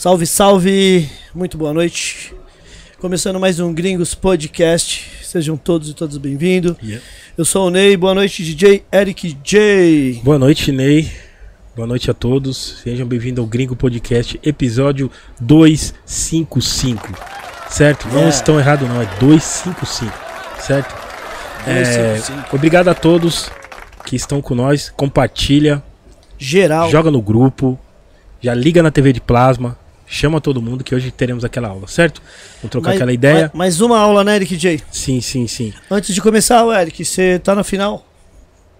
Salve, salve! Muito boa noite. Começando mais um Gringos Podcast. Sejam todos e todas bem-vindos. Yeah. Eu sou o Ney. Boa noite, DJ Eric J. Boa noite, Ney. Boa noite a todos. Sejam bem-vindos ao Gringo Podcast, episódio 255. Certo? Não Yeah. estão errados, não. É 255. Certo? É, 255. obrigado a todos que estão com nós. Compartilha, Geral. joga no grupo, já liga na TV de plasma. Chama todo mundo que hoje teremos aquela aula, certo? Vamos trocar Mais- aquela ideia. mais- Mais uma aula, né, Eric J? Sim, sim, sim. Antes de começar, Eric, você tá na final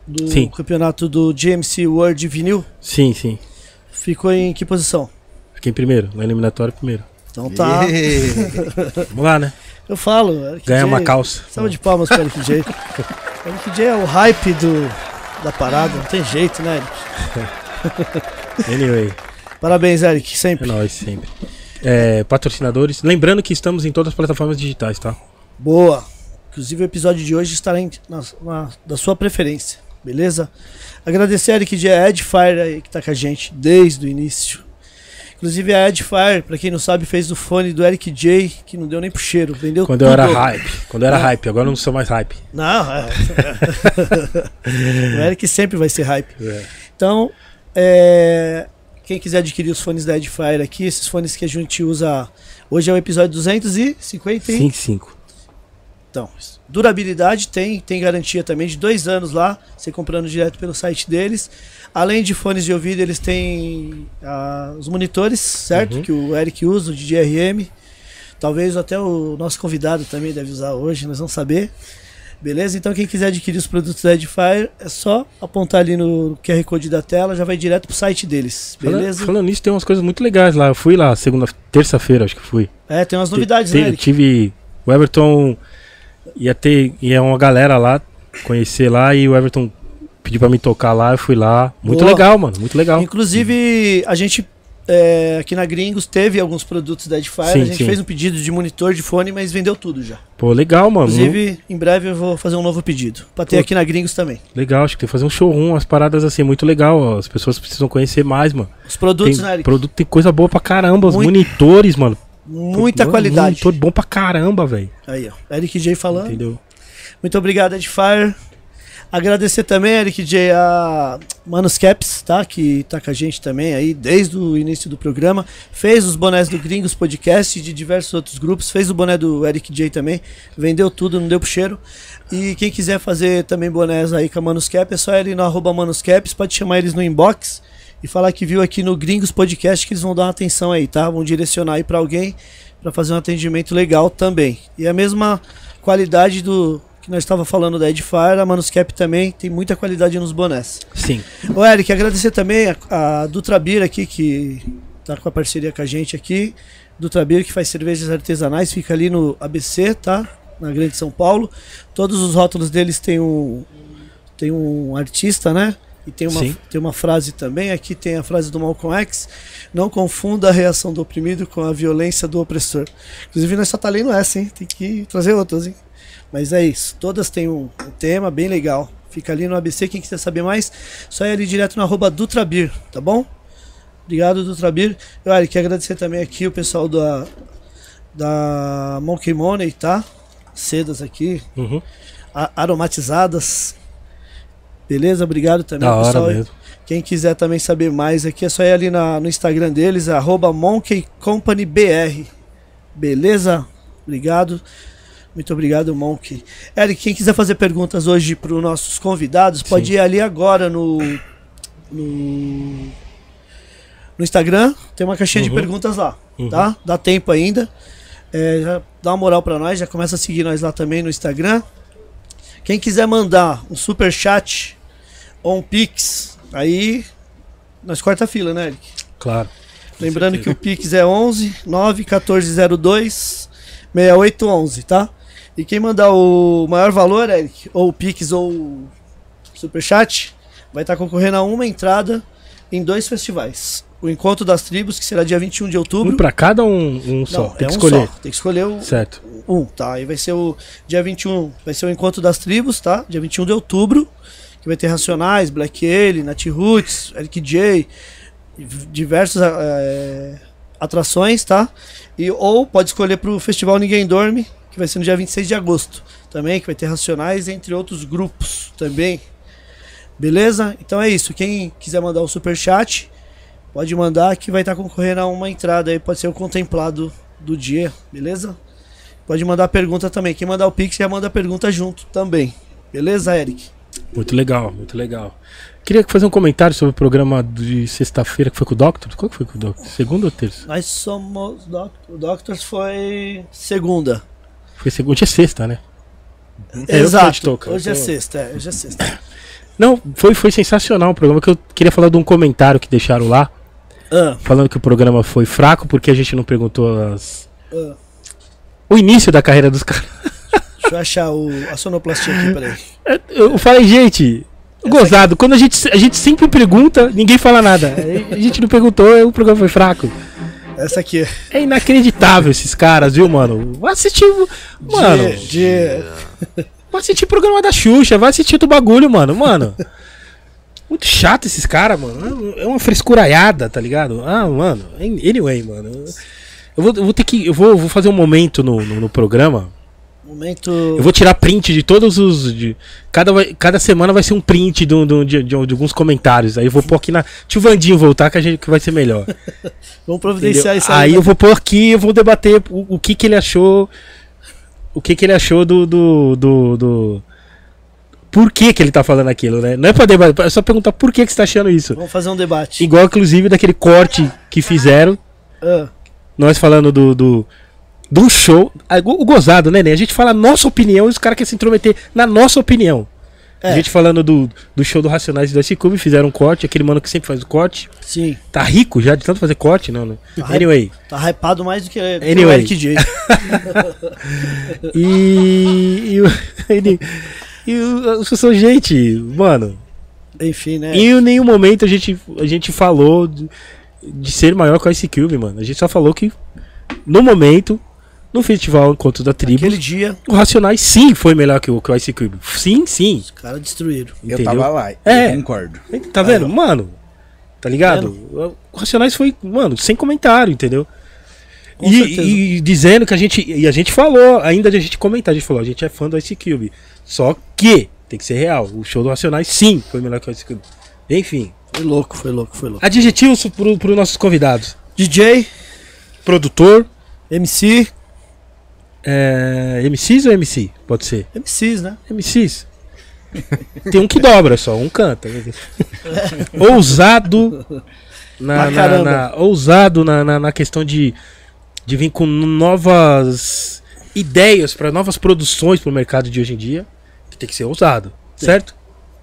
do Sim. campeonato do GMC World Vinil. Sim, sim. Ficou em que posição? Fiquei em primeiro, na eliminatória primeiro. Então tá. Vamos lá, né? Eu falo, Eric Ganhar J. uma calça. Salve de palmas para Eric J. Eric J é o hype do, da parada, não tem jeito, né, Eric? Anyway. Parabéns, Eric, É sempre. nóis, sempre. É, patrocinadores. Lembrando que estamos em todas as plataformas digitais, tá? Boa. Inclusive o episódio de hoje estará em- na, na- da sua preferência, beleza? Agradecer a Eric J, a Edfire aí que tá com a gente desde o início. Inclusive a Edfire, pra quem não sabe, fez o fone do Eric J, que não deu nem pro cheiro, vendeu Quando tudo. eu era hype. Quando eu era É. hype, agora eu não sou mais hype. Não, é. o Eric sempre vai ser hype. É. Então, é, quem quiser adquirir os fones da Edifier aqui, esses fones que a gente usa. Hoje é o episódio 250. e- 5 5 Então, durabilidade tem, tem garantia também de dois anos lá, você comprando direto pelo site deles. Além de fones de ouvido, eles têm ah, os monitores, certo? Uhum. Que o Eric usa, o DJRM. Talvez até o nosso convidado também deve usar hoje, nós vamos saber. Beleza? Então quem quiser adquirir os produtos da Edifier, é só apontar ali no QR Code da tela, já vai direto pro site deles. Falando, Beleza? falando nisso, tem umas coisas muito legais lá. Eu fui lá segunda, terça-feira, acho que fui. É, tem umas novidades, Te- né? Tive. O Everton ia ter. Ia uma galera lá conhecer lá e o Everton pediu pra me tocar lá. Eu fui lá. Muito Boa. legal, mano. Muito legal. Inclusive, a gente é, aqui na Gringos teve alguns produtos da Edifier. Sim, a gente sim. fez um pedido de monitor de fone, mas vendeu tudo já. Pô, legal, mano. Inclusive, em breve eu vou fazer um novo pedido. Pra ter Pô. aqui na Gringos também. Legal, acho que tem que fazer um showroom, umas paradas assim, muito legal. ó. As pessoas precisam conhecer mais, mano. Os produtos, tem, né, Eric? produto tem coisa boa pra caramba. Os Muito- monitores, mano. Muita qualidade. Monitor bom pra caramba, velho. Aí, ó. Eric J falando. Entendeu? Muito obrigado, Edifier. Agradecer também, Eric J, a Manos Caps, tá? Que tá com a gente também aí desde o início do programa. Fez os bonés do Gringos Podcast de diversos outros grupos. Fez o boné do Eric J também. Vendeu tudo, não deu pro cheiro. E quem quiser fazer também bonés aí com a Manos é só ir no arroba Manos Caps. Pode chamar eles no inbox e falar que viu aqui no Gringos Podcast que eles vão dar uma atenção aí, tá? Vão direcionar aí pra alguém para fazer um atendimento legal também. E a mesma qualidade do que nós estava falando da Edifier, a Manuscap também tem muita qualidade nos bonés. Sim. Ô Eric, agradecer também a, a Dutrabir aqui, que tá com a parceria com a gente aqui. Dutrabir que faz cervejas artesanais, fica ali no ABC, tá? Na Grande São Paulo. Todos os rótulos deles tem um, tem um artista, né? E tem uma, Sim. tem uma frase também. Aqui tem a frase do Malcolm X: Não confunda a reação do oprimido com a violência do opressor. Inclusive, nós só tá lendo essa, hein? Tem que trazer outras, hein? Mas é isso. Todas têm um, um tema bem legal. Fica ali no ABC. Quem quiser saber mais, só ir ali direto no arroba Dutrabir, tá bom? Obrigado, Dutrabir. Eu, Eric, quero agradecer também aqui o pessoal da, da Monkey Money, tá? Sedas aqui, Uhum. a- aromatizadas. Beleza? Obrigado também, Da hora pessoal. mesmo. Quem quiser também saber mais aqui, é só ir ali na- no Instagram deles, arroba Monkey Company BR. Beleza? Obrigado. Muito obrigado, Monkey. Eric, quem quiser fazer perguntas hoje para os nossos convidados, pode Sim. ir ali agora no, no, no Instagram. Tem uma caixinha de Uhum. perguntas lá, Uhum. tá? Dá tempo ainda. É, já dá uma moral para nós, já começa a seguir nós lá também no Instagram. Quem quiser mandar um super chat ou um pix, aí nós corta a fila, né, Eric? Claro. Lembrando que o Pix é 11 9 1402 6811, tá? E quem mandar o maior valor, Eric, ou o Pix ou o Superchat, vai estar concorrendo a uma entrada em dois festivais. O Encontro das Tribos, que será dia 21 de outubro. Um pra cada um, um só. Não, Tem é que um escolher. só. Tem que escolher o, Certo. um, tá? Aí vai ser o dia 21, vai ser o Encontro das Tribos, tá? Dia 21 de outubro, que vai ter Racionais, Black Alien, Nat Roots, Eric J, diversos eh, atrações, tá? E, ou pode escolher pro Festival Ninguém Dorme, que vai ser no dia 26 de agosto. Também, que vai ter Racionais, entre outros grupos também. Beleza? Então é isso. Quem quiser mandar o super chat, pode mandar que vai estar concorrendo a uma entrada aí, pode ser o contemplado do dia, beleza? Pode mandar pergunta também. Quem mandar o Pix já manda a pergunta junto também. Beleza, Eric? Muito legal, muito legal. Queria fazer um comentário sobre o programa de sexta-feira que foi com o Doctor. Qual que foi com o Doctor? Segunda ou terça? Nós somos. O Doctors foi segunda. Foi segunda, hoje é sexta, né? É, eu que Exato. cara. Hoje é Então- sexta, é, hoje é sexta. Não, foi, foi sensacional o programa que eu queria falar de um comentário que deixaram lá, Ah, falando que o programa foi fraco porque a gente não perguntou as... ah. o início da carreira dos caras. Deixa eu achar o, a sonoplastia aqui, peraí. É, Eu falei, gente, gozado, quando a gente, a gente sempre pergunta, ninguém fala nada. A gente não perguntou, o programa foi fraco. Essa aqui. É inacreditável esses caras, viu, mano? Vai assistir. Mano, De, de- vai assistir o programa da Xuxa, vai assistir do bagulho, mano. Mano. Muito chato esses caras, mano. É uma frescuraiada, tá ligado? Ah, mano. Anyway, mano. Eu vou, eu vou ter que. Eu vou, vou fazer um momento no, no, no programa. Momento. Eu vou tirar print de todos os. De, cada, cada semana vai ser um print do, do- de, de- de alguns comentários. Aí eu vou pôr aqui na. Deixa o Vandinho voltar que, a gente, que vai ser melhor. Vamos providenciar Entendeu? isso Aí aí. eu vou pôr aqui eu vou debater o, o que, que ele achou. O que, que ele achou do. do, do, do- Por que, que ele tá falando aquilo, né? Não é pra debater, é só perguntar por que, que você tá achando isso. Vamos fazer um debate. Igual, inclusive, daquele corte que fizeram, Ah, nós falando do. do do show, Ah, o gozado, né, né? A gente fala a nossa opinião e os caras querem se intrometer na nossa opinião. É. A gente falando do, do show do Racionais e do Ice Cube, fizeram um corte, aquele mano que sempre faz o corte. sim. Tá rico já de tanto fazer corte, não, né? Tá Anyway. Tá hypado mais do que, que o Anyway. Eric J. E. E, o- ele, e o- as pessoas, gente, mano, Enfim, né? em nenhum momento a gente, a gente falou de, de ser maior que o Ice Cube, mano. A gente só falou que, no momento, no festival Encontro da Tribo, Aquele dia, o Racionais sim foi melhor que o, que o Ice Cube. Sim, sim. os caras destruíram. Eu Entendeu? tava lá, É. eu concordo. Tá vendo? Mano, tá ligado? O Racionais foi, mano, sem comentário, entendeu? E, e dizendo que a gente. E a gente falou, ainda de a gente comentar, a gente falou, a gente é fã do Ice Cube. Só que, tem que ser real, o show do Racionais sim foi melhor que o Ice Cube. Enfim. Foi louco, foi louco, foi louco. Adjetivos pro, pro nossos convidados. DJ, Produtor, MC, é, MCs ou MC? Pode ser. MCs, né? MCs. Tem um que dobra só, um canta. ousado na, na- na- ousado na, na, na questão de, de vir com novas ideias para novas produções pro mercado de hoje em dia. Que tem que ser ousado, certo?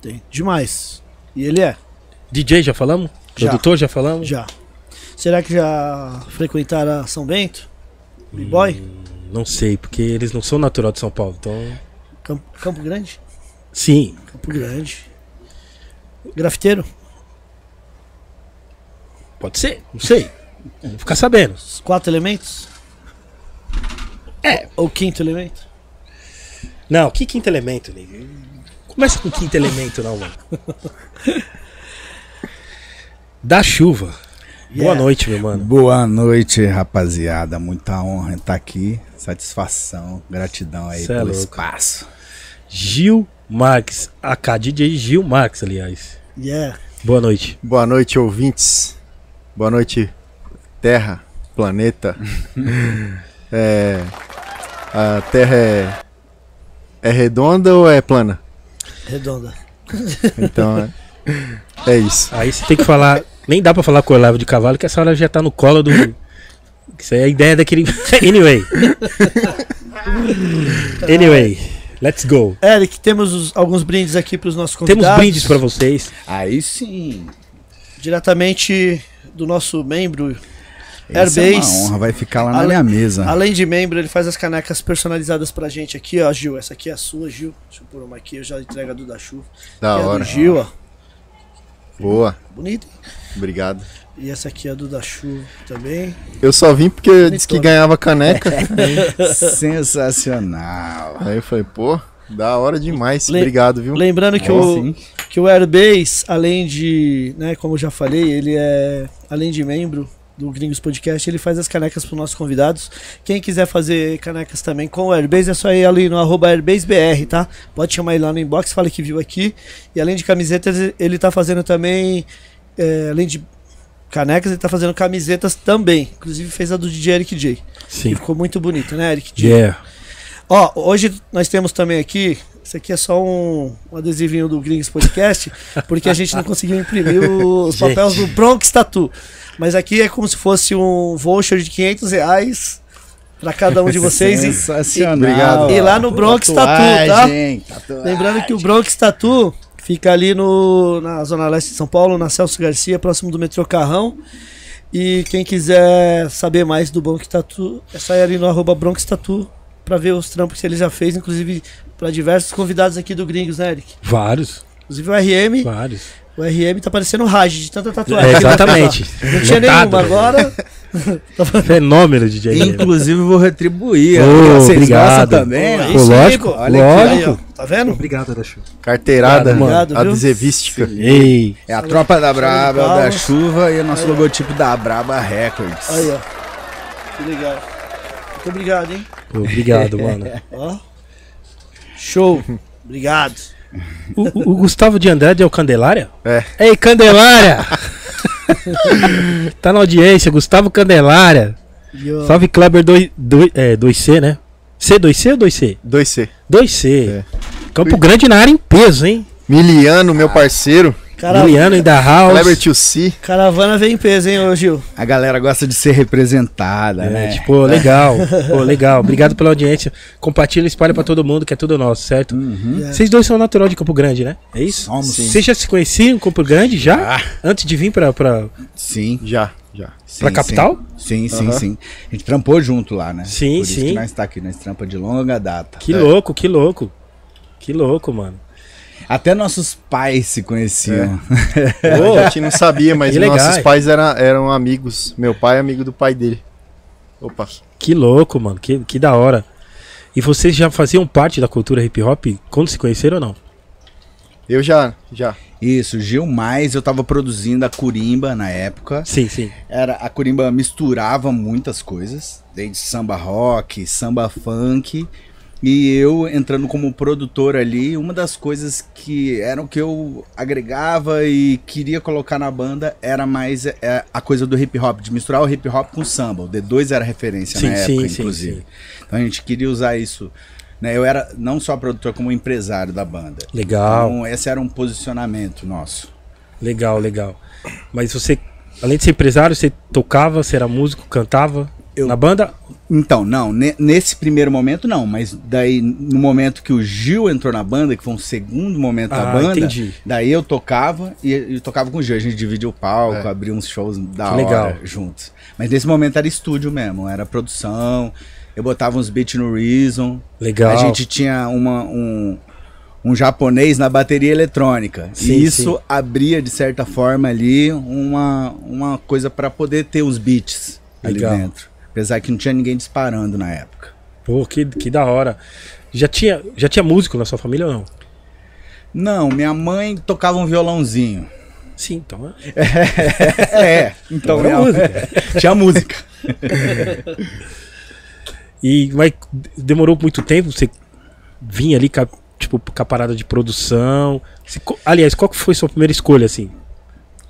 Tem. Demais. E ele é, DJ já falamos? Já. Produtor já falamos? já. Será que já frequentaram São Bento? B-Boy? Não sei, porque eles não são natural de São Paulo. Então, Campo, Campo Grande? sim. Campo Grande. Grafiteiro? Pode ser, não sei. Vamos ficar sabendo. Os quatro elementos? É. Ou quinto elemento? Não, que quinto elemento, nego? Começa com quinto elemento, não, mano. Da chuva. Boa noite, meu mano. Boa noite, rapaziada. Muita honra estar aqui. Satisfação, gratidão aí Cê é pelo louco. espaço. Gil Marques, AK DJ Gil Marques, aliás. Yeah. Boa noite. Boa noite, ouvintes. Boa noite, Terra, planeta. É, a Terra é, é redonda ou é plana? Redonda. Então é, é isso. Aí você tem que falar. Nem dá pra falar com o Olavo de Cavalo, que essa hora já tá no colo do. Isso aí é a ideia daquele. anyway. anyway, let's go. Eric, temos os- alguns brindes aqui para os nossos Temos convidados. brindes pra vocês. Aí sim. Diretamente do nosso membro Essa é uma Airbase. honra, vai ficar lá na Ale- minha mesa. Além de membro, ele faz as canecas personalizadas pra gente aqui, ó, Gil. Essa aqui é a sua, Gil. Deixa eu pôr uma aqui, eu já entrego a do da chuva. Da Aqui é a hora. do Gil, ó. Boa, Bonito. hein? obrigado. E essa aqui é a do da chuva também. Eu só vim porque eu disse que ganhava caneca. Sensacional. Aí eu falei, pô, da hora demais. Le- Obrigado, viu? Lembrando que, Ó, o, sim. que o Airbase, além de, né, como eu já falei, ele é, além de membro, do Gringos Podcast, ele faz as canecas para os nossos convidados. Quem quiser fazer canecas também com o Airbase, é só ir ali no arroba AirbaseBR, tá? Pode chamar ele lá no inbox, fala que viu aqui. E além de camisetas, ele tá fazendo também, é, além de canecas, ele tá fazendo camisetas também. Inclusive fez a do DJ Eric J. Sim. E ficou muito bonito, né, Eric J? Yeah. Ó, hoje nós temos também aqui. Isso aqui é só um, um adesivinho do Gringos Podcast, porque a gente não conseguiu imprimir os Gente. papéis do Bronx Tattoo. Mas aqui é como se fosse um voucher de 500 reais para cada um de vocês. e, Sensacional. Obrigado. E lá no Bronx Tattoo, tá? Tatuagem, tatuagem. Lembrando que o Bronx Tattoo fica ali no, na Zona Leste de São Paulo, na Celso Garcia, próximo do metrô Carrão. E quem quiser saber mais do Bronx Tattoo, é só ir ali no arroba Bronx Tattoo pra ver os trampos que ele já fez, inclusive para diversos convidados aqui do Gringos, né, Eric? Vários, Inclusive o RM, vários. o RM tá parecendo Raj de tanta tatuagem. É, exatamente. Não tinha Lotado, nenhuma, agora. Fenômeno, DJ. Inclusive, vou retribuir. Ô, Vocês obrigado. também? Aí sim, lógico, pô. olha lógico. Aí, ó, tá vendo? Obrigado, Adachu. Carteirada Obrigado, adesivística. Ei, É a tropa da Braba, de da chuva e o nosso logotipo da Braba Records. Aí, ó. Que legal. Muito obrigado, hein? obrigado, mano. Ó. Show. Obrigado. O, o- Gustavo de Andrade é o Candelária? É. Ei, Candelária! tá na audiência, Gustavo Candelária. Ó, Salve Kleber 2, é, 2C, né? C2C ou 2C? 2C. 2C. É. Campo Grande na área em peso, hein? Miliano, meu parceiro. Cara, Juliano in the house. Kleber Tio C. caravana vem em peso, hein, ô Gil? A galera gosta de ser representada, É, né? tipo, legal. Pô, legal. Obrigado pela audiência. Compartilha e espalha pra todo mundo, que é tudo nosso, certo? Uhum. É. Vocês dois são natural de Campo Grande, né? É isso? Somos. Sim. Vocês já se conheciam em Campo Grande já? Antes de vir pra. pra... Sim. Já, já. sim, Pra capital? Sim, sim, Aham. sim. A gente trampou junto lá, né? Sim, Por isso sim. que nós tá aqui, nós trampa de longa data. Que É. louco, que louco. Que louco, mano. Até nossos pais se conheciam. Pô, a gente não sabia, mas Que legal. nossos pais eram, eram amigos. Meu pai é amigo do pai dele. Opa. Que louco, mano. Que, que da hora. E vocês já faziam parte da cultura hip hop quando se conheceram ou não? Eu já, já. Isso, Gil Mais, eu tava produzindo a Curimba na época. Sim, sim. Era, a Curimba misturava muitas coisas, desde samba rock, samba funk. E eu entrando como produtor ali, uma das coisas que eram que eu agregava e queria colocar na banda era mais é, a coisa do hip hop, de misturar o hip hop com o samba. O D2 era referência Sim, na sim, época, sim, inclusive. Então a gente queria usar isso. Né? Eu era não só produtor, como empresário da banda. Legal, Então esse era um posicionamento nosso. legal, legal. Mas você, além de ser empresário, você tocava, você era músico, cantava Eu- na banda? Então, não, ne- nesse primeiro momento não, mas daí no momento que o Gil entrou na banda, que foi um segundo momento da Ah, banda, entendi. daí eu tocava e eu tocava com o Gil, a gente dividia o palco, É. abria uns shows da Que hora legal. juntos. Mas nesse momento era estúdio mesmo, era produção, eu botava uns beats no Reason, Legal. a gente tinha uma, um, um japonês na bateria eletrônica. Sim, e isso sim. abria, de certa forma, ali uma, uma coisa para poder ter os beats Legal. ali dentro. Apesar que não tinha ninguém disparando na época. Pô, que, que da hora. Já tinha, já tinha músico na sua família ou não? Não, minha mãe tocava um violãozinho. Sim, então. É, então Era minha- música. tinha música. E mas demorou muito tempo você vinha ali com a, tipo, com a parada de produção. Aliás, qual foi sua primeira escolha assim?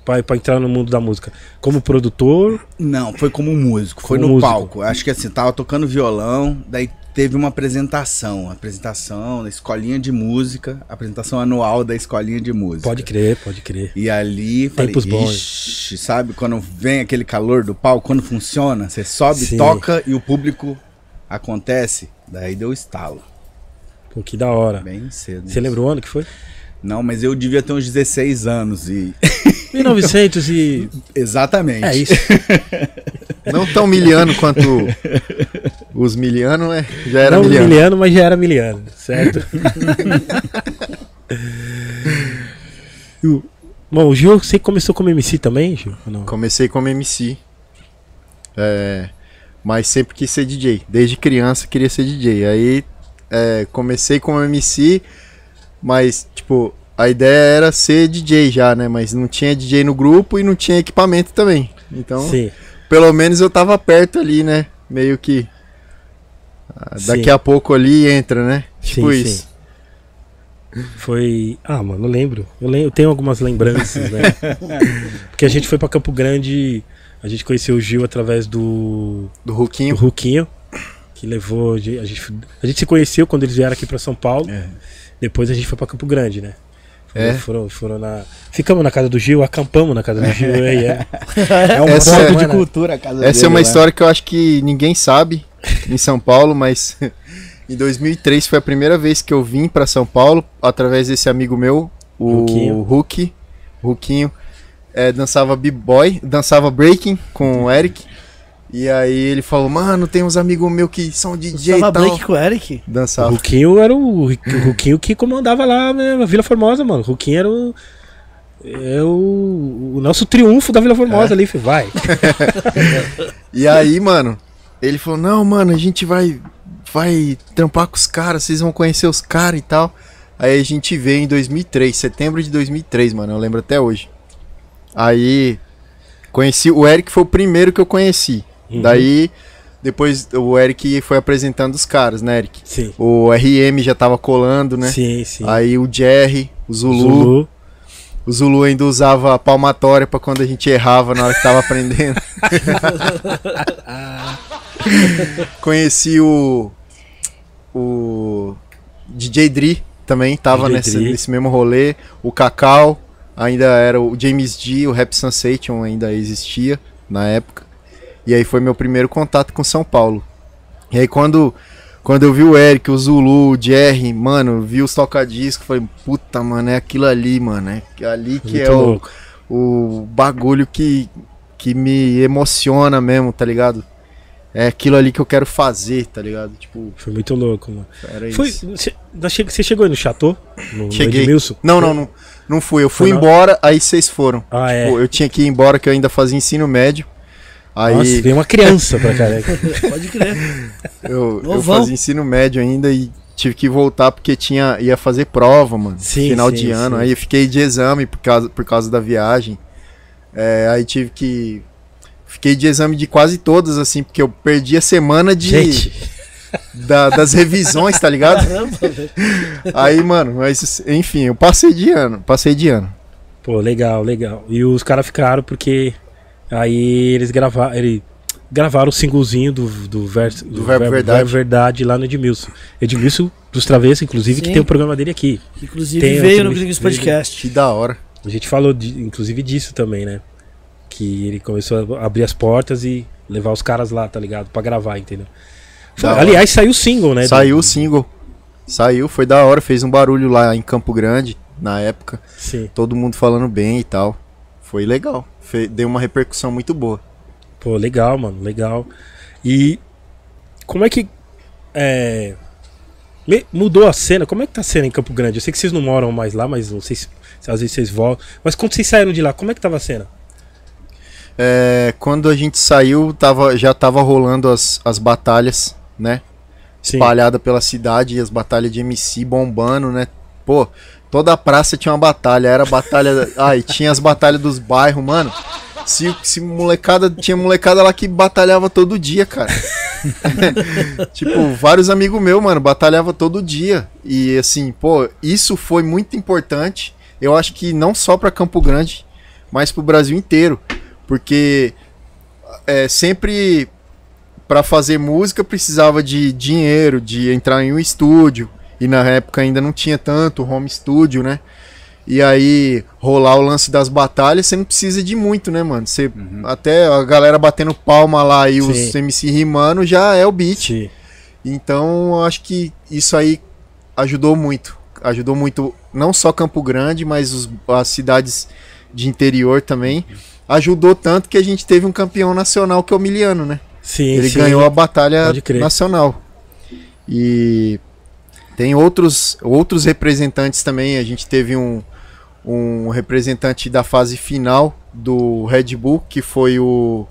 Pra, pra entrar no mundo da música? Como produtor? Não, foi como músico, foi Como no músico. palco. Acho que assim, tava tocando violão, daí teve uma apresentação, apresentação na escolinha de música, apresentação anual da escolinha de música. Pode crer, pode crer. E ali, falei, Tempos bons. "Ixi", sabe quando vem aquele calor do palco, quando funciona, você sobe, Sim. toca e o público acontece, daí deu estalo, Pô, que da hora. bem cedo. Você lembra o ano que foi? Não, mas eu devia ter uns 16 anos e 1900 e. exatamente. É isso. Não tão miliano quanto os miliano, é, já era Não miliano. miliano, mas já era miliano, certo? Bom, o Gil, você começou como MC também, Gil? Comecei como MC. É, mas sempre quis ser DJ. Desde criança queria ser DJ. Aí é, comecei como MC, mas tipo, a ideia era ser DJ já, né? Mas não tinha DJ no grupo e não tinha equipamento também. Então Sim. pelo menos eu tava perto ali, né? Meio que. ah, daqui Sim. a pouco ali entra, né? Tipo Sim, isso. Foi. Ah, mano, eu lembro. Eu, lembro, eu tenho algumas lembranças, né? Porque a gente foi pra Campo Grande. A gente conheceu o Gil através do, Do do Ruquinho. Ruquinho, que levou. A gente, a gente se conheceu quando eles vieram aqui pra São Paulo. É. Depois a gente foi pra Campo Grande, né? É. Foram, foram na. Ficamos na casa do Gil, acampamos na casa do Gil. e ele. É um Essa ponto é- de cultura a casa Essa é dele, uma né? história que eu acho que ninguém sabe em São Paulo, mas em 2003 foi a primeira vez que eu vim pra São Paulo através desse amigo meu, o Ruquinho. Hulk, Ruquinho, é, dançava b-boy, dançava breaking com o Eric. E aí ele falou, mano, tem uns amigos meus que são DJ e Tava tal. break com o Eric. O Dançava. Ruquinho era o, o Ruquinho que comandava lá né, na Vila Formosa, mano. O Ruquinho era o. É o, o nosso triunfo da Vila Formosa ali, filho. vai. E aí, mano, ele falou: Não, mano, a gente vai, vai trampar com os caras, vocês vão conhecer os caras e tal. Aí a gente veio em 2003, setembro de 2003, mano, eu lembro até hoje. Aí conheci o Eric, foi o primeiro que eu conheci. Uhum. Daí depois o Eric foi apresentando os caras, né, Eric? Sim. O RM já tava colando, né? Sim, sim. Aí o Jerry, o Zulu, Zulu. o Zulu ainda usava a palmatória pra quando a gente errava na hora que tava aprendendo. Conheci o. O. DJ Dri também, tava DJ nesse, Dri. nesse mesmo rolê. O Cacau, ainda era o James D, o Rap Sensation ainda existia na época. E aí foi meu primeiro contato com São Paulo. E aí quando. Quando eu vi o Eric, o Zulu, o Jerry, mano, vi os tocadiscos, falei, puta, mano, é aquilo ali, mano, é ali que Muito é o, o bagulho que, que me emociona mesmo, tá ligado? É aquilo ali que eu quero fazer, tá ligado? Tipo, Foi muito louco, mano. era Foi, isso. você chegou aí no Chateau? No, no Cheguei. Edmilson? Não, não, não, não fui. Eu fui Foi não? embora, aí vocês foram. Ah, é. Pô, eu tinha que ir embora, que eu ainda fazia ensino médio. Aí Nossa, veio uma criança pra cá. né? Pode crer. eu, eu fazia ensino médio ainda e tive que voltar porque tinha, ia fazer prova, mano. Sim, final sim, de ano. sim. Aí eu fiquei de exame por causa, por causa da viagem. É, aí tive que. Fiquei de exame de quase todas, assim, porque eu perdi a semana de, Gente, da- das revisões, tá ligado? Caramba, velho. Aí, mano, mas enfim, eu passei de ano, passei de ano. pô, legal, legal. E os caras ficaram porque aí eles gravaram, ele gravaram o singlezinho do, do, verso, do, Verbo Verdade. Verdade lá no Edmilson. Edmilson dos Travessos, inclusive, que Sim. tem o programa dele aqui. Inclusive Tem veio no Gringos Podcast. Que da hora. A gente falou, de- inclusive, disso também, né? Que ele começou a abrir as portas e levar os caras lá, tá ligado? Pra gravar, entendeu? Foi- aliás, saiu o single, né? do- Saiu o single. Saiu, foi da hora, fez um barulho lá em Campo Grande, na época. Sim. Todo mundo falando bem e tal. Foi legal. Deu uma repercussão muito boa. Pô, legal, mano, legal. E como é que é, mudou a cena? Como é que tá a cena em Campo Grande? Eu sei que vocês não moram mais lá, mas não sei se, se às vezes vocês voltam. Mas quando vocês saíram de lá, como é que tava a cena? É, quando a gente saiu, tava, já tava rolando as, as batalhas, né? Sim. Espalhada pela cidade, as batalhas de MC bombando, né? Pô, toda a praça tinha uma batalha. Era batalha. Ai, tinha as batalhas dos bairros, mano. Se, se molecada. Tinha molecada lá que batalhava todo dia, cara. tipo, vários amigos meus, mano, batalhava todo dia. E assim, pô, isso foi muito importante. Eu acho que não só pra Campo Grande, mas pro Brasil inteiro. Porque é, sempre para fazer música precisava de dinheiro, de entrar em um estúdio. E na época ainda não tinha tanto home studio, né? E aí rolar o lance das batalhas, você não precisa de muito, né, mano? Você até a galera batendo palma lá e os Sim. MC rimando já é o beat. Sim. Então, eu acho que isso aí ajudou muito. Ajudou muito, não só Campo Grande, mas os- as cidades de interior também. Ajudou tanto que a gente teve um campeão nacional que é o Miliano, né? Sim, Ele sim. ganhou a batalha nacional. E tem outros, outros representantes também. A gente teve um, um representante da fase final do Red Bull, que foi o.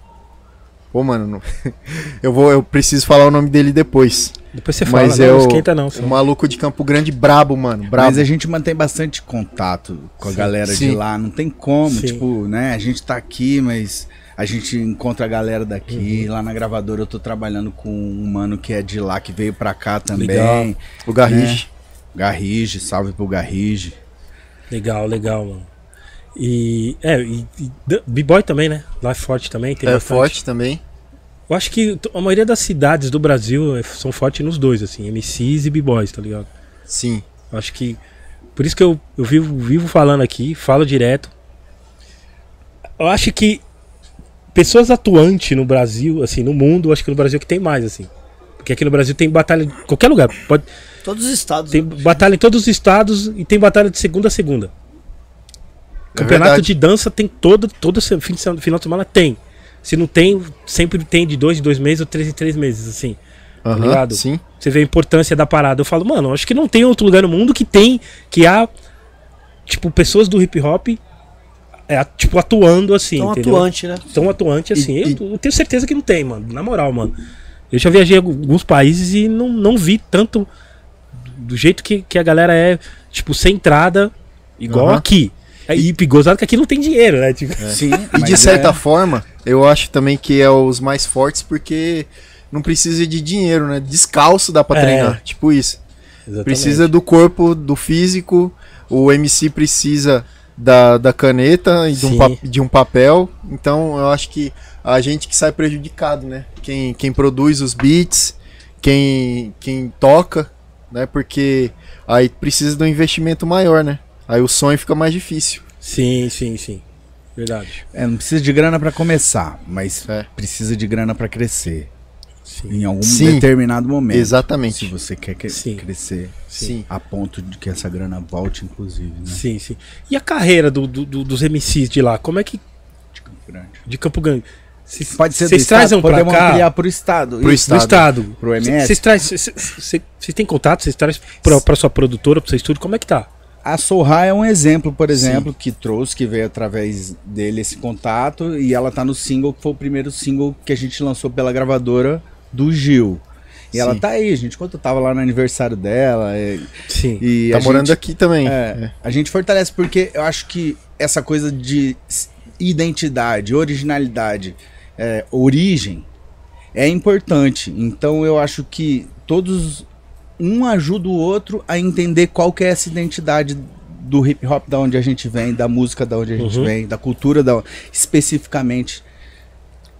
Pô, mano, não- eu vou, eu preciso falar o nome dele depois. Depois você fala, Mas não, é não o, esquenta não. só. o maluco de Campo Grande brabo, mano. Brabo. Mas a gente mantém bastante contato com a Sim. galera Sim. de lá. Não tem como, Sim. tipo, né? A gente tá aqui, mas a gente encontra a galera daqui. Uhum. Lá na gravadora eu tô trabalhando com um mano que é de lá, que veio pra cá também. Legal. O Garrige. Garrige, salve pro Garrige. Legal, legal, mano. E. É, e, e B-Boy também, né? Lá é forte também. Tem É, bastante. forte também. Eu acho que a maioria das cidades do Brasil é- são fortes nos dois, assim, MCs e B-Boys, tá ligado? Sim. Eu acho que. Por isso que eu, eu vivo, vivo falando aqui, falo direto. Eu acho que pessoas atuantes no Brasil, assim, no mundo, eu acho que no Brasil é que tem mais, assim. Porque aqui no Brasil tem batalha em qualquer lugar. Pode, Todos os estados. tem batalha em todos os estados e tem batalha de segunda a segunda. É Campeonato verdade. de dança tem todo, todo fim de semana, final de semana tem. Se não tem, sempre tem de dois em dois meses ou três em três meses, assim. Aham, ligado? Sim. Você vê a importância da parada. Eu falo, mano, acho que não tem outro lugar no mundo que tem, que há, tipo, pessoas do hip hop, é, tipo, atuando assim, Tão entendeu? atuante, né? Tão atuante assim. E- eu, eu tenho certeza que não tem, mano. Na moral, mano. Eu já viajei alguns países e não, não vi tanto do jeito que, que a galera é, tipo, centrada, igual Aham. aqui. É, E gozado que aqui não tem dinheiro, né? Tipo, Sim, E de certa é- forma, eu acho também que é os mais fortes porque não precisa de dinheiro, né? Descalço dá pra É. treinar. Tipo isso. exatamente. Precisa do corpo, do físico. O MC precisa da, da caneta e de um, de um papel. Então eu acho que a gente que sai prejudicado, né? Quem, quem produz os beats, quem, quem toca, né? Porque aí precisa de um investimento maior, né? Aí o sonho fica mais difícil. Sim, sim, sim. Verdade. É, não precisa de grana pra começar, mas É. precisa de grana pra crescer. Sim. Em algum Sim. determinado momento. Se Exatamente. você quer que- Sim. crescer Sim. a ponto de que essa grana volte, inclusive, né? Sim, sim. E a carreira do, do- do- dos MCs de lá? Como é que. De Campo Grande. De Campo Grande? Cês- Pode ser Vocês estado, trazem podemos cá. ampliar pro estado. Pro Isso. Do estado. Pro MS? Vocês trazem. Vocês têm contato? Vocês trazem pra, pra sua produtora, pro seu estúdio? Como é que tá? A Sorra é um exemplo, por exemplo, que trouxe, que veio através dele esse contato, e ela tá no single, que foi o primeiro single que a gente lançou pela gravadora do Gil. E ela Sim. tá aí, gente, quando eu tava lá no aniversário dela, é, Sim. e Tá a morando gente, aqui também. é, a gente fortalece porque eu acho que essa coisa de identidade, originalidade, é, origem é importante. Então eu acho que todos um ajuda o outro a entender qual que é essa identidade do hip hop da onde a gente vem, da música da onde a gente Uhum. vem, da cultura da especificamente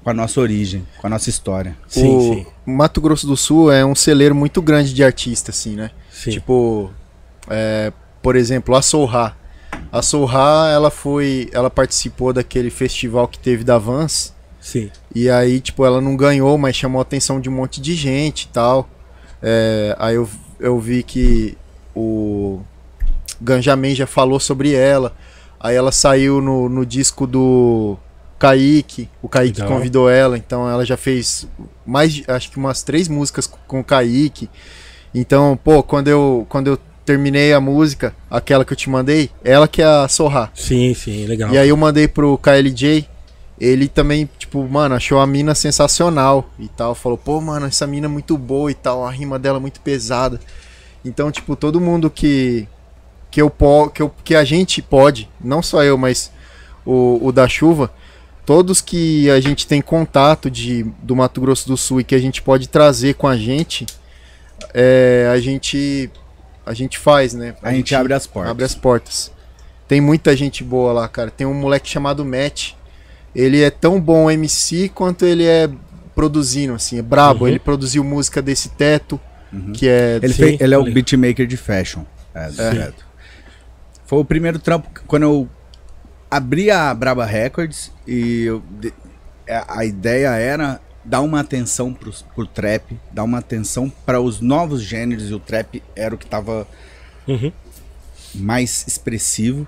com a nossa origem, com a nossa história. Sim, o sim. Mato Grosso do Sul é um celeiro muito grande de artistas, assim, né? Sim. Tipo, é, por exemplo, a Soulra. A Soulra, ela foi, ela participou daquele festival que teve da Vans. sim. E aí, tipo, ela não ganhou, mas chamou a atenção de um monte de gente e tal. É, aí eu, eu vi que o Ganjamin já falou sobre ela. Aí ela saiu no, no disco do Kaique. O Kaique Legal. convidou ela, então ela já fez mais, acho que umas três músicas com- com o Kaique. Então, pô, quando eu, quando eu terminei a música, aquela que eu te mandei, ela que é a Sorra. Sim, sim, legal. E aí eu mandei pro KLJ, ele também, tipo, mano, achou a mina sensacional e tal. Falou, pô, mano, essa mina é muito boa e tal, a rima dela é muito pesada. Então, tipo, todo mundo que que eu po que, eu, que a gente pode, não só eu, mas o, o da chuva, todos que a gente tem contato de do Mato Grosso do Sul e que a gente pode trazer com a gente, é, a gente a gente faz, né? A, gente abre as portas. Abre as portas. Tem muita gente boa lá, cara. Tem um moleque chamado Matt. Ele é tão bom MC quanto ele é produzindo, assim, é brabo. Uhum. Ele produziu música desse teto, Uhum. que é. Ele, fez- ele é o beatmaker de fashion. É, certo. Foi o primeiro trampo que- quando eu abri a Braba Records e eu de- a, ideia era dar uma atenção pro, pro trap, dar uma atenção para os novos gêneros e o trap era o que tava Uhum. mais expressivo.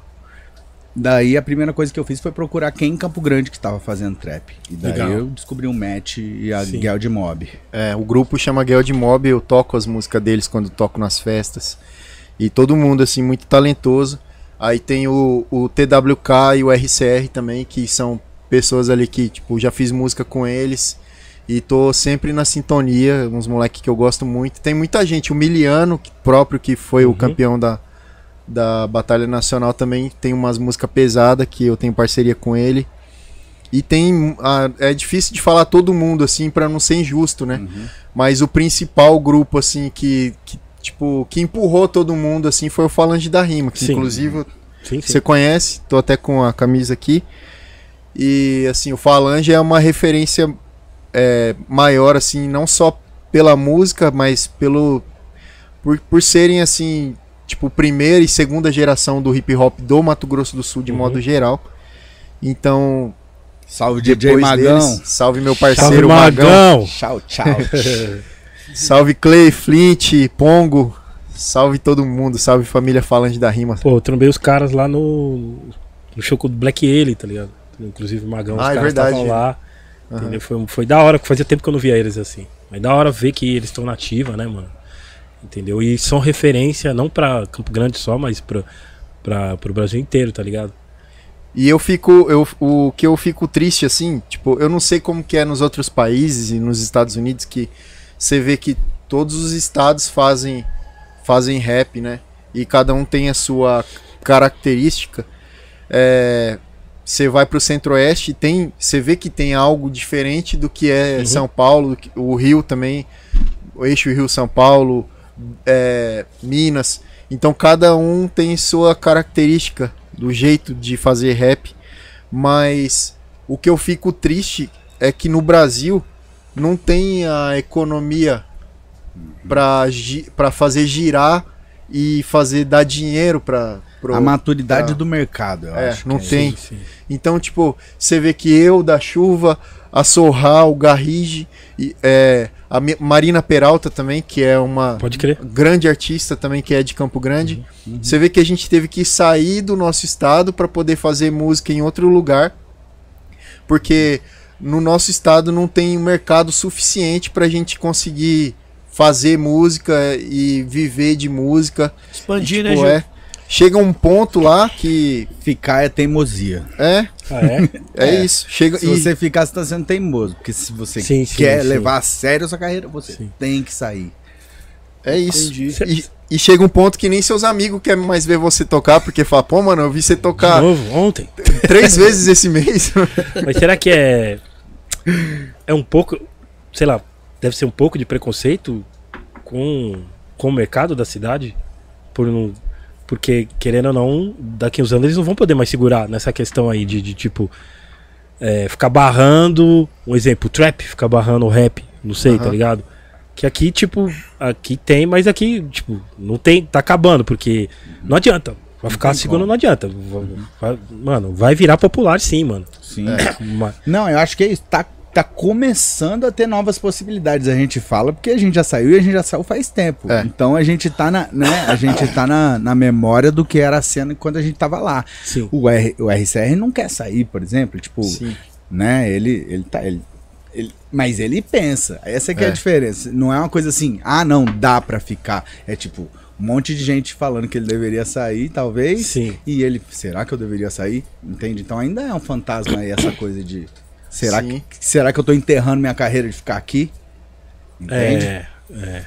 Daí a primeira coisa que eu fiz foi procurar quem em Campo Grande que tava fazendo trap. E daí Legal. eu descobri o Matt e a Sim. De Mob. É, o grupo chama Guel de Mob, eu toco as músicas deles quando toco nas festas. E todo mundo, assim, muito talentoso. Aí tem o, o TWK e o RCR também, que são pessoas ali que, tipo, já fiz música com eles. E tô sempre na sintonia, uns moleques que eu gosto muito. Tem muita gente, o Miliano que- próprio, que foi Uhum. o campeão da, da Batalha Nacional também, tem umas músicas pesadas que eu tenho parceria com ele. e tem. ah, é difícil de falar todo mundo, assim, pra não ser injusto, né? Uhum. Mas o principal grupo, assim, que, que, tipo, que empurrou todo mundo, assim, foi o Falange da Rima, que Sim. inclusive Sim, sim. você conhece, tô até com a camisa aqui. E, assim, o Falange é uma referência é, maior, assim, não só pela música, mas pelo. Por, por serem, assim, tipo, primeira e segunda geração do hip hop do Mato Grosso do Sul, de Uhum. modo geral. Então, Salve DJ depois Magão. deles, salve meu Salve, parceiro Magão. Magão. Tchau, tchau. Salve Clay, Flint, Pongo. Salve todo mundo, salve família Falange da Rima. Pô, eu trombei os caras lá no, no show do Black Alien, tá ligado? Inclusive o Magão, os Ah, é caras estavam lá. Entendeu? Foi, foi da hora, fazia tempo que eu não via eles assim. Mas da hora ver que eles estão na ativa, né, mano? Entendeu? E são referência não pra Campo Grande só, mas pra, pra, pro Brasil inteiro, tá ligado? E eu fico, eu, o que eu fico triste assim, tipo, eu não sei como que é nos outros países e nos Estados Unidos que você vê que todos os estados fazem fazem rap, né? E cada um tem a sua característica. É, você vai pro Centro-Oeste e tem, você vê que tem algo diferente do que é Uhum. São Paulo, o Rio também, o eixo Rio São Paulo, é, Minas. Então cada um tem sua característica do jeito de fazer rap, mas o que eu fico triste é que no Brasil não tem a economia para gi para fazer girar e fazer dar dinheiro para A maturidade pra- do mercado, eu É, acho. não que é tem. Sim, sim. então, tipo, você vê que eu, da Chuva, a Sorral, o Garrige, e, é, a Marina Peralta também, que é uma Pode crer. grande artista também, que é de Campo Grande. Você vê que a gente teve que sair do nosso estado para poder fazer música em outro lugar, porque no nosso estado não tem um mercado suficiente para a gente conseguir fazer música e viver de música. Expandir, E, né, tipo, Gil? é, chega um ponto lá que Ficar é teimosia. é, Ah, é? é, É. isso. Chega Se e você ficar, você tá sendo teimoso. Porque se você Sim, sim, quer sim. levar a sério a sua carreira, você Sim. tem que sair. é isso. Entendi. E, e chega um ponto que nem seus amigos querem mais ver você tocar, porque fala, pô, mano, eu vi você De tocar novo, ontem. três vezes esse mês. Mas será que é. É um pouco. Sei lá, deve ser um pouco de preconceito com, com o mercado da cidade? Por não. Porque, querendo ou não, daqui uns anos eles não vão poder mais segurar nessa questão aí de, de, tipo. é, ficar barrando. Um exemplo, trap, ficar barrando o rap. Não sei, tá Aham. ligado? Que aqui, tipo, aqui tem, mas aqui, tipo, não tem, tá acabando, porque não adianta. Vai ficar segurando, como. não adianta. Vai- vai- mano, vai virar popular sim, mano. Sim. Ma- Não, eu acho que é isso. Tá, tá começando a ter novas possibilidades. A gente fala porque a gente já saiu e a gente já saiu faz tempo. É. Então a gente tá na, né, a gente tá na, na memória do que era a cena quando a gente tava lá. Sim. O, R, o RCR não quer sair, por exemplo, tipo, Sim. né? Ele, ele tá. Ele, ele- mas ele pensa. Essa que é. a É. diferença. Não é uma coisa assim, ah, não, dá pra ficar. É tipo, um monte de gente falando que ele deveria sair, talvez. Sim. E ele, será que eu deveria sair? Entende? Então ainda é um fantasma aí essa coisa de. Será, Sim. que, será que eu tô enterrando minha carreira de ficar aqui? Entende? É, é.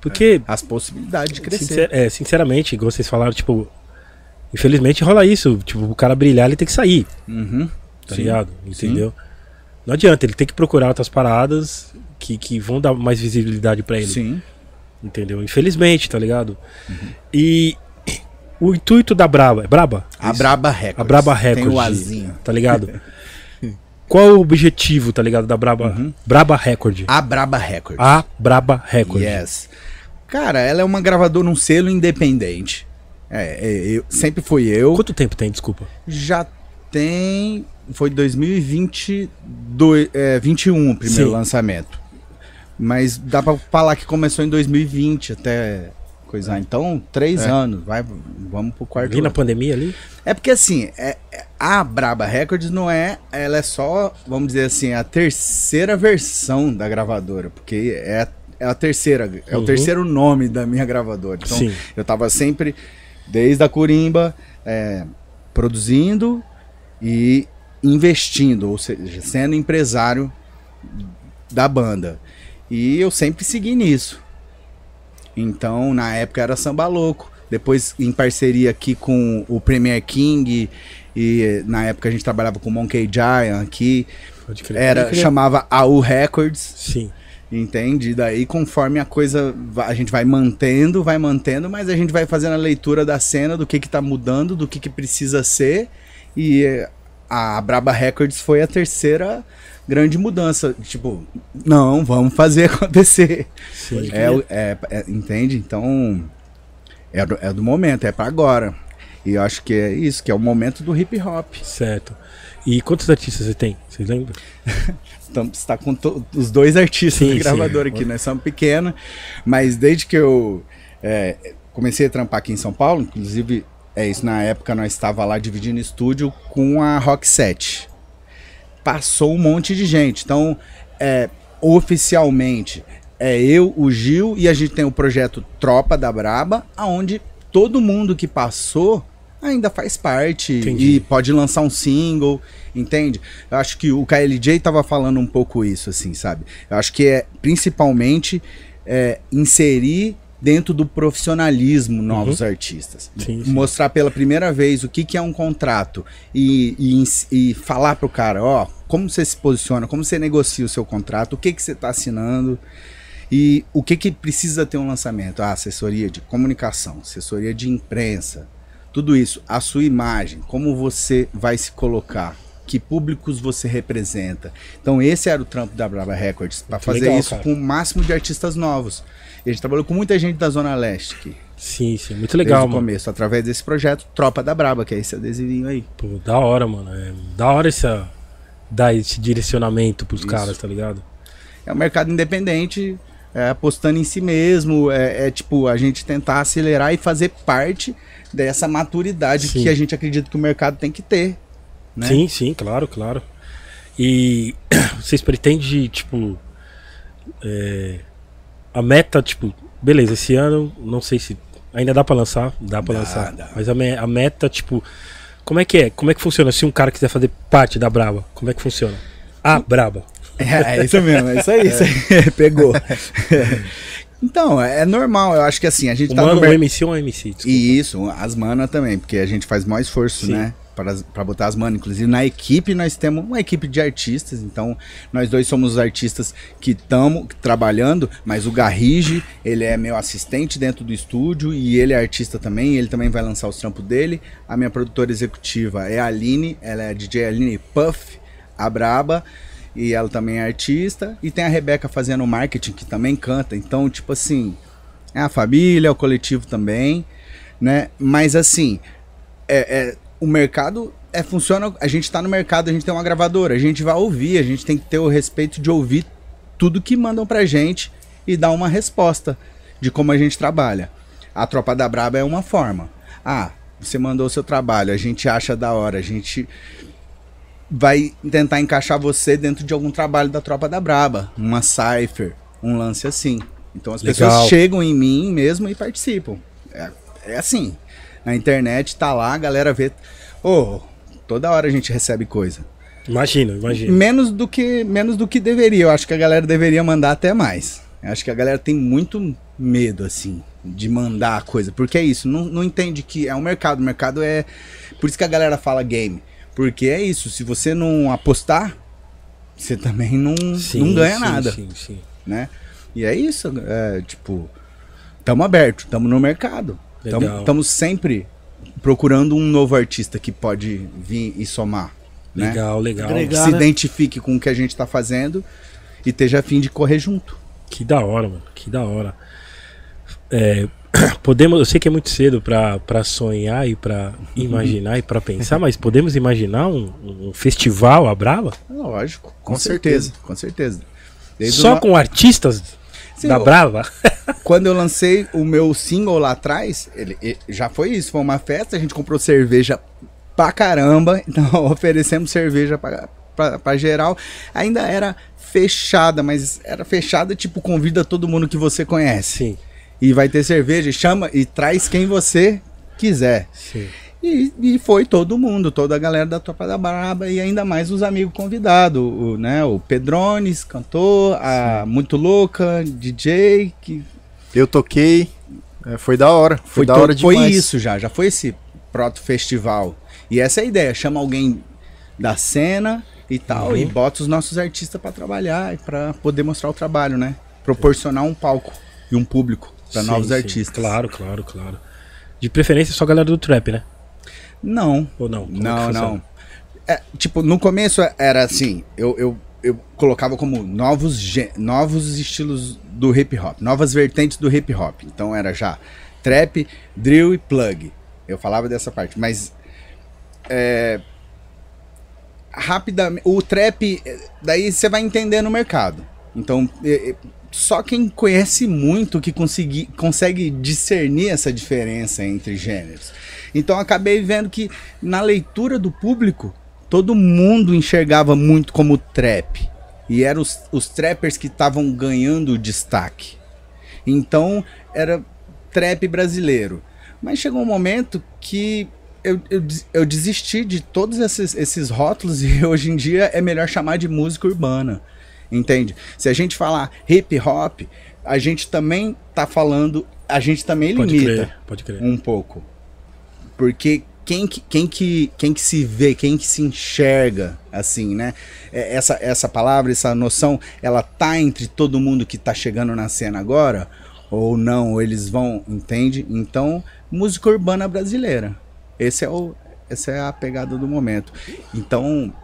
Porque, As possibilidades de crescer. sincer- é, sinceramente, igual vocês falaram, tipo, infelizmente rola isso. Tipo, o cara brilhar, ele tem que sair, Uhum. tá Sim. ligado? Entendeu? Não adianta, ele tem que procurar outras paradas que, que vão dar mais visibilidade pra ele. Sim. Entendeu? Infelizmente, tá ligado? E o intuito da Braba, é Braba? A Isso? Braba Records. A Braba Tem Records. o Azinho. Tá ligado? Qual é o objetivo, tá ligado, da Braba, Uhum. Braba Record? A Braba Records. A Braba Record. Yes. Cara, ela é uma gravadora, um selo independente. É, é, eu, sempre fui eu. Quanto tempo tem, desculpa? Já tem. Foi 2022, é, 21 o primeiro Sim. lançamento. Mas dá pra falar que começou em 2020 até coisar. Então, três É. anos. Vai, vamos pro quarto Ali na pandemia ali? É porque assim, é- é- a Braba Records não é. Ela é só, vamos dizer assim, a terceira versão da gravadora. Porque é, é a terceira. É Uhum. o terceiro nome da minha gravadora. Então, Sim. eu tava sempre, desde a Corimba, é, produzindo e investindo, ou seja, sendo empresário da banda. E eu sempre segui nisso. Então, na época era samba louco. depois em parceria aqui com o Premier King e na época a gente trabalhava com o Monkey Giant aqui, Pode crer. era Pode chamava AU Records, Sim. entende? E daí conforme a coisa a gente vai mantendo, vai mantendo, mas a gente vai fazendo a leitura da cena, do que que tá mudando, do que que precisa ser e a Braba Records foi a terceira grande mudança, tipo, não, vamos fazer acontecer. Sim. É, é- é- entende? Então, é do, é do momento, é pra agora. E eu acho que é isso, que é o momento do hip hop. Certo. E quantos artistas você tem? Vocês lembram? Então, você tá com to- os dois artistas Sim, da sim. gravadora aqui, nós somos pequenos, mas desde que eu é, comecei a trampar aqui em São Paulo, inclusive, é isso, na época nós estava lá dividindo estúdio com a Rock 7. Passou um monte de gente, então, é, oficialmente, é eu, o Gil, e a gente tem o projeto Tropa da Braba, aonde todo mundo que passou ainda faz parte Entendi. e pode lançar um single, entende? Eu acho que o KLJ tava falando um pouco isso, assim, sabe? Eu acho que é principalmente é, inserir dentro do profissionalismo novos artistas. Sim, sim. Mostrar pela primeira vez o que, que é um contrato e, e, e falar pro cara, ó, como você se posiciona, como você negocia o seu contrato, o que, que você tá assinando. E o que, que precisa ter um lançamento? Ah, assessoria de comunicação, assessoria de imprensa, tudo isso, a sua imagem, como você vai se colocar, que públicos você representa. Então esse era o trampo da Brava Records, para fazer legal, isso cara. com o máximo de artistas novos. E a gente trabalhou com muita gente da Zona Leste aqui, Sim, sim. Muito legal, desde o mano. começo, através desse projeto Tropa da Braba, que é esse adesivinho aí. Pô, da hora, mano. É da hora essa, dar esse direcionamento pros Isso. caras, tá ligado? É um mercado independente, é, apostando em si mesmo, é, é tipo a gente tentar acelerar e fazer parte dessa maturidade Sim. que a gente acredita que o mercado tem que ter. Né? Sim, sim, claro, claro. E vocês pretendem, tipo. é, a meta, tipo, beleza, esse ano, não sei se. Ainda dá pra lançar? Dá pra Dá, lançar. dá. Mas a, me- a meta, tipo. Como é que é? Como é que funciona? Se um cara quiser fazer parte da Braba, como é que funciona? A Braba. É, é isso mesmo, é isso aí, isso aí. Pegou. então, é normal, eu acho que assim, a gente Um tá mano, no um mer- MC ou um MC? Desculpa. E isso, as manas também, porque a gente faz maior esforço, Sim. né? Para, botar as manas. Inclusive, na equipe, nós temos uma equipe de artistas. Então, nós dois somos os artistas que estamos trabalhando, mas o Garrige, ele é meu assistente dentro do estúdio e ele é artista também. Ele também vai lançar os trampos dele. A minha produtora executiva é a Aline, ela é DJ Aline Puff, a Braba. E ela também é artista. E tem a Rebeca fazendo marketing, que também canta. Então, tipo assim, é a família, é o coletivo também, né? Mas assim, é, é- o mercado é funciona. A gente tá no mercado, a gente tem uma gravadora, a gente vai ouvir, a gente tem que ter o respeito de ouvir tudo que mandam pra gente e dar uma resposta de como a gente trabalha. A tropa da Braba é uma forma. Ah, você mandou o seu trabalho, a gente acha da hora, a gente vai tentar encaixar você dentro de algum trabalho da tropa da Braba, uma cipher, um lance assim. Então as Legal. pessoas chegam em mim mesmo e participam. É, é assim. Na internet tá lá, a galera vê. Ô, toda hora a gente recebe coisa. Imagina, imagina. Menos do que menos do que deveria. Eu acho que a galera deveria mandar até mais. Eu acho que a galera tem muito medo, assim, de mandar coisa. Porque é isso, não, não entende que é um mercado. O mercado é. Por isso que a galera fala game. Porque é isso, se você não apostar, você também não, não ganha sim, nada, Sim, sim. né? E é isso, é, tipo, tamo aberto, tamo no mercado. Legal. Estamos sempre procurando um novo artista que pode vir e somar, né? Legal, legal. Agregar. que Legal, se né? identifique com o que a gente tá fazendo e esteja a fim de correr junto. Que da hora, mano. Que da hora. É, podemos, eu sei que é muito cedo pra, pra sonhar e pra imaginar e pra pensar, mas podemos imaginar um, um festival a Brava? Lógico, com, Com certeza, certeza. com certeza. Desde Só com artistas Sim, da Brava? Quando eu lancei o meu single lá atrás, ele, e- já foi isso, foi uma festa, a gente comprou cerveja pra caramba, então oferecemos cerveja pra, pra, pra geral. Ainda era fechada, mas era fechada, tipo, convida todo mundo que você conhece. Sim, E vai ter cerveja, chama e traz quem você quiser. sim. E, e foi todo mundo, toda a galera da Tropa da Braba e ainda mais os amigos convidados, o, né, o Pedrones, cantor, a Muito Louca, DJ, que Eu toquei, É, foi da hora. Foi, Foi, da hora foi demais. isso já, já foi esse proto-festival. E essa é a ideia, chama alguém da cena e tal, Uhum. e bota os nossos artistas pra trabalhar e pra poder mostrar o trabalho, né? Proporcionar um palco e um público Sim, novos sim. artistas. Claro, claro, claro. De preferência só a galera do trap, né? Não, Ou não? Como é não, não. É, tipo, no começo era assim, eu, eu, eu colocava como novos, novos estilos do hip hop, novas vertentes do hip hop. Então era já trap, drill e plug. Eu falava dessa parte, mas é, rapidamente, o trap, daí você vai entender no mercado. Então, eh, só quem conhece muito que consegui, consegue discernir essa diferença entre gêneros. Então, acabei vendo que na leitura do público, todo mundo enxergava muito como trap. E eram os, os trappers que estavam ganhando destaque. Então, era trap brasileiro. Mas chegou um momento que eu, eu, eu desisti de todos esses, esses rótulos e hoje em dia é melhor chamar de música urbana. Entende? Se a gente falar hip hop, a gente também tá falando, a gente também Pode limita crer, pode crer. um pouco. Porque quem que, quem, que, quem que se vê, quem que se enxerga, assim, né? É, Essa, essa palavra, essa noção, ela tá entre todo mundo que tá chegando na cena agora? Ou não? Ou eles vão, entende? Então, música urbana brasileira. Esse é o, essa é a pegada do momento. Então,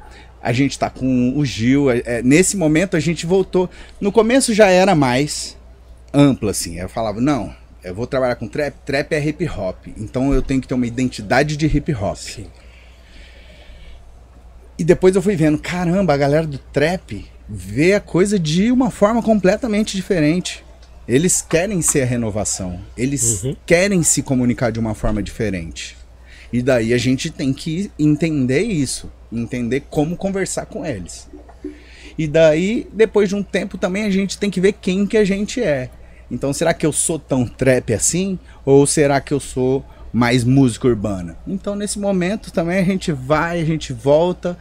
a gente tá com o Gil. é, é, nesse momento, a gente voltou. No começo já era mais ampla, assim. Eu falava, não, eu vou trabalhar com trap, trap é hip hop. Então eu tenho que ter uma identidade de hip hop. Sim. E depois eu fui vendo, caramba, a galera do trap vê a coisa de uma forma completamente diferente. Eles querem ser a renovação. Eles Uhum. querem se comunicar de uma forma diferente. E daí a gente tem que entender isso, entender como conversar com eles. E daí, depois de um tempo também a gente tem que ver quem que a gente é. Então, será que eu sou tão trap assim? Ou será que eu sou mais música urbana? Então, nesse momento também a gente vai, a gente volta.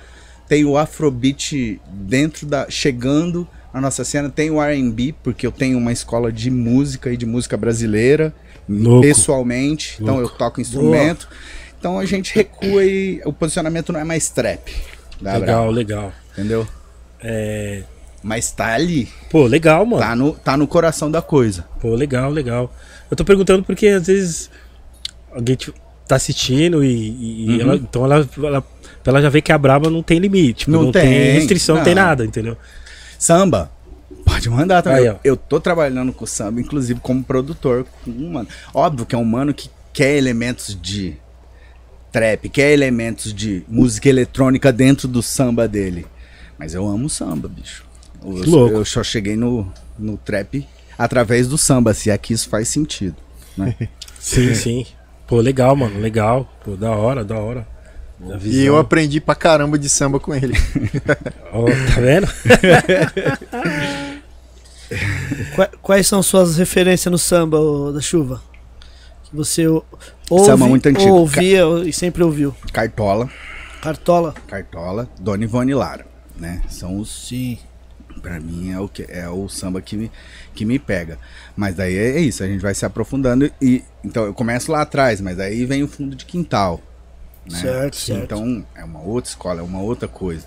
Tem o Afrobeat dentro da. chegando na nossa cena. Tem o RB, porque eu tenho uma escola de música e de música brasileira, Louco. pessoalmente. Então eu Louco. toco instrumento. Então a gente recua e o posicionamento não é mais trap. Legal, Brava, legal. entendeu? É... Mas tá ali. Pô, legal, mano. Tá no, tá no coração da coisa. Pô, legal, legal. Eu tô perguntando porque às vezes alguém te- tá assistindo e, e- Uhum. ela, então ela, ela, ela já vê que a Braba não tem limite, tipo, Não não, tem, tem, restrição, não tem nada, entendeu? Samba. Pode mandar também. Aí, eu tô trabalhando com samba, inclusive como produtor. com um mano. Óbvio que é um mano que quer elementos de trap, quer elementos de música eletrônica dentro do samba dele. Mas eu amo samba, bicho. Louco. eu só cheguei no, no trap através do samba, se é que isso faz sentido. Né? Sim, sim. Pô, legal, mano, legal. Pô, da hora, da hora. E eu aprendi pra caramba de samba com ele. Ó, tá vendo? Qua- Quais são suas referências no samba ô, da chuva? Que você ou- ouve, Samba muito antigo. ouvia e sempre ouviu. Cartola, Cartola. Cartola, Dona Ivone Lara, né? São os Sim. Pra mim é o que é o samba que me, que me pega. Mas daí é isso, a gente vai se aprofundando e então eu começo lá atrás, mas daí vem o fundo de quintal, né? Certo, certo. Então é uma outra escola, é uma outra coisa.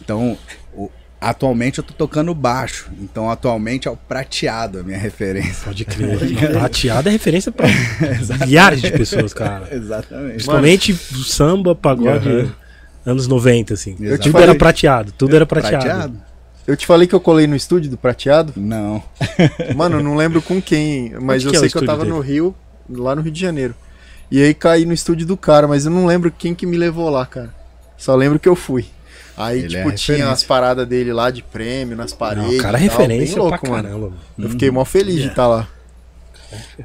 Então, o- atualmente eu tô tocando baixo, então atualmente é o prateado a minha referência. Pode crer. Prateada é referência pra milhares de pessoas, cara. Exatamente. Principalmente samba, pagode, Aham. anos 90, assim. Eu tudo falei- era prateado, tudo era prateado. Eu te falei que eu colei no estúdio do Prateado. Não. Mano, eu não lembro com quem, mas Onde eu que é sei que eu tava dele? no Rio, lá no Rio de Janeiro. E aí caí no estúdio do cara, mas eu não lembro quem que me levou lá, cara. Só lembro que eu fui. Aí, Ele é tipo, tinha referência. as paradas dele lá de prêmio nas Não, paredes. o cara é e tal, referência bem louco, pra mano. caramba. Eu fiquei mó feliz de Yeah. estar lá.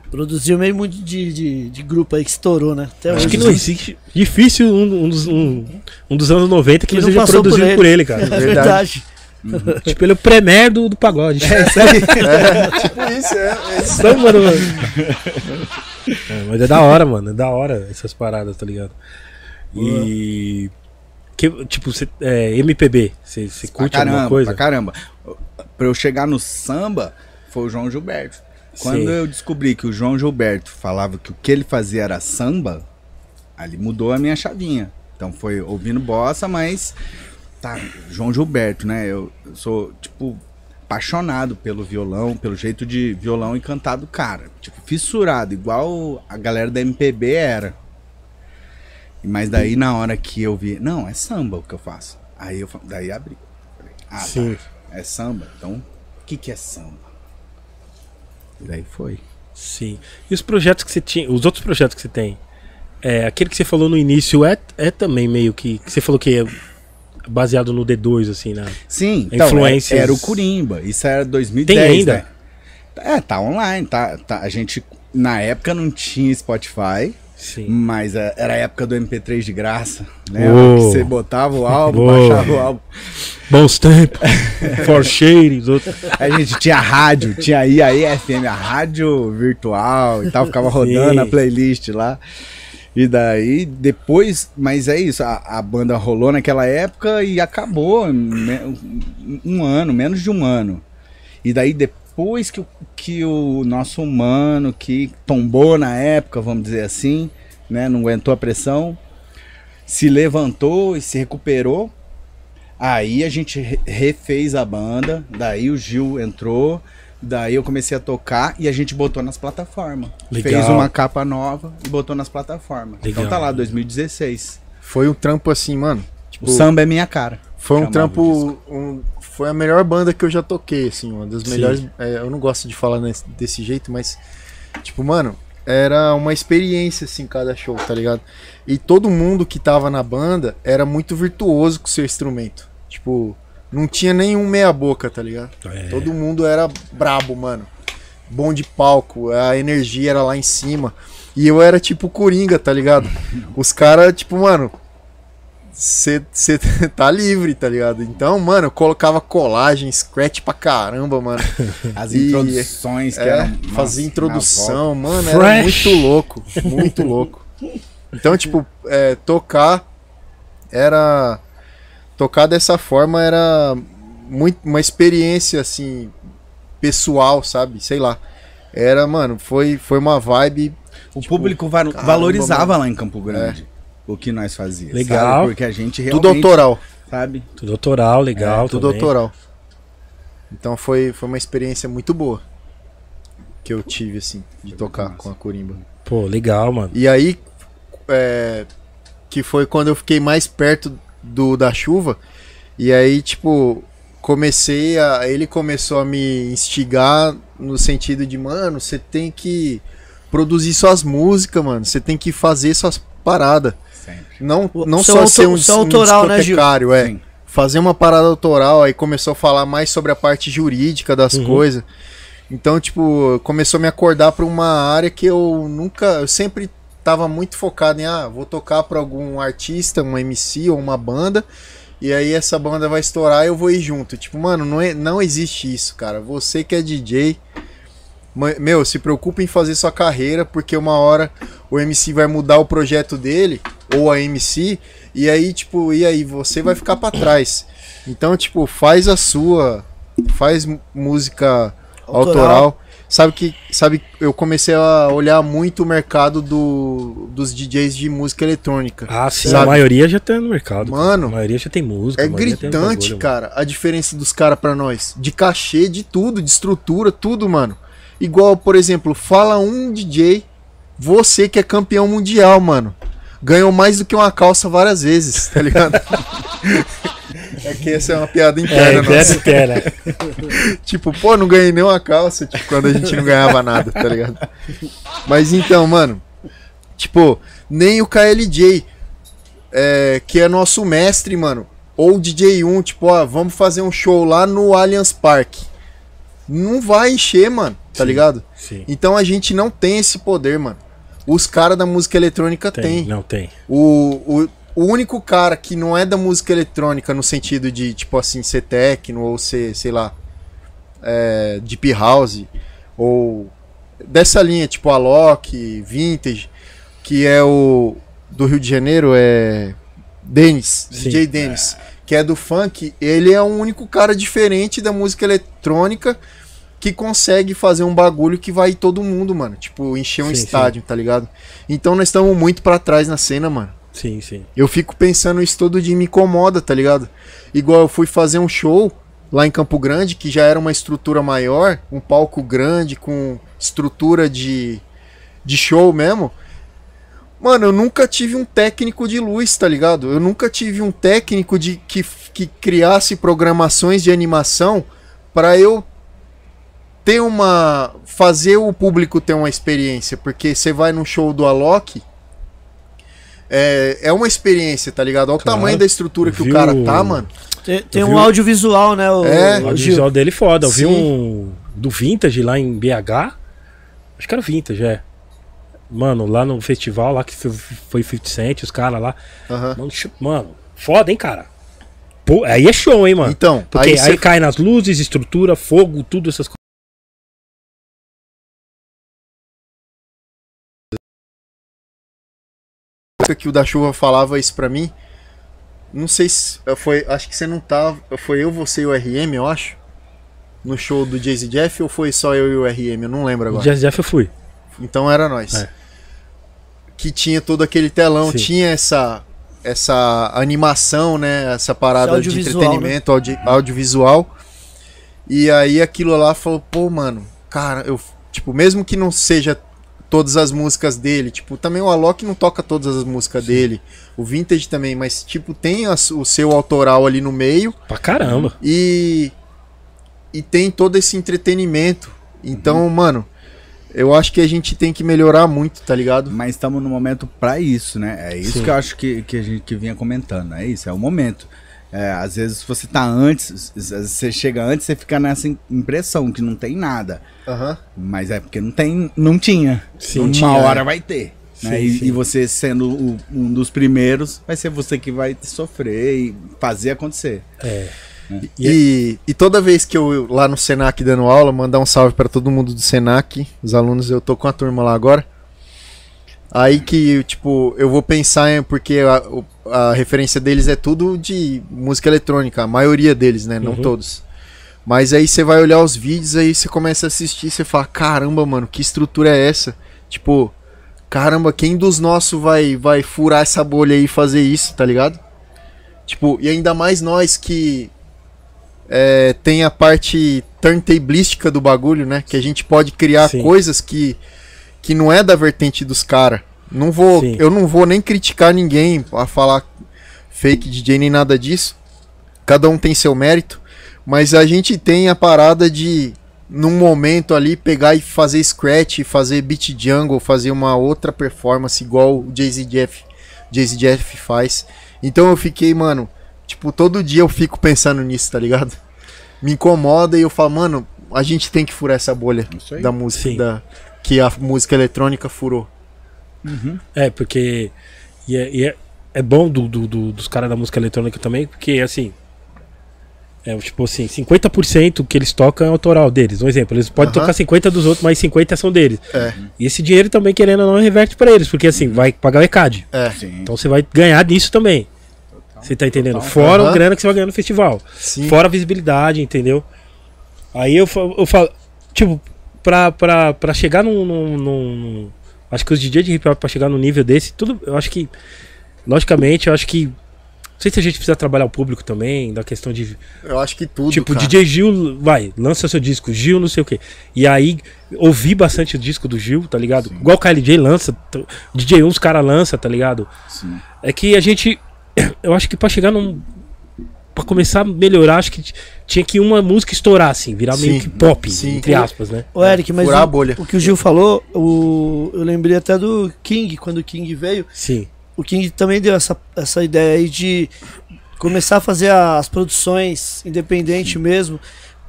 Produziu meio muito de, de, de grupo aí que estourou, né? Até Acho hoje. que não existe. Difícil um, um dos, um, um dos anos 90 que, Que não não seja passou por produzido ele. por ele, cara. É verdade. tipo, ele é o premier do, do pagode. É isso aí. tipo isso, é. é isso. Samba, mano. É, mas é da hora, mano. É da hora essas paradas, tá ligado? E. Que, tipo, cê, é, MPB, você Pra curte caramba, alguma coisa? pra caramba. Pra eu chegar no samba, foi o João Gilberto. Quando Sim. eu descobri que o João Gilberto falava que o que ele fazia era samba, ali mudou a minha chavinha. Então foi ouvindo bossa, mas tá, João Gilberto, né? Eu, eu sou tipo apaixonado pelo violão, pelo jeito de violão e cantar do cara, tipo fissurado, igual a galera da MPB era. Mas daí na hora que eu vi, não, é samba o que eu faço. Aí eu daí abri. Falei, ah, Sim. tá, é samba. Então, o que que é samba? E daí foi. Sim. E os projetos que você tinha, os outros projetos que você tem, é, aquele que você falou no início é, é também meio que, que você falou que é baseado no D2, assim, né? Sim, então, Influências- é- era o Corimba. Isso era 2010, Tem ainda? né? É, tá online, tá, tá. A gente, na época, não tinha Spotify, Sim. mas é, era a época do MP3 de graça, né? Você botava o álbum, baixava o álbum. Bons tempos. For Shade, os outros. A gente tinha rádio, tinha aí a FM, a rádio virtual e tal, ficava rodando Sim. a playlist lá. E daí, depois, mas é isso, a, a banda rolou naquela época e acabou me- um, ano, menos de um ano. E daí, depois que, o- que o nosso humano, que tombou na época, vamos dizer assim, né, não aguentou a pressão, se levantou e se recuperou, Aí a gente re- refez a banda, daí o Gil entrou, daí eu comecei a tocar e a gente botou nas plataformas. Legal. Fez uma capa nova e botou nas plataformas. Legal. Então tá lá, 2016. Foi um trampo assim, mano. Tipo, O samba é minha cara. foi um trampo. um- foi a melhor banda que eu já toquei, assim, uma das Sim. melhores. é, eu não gosto de falar nesse- desse jeito, mas. Tipo, mano, era uma experiência, assim, cada show, tá ligado? E todo mundo que tava na banda era muito virtuoso com o seu instrumento. Tipo, não tinha nenhum meia-boca, tá ligado? É. Todo mundo era brabo, mano. Bom de palco, a energia era lá em cima. E eu era tipo Coringa, tá ligado? Os caras, tipo, mano, você tá livre, tá ligado? Então, mano, eu colocava colagem, scratch pra caramba, mano. As E- introduções que É, eram. fazia introdução, mano, Fresh. era muito louco, muito louco. Então, tipo, é, tocar era tocar dessa forma era muito uma experiência assim pessoal, sabe? Sei lá. Era, mano, foi foi uma vibe O público va- caramba, valorizava lá em Campo Grande o que nós fazíamos. Legal. sabe? Porque a gente tudo realmente. autoral, Sabe? Tudo autoral, legal. É, tudo também. autoral. Então foi foi uma experiência muito boa que eu tive assim de tocar massa. com a Corimba. Pô, legal, mano. E aí, é, que foi quando eu fiquei mais perto do da chuva. E aí, tipo, comecei a. Ele começou a me instigar no sentido de, mano, você tem que produzir suas músicas, mano. Você tem que fazer suas paradas. Sempre. Não, não só ser um, um autoral, né, Gil? discotecário, é Sim. fazer uma parada autoral, aí começou a falar mais sobre a parte jurídica das Uhum. coisas. Então, tipo, começou a me acordar pra uma área que eu nunca, eu sempre tava muito focado em, ah, vou tocar pra algum artista, um MC ou uma banda, e aí essa banda vai estourar e eu vou ir junto. Tipo, mano, não, é, não existe isso, cara. Você que é DJ, meu, se preocupe em fazer sua carreira, porque uma hora o MC vai mudar o projeto dele, ou a MC, e aí, tipo, e aí, você vai ficar pra trás. Então, tipo, faz a sua, faz música autoral. Sabe que, sabe, eu comecei a olhar muito o mercado do, dos DJs de música eletrônica. Ah, sim. Sabe? A maioria já tá no mercado. Mano, a maioria já tem música. É tem gritante, bagulho, cara, a diferença dos caras pra nós. De cachê, de tudo, de estrutura, tudo, mano. Igual, por exemplo, fala um DJ, você que é campeão mundial, mano. Ganhou mais do que uma calça várias vezes, tá ligado? é que essa é uma piada É, interna nossa. interna, interna. Tipo, pô, não ganhei nem uma calça, tipo, quando a gente não ganhava nada, tá ligado? Mas então, mano, tipo, nem o KLJ, é, que é nosso mestre, mano, ou o DJ1, tipo, ó, vamos fazer um show lá no Allianz Parque. Não vai encher, mano, tá Sim. ligado? Sim. Então a gente não tem esse poder, mano. Os caras da música eletrônica Tem, têm. Não tem. O, o, o único cara que não é da música eletrônica no sentido de, tipo assim, ser techno ou ser, sei lá, é, deep house ou dessa linha, tipo Alok, Vintage, que é o do Rio de Janeiro, é Dennis, Sim. DJ Dennis, que é do funk, ele é o único cara diferente da música eletrônica que consegue fazer um bagulho que vai todo mundo, mano. Tipo, encher um Sim, estádio, tá ligado? Então nós estamos muito pra trás na cena, mano. Sim, sim. Eu fico pensando isso todo dia me incomoda, tá ligado? Igual eu fui fazer um show lá em Campo Grande, que já era uma estrutura maior, um palco grande, com estrutura de, de show mesmo. Mano, eu nunca tive um técnico de luz, tá ligado? Eu nunca tive um técnico de que, que criasse programações de animação pra eu ter uma. fazer o público ter uma experiência. Porque você vai num show do Alok. É, é uma experiência, tá ligado? Olha o Claro. tamanho da estrutura que Viu? o cara tá, mano. Tem, tem um vi audiovisual, né? O, É, O audiovisual Gil. dele foda. Eu vi Sim. um do Vintage lá em BH. Acho que era o Vintage, é. Mano, lá no festival, lá que foi- foi 50 Cent, os caras lá. Mano, foda, hein, cara? Pô, aí é show, hein, mano? Então, Porque aí aí, cê- cai nas luzes, estrutura, fogo, tudo essas coisas. Que o da chuva falava isso pra mim. Não sei se foi, acho que você não tava, foi eu, você e o RM, eu acho. No show do Jay-Z Jeff ou foi só eu e o RM, eu não lembro O agora. Jazz Jeff eu fui. Então era nós. É. Que tinha todo aquele telão, Sim. tinha essa essa animação, né, essa parada de audiovisual, entretenimento audi- audiovisual. E aí aquilo lá falou, pô, mano, cara, eu tipo, mesmo que não seja todas as músicas dele, tipo, também o Alok não toca todas as músicas dele, o Vintage também, mas tipo, tem as- o seu autoral ali no meio Pra caramba. e e tem todo esse entretenimento. Então, Uhum. mano, eu acho que a gente tem que melhorar muito, tá ligado? Mas estamos no momento pra isso, né? É isso Sim. que eu acho que, que a gente que vinha comentando. É isso, é o momento. É, às vezes você tá antes, você chega antes, você fica nessa im- impressão que não tem nada. Aham. Mas é porque não tem, não tinha. Sim, Uma tinha, hora é. vai ter. Sim, né? E, sim. e você sendo o- um dos primeiros, vai ser você que vai sofrer e fazer acontecer. É. E, e toda vez que eu lá no Senac dando aula, mandar um salve pra todo mundo do Senac, os alunos, eu tô com a turma lá agora. Aí que, tipo, eu vou pensar em. Porque a, a referência deles é tudo de música eletrônica, a maioria deles, né? Não Uhum. todos. Mas aí você vai olhar os vídeos, aí você começa a assistir, você fala: caramba, mano, que estrutura é essa? Tipo, caramba, quem dos nossos vai, vai furar essa bolha aí e fazer isso, tá ligado? Tipo, e ainda mais nós que é, tem a parte turntablística do bagulho, né? Que a gente pode criar Sim. coisas que, que não é da vertente dos caras. Não vou, Sim. eu não vou nem criticar ninguém a falar fake DJ nem nada disso. Cada um tem seu mérito, mas a gente tem a parada de num momento ali pegar e fazer scratch, fazer beat jungle, fazer uma outra performance igual o Jay-Z Jeff, Jay-Z Jeff faz. Então eu fiquei, mano, tipo, todo dia eu fico pensando nisso, tá ligado? Me incomoda e eu falo, mano, a gente tem que furar essa bolha da música Sim. da que a música eletrônica furou. É, porque. E é, e é, é bom do, do- do- dos caras da música eletrônica também, porque assim. É tipo assim, 50% que eles tocam é autoral deles. Um exemplo, eles podem Aham. tocar 50 dos outros, mas 50 são deles. É, E esse dinheiro também, querendo ou não, reverte pra eles, porque assim, vai pagar o ECAD. é. Então você vai ganhar nisso também. Você tá entendendo? Total. Fora Aham. o grana que você vai ganhar no festival. Sim. Fora a visibilidade, entendeu? Aí eu, eu falo, tipo, pra, pra, pra chegar num, num- num- Acho que os DJ de hip hop, pra chegar num nível desse, tudo. Eu acho que. Logicamente, eu acho que. Não sei se a gente precisa trabalhar o público também, da questão de. Eu acho que tudo, tipo, cara. DJ Gil, vai, lança seu disco, Gil, não sei o quê. E aí, ouvi bastante o disco do Gil, tá ligado? Sim. Igual o KLJ lança, DJ 1 os caras lança, tá ligado? Sim. É que a gente. Eu acho que pra chegar num. Pra começar a melhorar, acho que tinha que uma música estourar, assim, virar meio Sim, que pop, sim. entre aspas, né? Ô, Eric, mas Furar a o, bolha. o que o Gil falou, o, eu lembrei até do King, quando o King veio. Sim. O King também deu essa, essa ideia aí de começar a fazer as produções independente mesmo.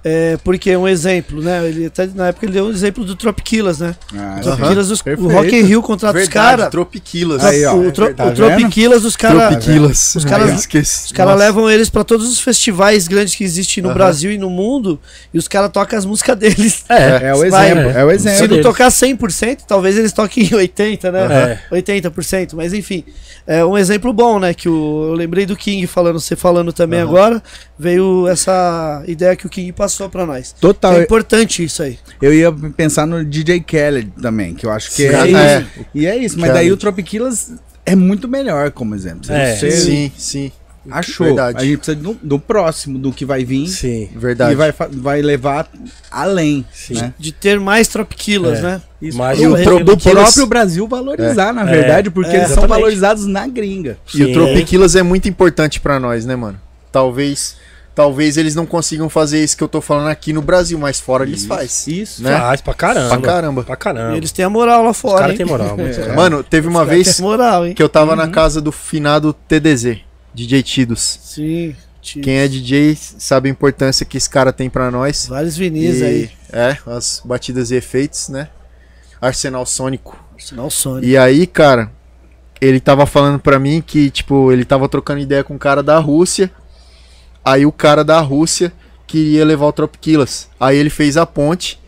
É, porque um exemplo, né? Ele até na época ele deu um exemplo do Tropiquilas, né? Ah. Tropiquilas, os- o. Rock in Rio contrata os caras. Tropiquilas. Aí, ó. O, tro, Tá o? Tropiquilas, os caras. Tropiquilas. os caras-. Os Nossa. levam eles pra todos os festivais grandes que existem no Aham. Brasil e no mundo e os caras tocam as músicas deles. É, É o Vai, exemplo, é. é o Se exemplo. não tocar 100%, talvez eles toquem 80%, né? É. 80%, mas enfim. É um exemplo bom, né? Que o, eu lembrei do King falando, você falando também Aham. agora. Veio essa ideia que o King passou. pra nós. Total. É importante isso aí. Eu ia pensar no DJ Kelly também, que eu acho que é Sim, isso. é. E é isso, mas Kelly. daí o Tropiquilas é muito melhor como exemplo. É, você Sim, sim. achou, Verdade. a gente precisa do, do próximo, do que vai vir Sim. Verdade. e vai, vai levar além. Sim. Né? De ter mais tropiquilas, É. né? Isso. Mas e o do próprio Brasil valorizar, na É. verdade, porque É, eles são exatamente. valorizados na gringa. E o Sim. Tropiquilas é muito importante pra nós, né, mano? Talvez, talvez eles não consigam fazer isso que eu tô falando aqui no Brasil, mas fora eles fazem. Isso. Né? Faz pra caramba. Pra caramba. Pra caramba. E eles têm a moral lá Os fora. caras hein? têm moral, mano. É. Mano, teve uma Os caras vez moral, que eu tava na casa do finado TDZ, DJ Tidos. Sim. tio. Quem é DJ sabe a importância que esse cara tem pra nós. Vários vinis E- aí. É, as batidas e efeitos, né? Arsenal Sônico. Sinal Sony. E aí, cara, ele tava falando pra mim que, tipo, ele tava trocando ideia com um cara da Rússia. Aí o cara da Rússia queria levar o Tropiquilas. Aí ele fez a ponte.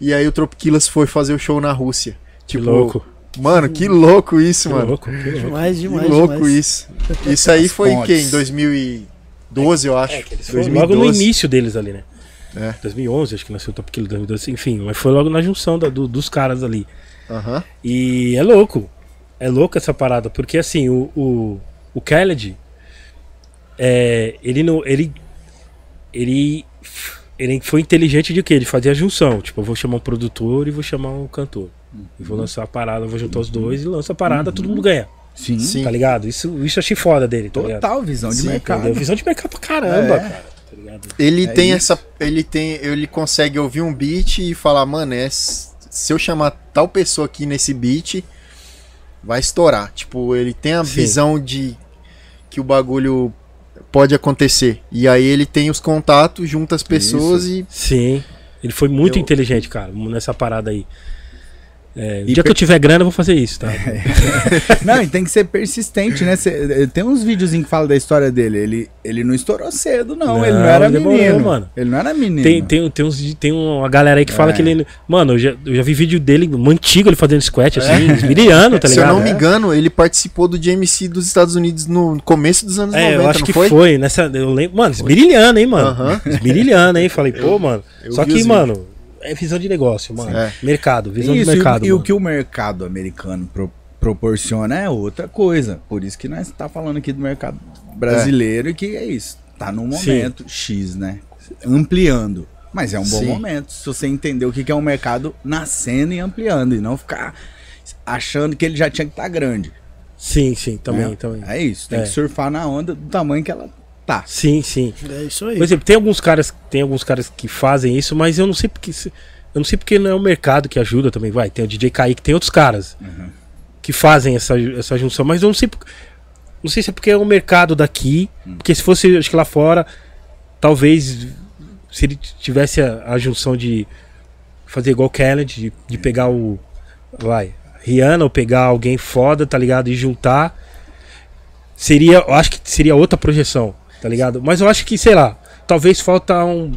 E aí o Tropiquilas foi fazer o show na Rússia. Que Tipo, louco. Mano, que louco isso, Que mano. louco. Que louco. Demais, Que demais, louco demais. isso. Isso aí As foi em que? Em 2012, eu acho. É, que logo no 2012. início deles ali, né? É. 2011, acho que nasceu o Top Kill 2012, enfim, mas foi logo na junção da- do- dos caras ali. Aham. E é louco. É louco essa parada, porque assim, o, o, o Khaled, é, ele não. Ele. Ele. Ele foi inteligente de quê? De fazer a junção. Tipo, eu vou chamar um produtor e vou chamar um cantor. E vou lançar a parada, vou juntar os dois e lança a parada, todo mundo ganha. Sim. Sim. Tá ligado? Isso, isso eu achei foda dele, tá ligado? Total visão de Sim, mercado. Entendeu? Visão de mercado pra caramba, É. cara. Tá ligado? Ele É tem isso. essa. Ele tem. Ele consegue ouvir um beat e falar, mano, é, se eu chamar tal pessoa aqui nesse beat, vai estourar. Tipo, ele tem a Sim. visão de que o bagulho pode acontecer. E aí ele tem os contatos, junta as pessoas e. Sim. Ele foi muito Eu- inteligente, cara, nessa parada aí. É, o dia que per- eu tiver grana, eu vou fazer isso, tá? Não, e tem que ser persistente, né? Cê- tem uns videozinhos que falam da história dele. Ele, ele não estourou cedo, não. Não, ele não era demorou, menino. mano. Ele não era menino. Tem, tem, tem, uns, tem uma galera aí que fala É. que ele. Mano, eu já, eu já vi vídeo dele, um antigo, ele fazendo squat, assim, esmirilhando, tá Se ligado? eu não me É. engano, ele participou do GMC dos Estados Unidos no começo dos anos É, 90, eu acho não que foi? foi? nessa. Eu lembro, mano, esmirilhando, hein, mano? Aham. Esmirilhando, hein? Falei, pô, mano. eu Só que, mano, é visão de negócio, mano. É. Mercado, visão Isso, de e o- mercado. e, o mano. que o mercado americano pro- proporciona é outra coisa. Por isso que nós tá falando aqui do mercado brasileiro e que é isso. Tá num Sim. momento X, né? Ampliando. Mas é um bom Sim. momento se você entender o que é um mercado nascendo e ampliando e não ficar achando que ele já tinha que estar grande. Sim, sim, também, né? também. É isso, tem É. que surfar na onda do tamanho que ela tá. Sim, sim. É isso aí. Por exemplo, tem alguns caras, tem alguns caras que fazem isso, mas eu não sei porque eu não sei porque não é o mercado que ajuda também, vai. Tem o DJ Kaique, tem outros caras Uhum. que fazem essa, essa junção, mas eu não sei por- não sei se é porque é o mercado daqui, Hum. porque se fosse acho que lá fora, talvez se ele tivesse a, a junção de fazer igual o Kennedy, de, de pegar o vai, Rihanna ou pegar alguém foda, tá ligado? E juntar seria, eu acho que seria outra projeção, tá ligado? Mas eu acho que, sei lá, talvez falta um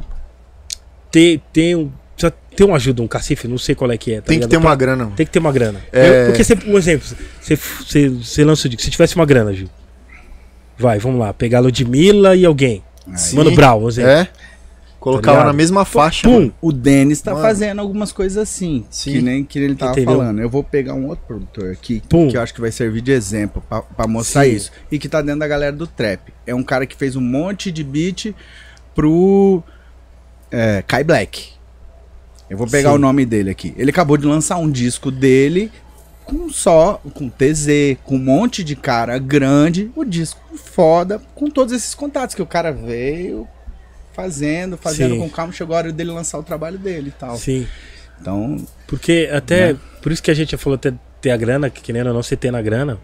ter ter um precisa ter uma ajuda, um cacife, não sei qual é que é, tá Tem que ligado? ter uma Pra- grana. tem que ter uma grana. É. Eu- porque, você, um exemplo, você, você, você lança o disco, se tivesse uma grana, Gil. Vai, vamos lá, pegar Ludmilla e alguém. Aí, Mano Brown, um exemplo. É. Colocava ligado? na mesma faixa. Pum! mano. O Denis tá Mano. fazendo algumas coisas assim, Sim. que nem que ele tava Entendeu? falando. Eu vou pegar um outro produtor aqui, Pum. que eu acho que vai servir de exemplo pra mostrar Sim. isso. E que tá dentro da galera do trap. É um cara que fez um monte de beat pro é, Kai Black. Eu vou pegar Sim. o nome dele aqui. Ele acabou de lançar um disco dele com só, com TZ, com um monte de cara grande, o disco foda, com todos esses contatos que o cara veio fazendo, fazendo Sim. com calma, chegou a hora dele lançar o trabalho dele e tal. Sim. Então, Porque até. Por isso que a gente já falou até ter a grana, que querendo ou não, você ter na grana.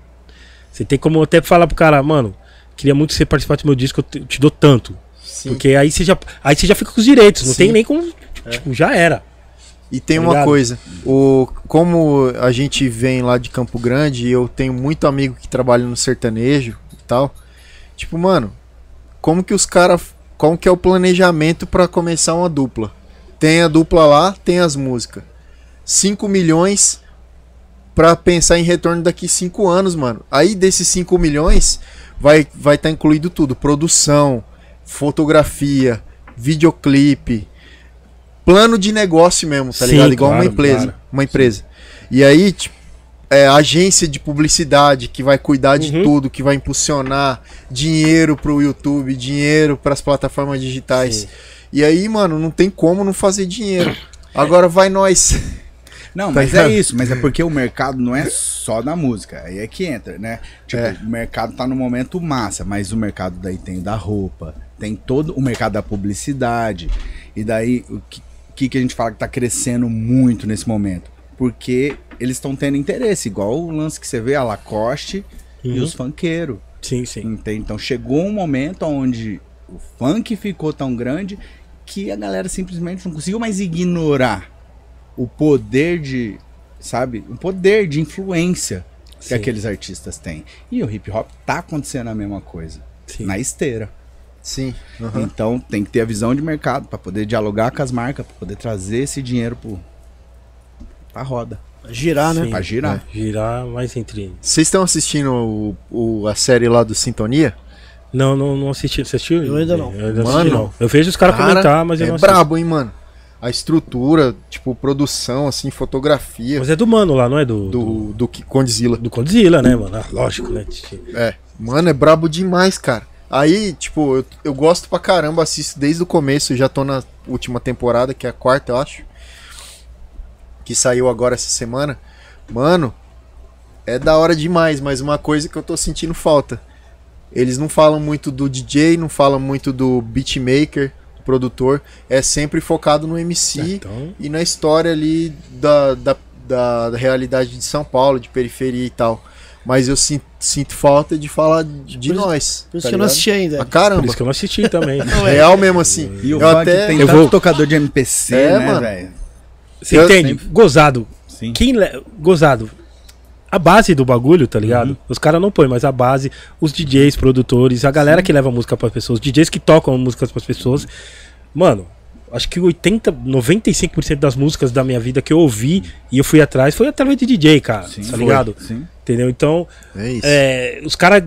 Você tem como até falar pro cara, mano, queria muito que você participasse do meu disco, eu te, eu te dou tanto. Sim. Porque aí você já. Aí você já fica com os direitos, não Sim. tem nem como. Tipo, já era. E tem Tá uma ligado? coisa, o, como a gente vem lá de Campo Grande e eu tenho muito amigo que trabalha no sertanejo e tal, tipo, mano, como que os caras, como que é o planejamento pra começar uma dupla? Tem a dupla lá, tem as músicas. 5 milhões pra pensar em retorno daqui 5 anos, mano. Aí desses 5 milhões vai vai estar incluído tudo, produção, fotografia, videoclipe, plano de negócio mesmo, tá Sim, ligado? Igual claro, uma empresa. claro. Uma empresa. E aí, tipo, é a agência de publicidade que vai cuidar de Uhum. tudo, que vai impulsionar dinheiro pro YouTube, dinheiro pras plataformas digitais. Sim. E aí, mano, não tem como não fazer dinheiro. Agora vai nós. Não, Tá mas é isso, mas é porque o mercado não é só da música, aí é que entra, né? Tipo, É. o mercado tá no momento massa, mas o mercado daí tem o da roupa, tem todo o mercado da publicidade, e daí o que, que, que a gente fala que tá crescendo muito nesse momento? Porque eles estão tendo interesse, igual o lance que você vê, a Lacoste e Uhum. os funkeiros. Sim, sim. Entende? Então chegou um momento onde o funk ficou tão grande que a galera simplesmente não conseguiu mais ignorar o poder de, sabe, o poder de influência que Sim. aqueles artistas têm. E o hip hop tá acontecendo a mesma coisa, Sim. na esteira. Sim. aham. Então tem que ter a visão de mercado para poder dialogar com as marcas, para poder trazer esse dinheiro pro pra roda, Girar, né? Sim. pra girar. Girar mais entre. Vocês estão assistindo o, o- a série lá do Sintonia? Não, não, não assisti. Você assistiu? Eu ainda não. Eu ainda Mano, assisti, não. Eu vejo os caras Cara, comentar, mas eu é não assisti. brabo, hein, mano? A estrutura, tipo, produção, assim, fotografia Mas é do mano lá, não é do. do, do que Condzilla. do Condzilla, né, mano? Ah, lógico, né? É, mano, é brabo demais, cara. Aí, tipo, eu, eu gosto pra caramba, assisto desde o começo, já tô na última temporada, que é a quarta, eu acho. Que saiu agora essa semana. Mano, é da hora demais, mas uma coisa que eu tô sentindo falta. Eles não falam muito do DJ, não falam muito do beatmaker, do produtor. É sempre focado no MC Então, e na história ali da, da, da, da realidade de São Paulo, de periferia e tal. Mas eu sinto, sinto falta de falar de, de Por nós. Por isso tá que eu não assisti ainda. Ah, por caramba. isso que eu não assisti também. Real mesmo assim. E o eu até. tem Eu vou- tocador de MPC, É, né, mano. velho? Você Eu- entende? Gozado. Sim. Quem le... Gozado. A base do bagulho, tá ligado? Os caras não põem, mas a base, os DJs, produtores, a galera que leva música pras pessoas, os DJs que tocam músicas pras pessoas. Mano, acho que 80, 95% das músicas da minha vida que eu ouvi e eu fui atrás foi através de DJ, cara. Sim, tá foi. ligado? Sim. Entendeu? Então, É isso. é, os caras,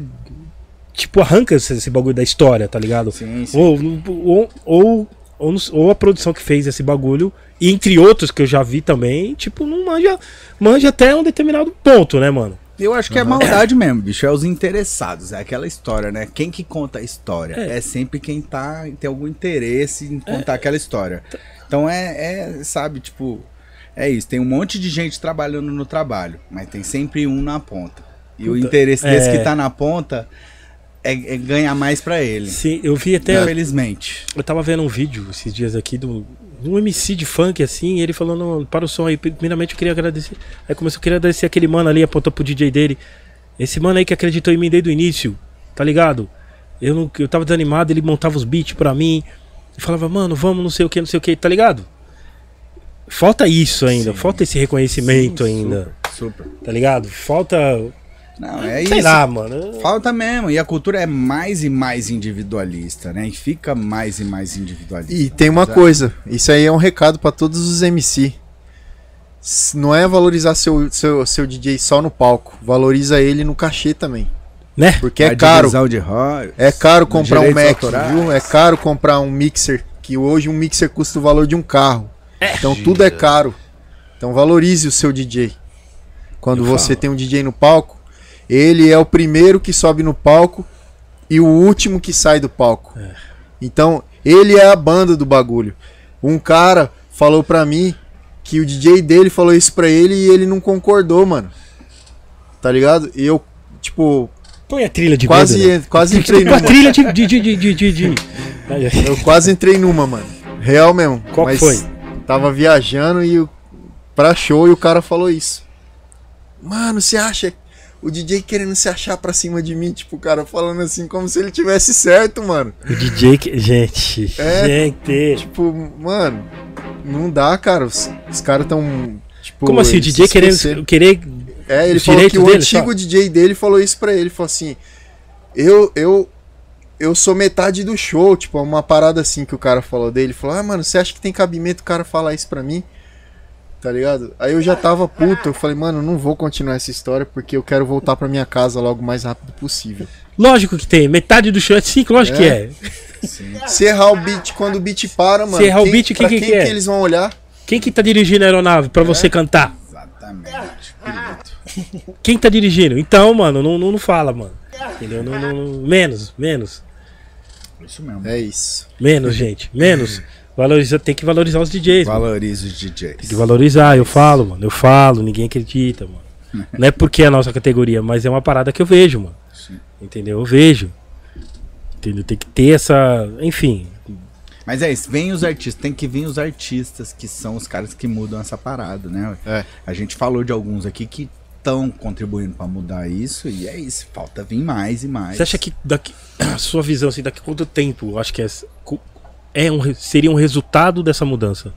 tipo, arrancam esse, esse bagulho da história, tá ligado? Sim, sim. Ou, ou, ou, ou a produção que fez esse bagulho, e entre outros que eu já vi também, tipo, não manja, manja até um determinado ponto, né, mano? Eu acho que é maldade mesmo, bicho. É os interessados. É aquela história, né? Quem que conta a história? É. É, sempre quem tá, tem algum interesse em contar aquela história. Então é, é, sabe, tipo, é isso. Tem um monte de gente trabalhando no trabalho, mas tem sempre um na ponta. E o Puta, interesse desse é. que tá na ponta é, é ganhar mais pra ele. Sim, eu vi até. Infelizmente. Eu tava vendo um vídeo esses dias aqui do, um MC de funk, assim, e ele falando, para o som aí, primeiramente eu queria agradecer. Aí começou a querer agradecer aquele mano ali, apontou pro DJ dele. Esse mano aí que acreditou em mim desde o início, tá ligado? Eu, não, eu tava desanimado, ele montava os beats pra mim. E falava, mano, vamos, não sei o que, não sei o que, tá ligado? Falta isso ainda, Sim. falta esse reconhecimento Sim, ainda, Super. tá ligado? Falta. Não, é sei isso. lá, mano. Falta mesmo. E a cultura é mais e mais individualista, né? E fica mais e mais individualista. E tem uma Exato. coisa, isso aí é um recado pra todos os MC. Não é valorizar seu, seu, seu DJ só no palco, valoriza ele no cachê também. Né? Porque é A caro. royalties, É caro comprar um Mac, autorais. viu? É caro comprar um mixer, que hoje um mixer custa o valor de um carro. então tudo é caro. Então valorize o seu DJ. Quando Eu você falo. tem um DJ no palco, ele é o primeiro que sobe no palco e o último que sai do palco. Então, ele é a banda do bagulho. Um cara falou pra mim que o DJ dele falou isso pra ele e ele não concordou, mano. Tá ligado? E eu, tipo, Põe a trilha de quase, medo, né? quase entrei Com a numa. trilha de. de, de, de, de. Eu quase entrei numa, mano. Real mesmo. Qual Mas foi? Tava viajando e pra show e o cara falou isso. Mano, você acha o DJ querendo se achar pra cima de mim? Tipo, o cara falando assim, como se ele tivesse certo, mano. O DJ que. Gente. É. Gente. Tipo, mano, não dá, cara. Os, os caras tão. Tipo, Como assim? O DJ querendo. Querer. É, ele falou que o dele, antigo só? DJ dele falou isso pra ele. Falou assim: Eu, eu, eu sou metade do show. Tipo, uma parada assim que o cara falou dele. Ele falou: Ah, mano, você acha que tem cabimento o cara falar isso pra mim? Tá ligado? Aí eu já tava puto. Eu falei: Mano, não vou continuar essa história porque eu quero voltar pra minha casa logo o mais rápido possível. Lógico que tem. Metade do show é 5, lógico É. que é. Se errar o beat, quando o beat para, mano. Se errar o beat, quem que quem que é? eles vão olhar? Quem que tá dirigindo a aeronave pra você cantar? Exatamente. piloto. Quem tá dirigindo? Então, mano, não, não, não fala, mano. Entendeu? Não, não- não- menos, menos. Isso mesmo. É isso. Menos, gente. Menos. Valoriza, tem que valorizar os DJs. mano. Valorize os DJs. Tem que valorizar, eu falo, mano. Eu falo, ninguém acredita, mano. Não é porque é a nossa categoria, mas é uma parada que eu vejo, mano. Sim. Entendeu? Eu vejo. Entendeu? Tem que ter essa. Enfim. Mas é isso, vem os artistas, tem que vir os artistas que são os caras que mudam essa parada, né? É. A gente falou de alguns aqui que estão contribuindo pra mudar isso e é isso, falta vir mais e mais. Você acha que daqui. A sua visão, assim, daqui a quanto tempo acho que é. É um, seria um resultado dessa mudança?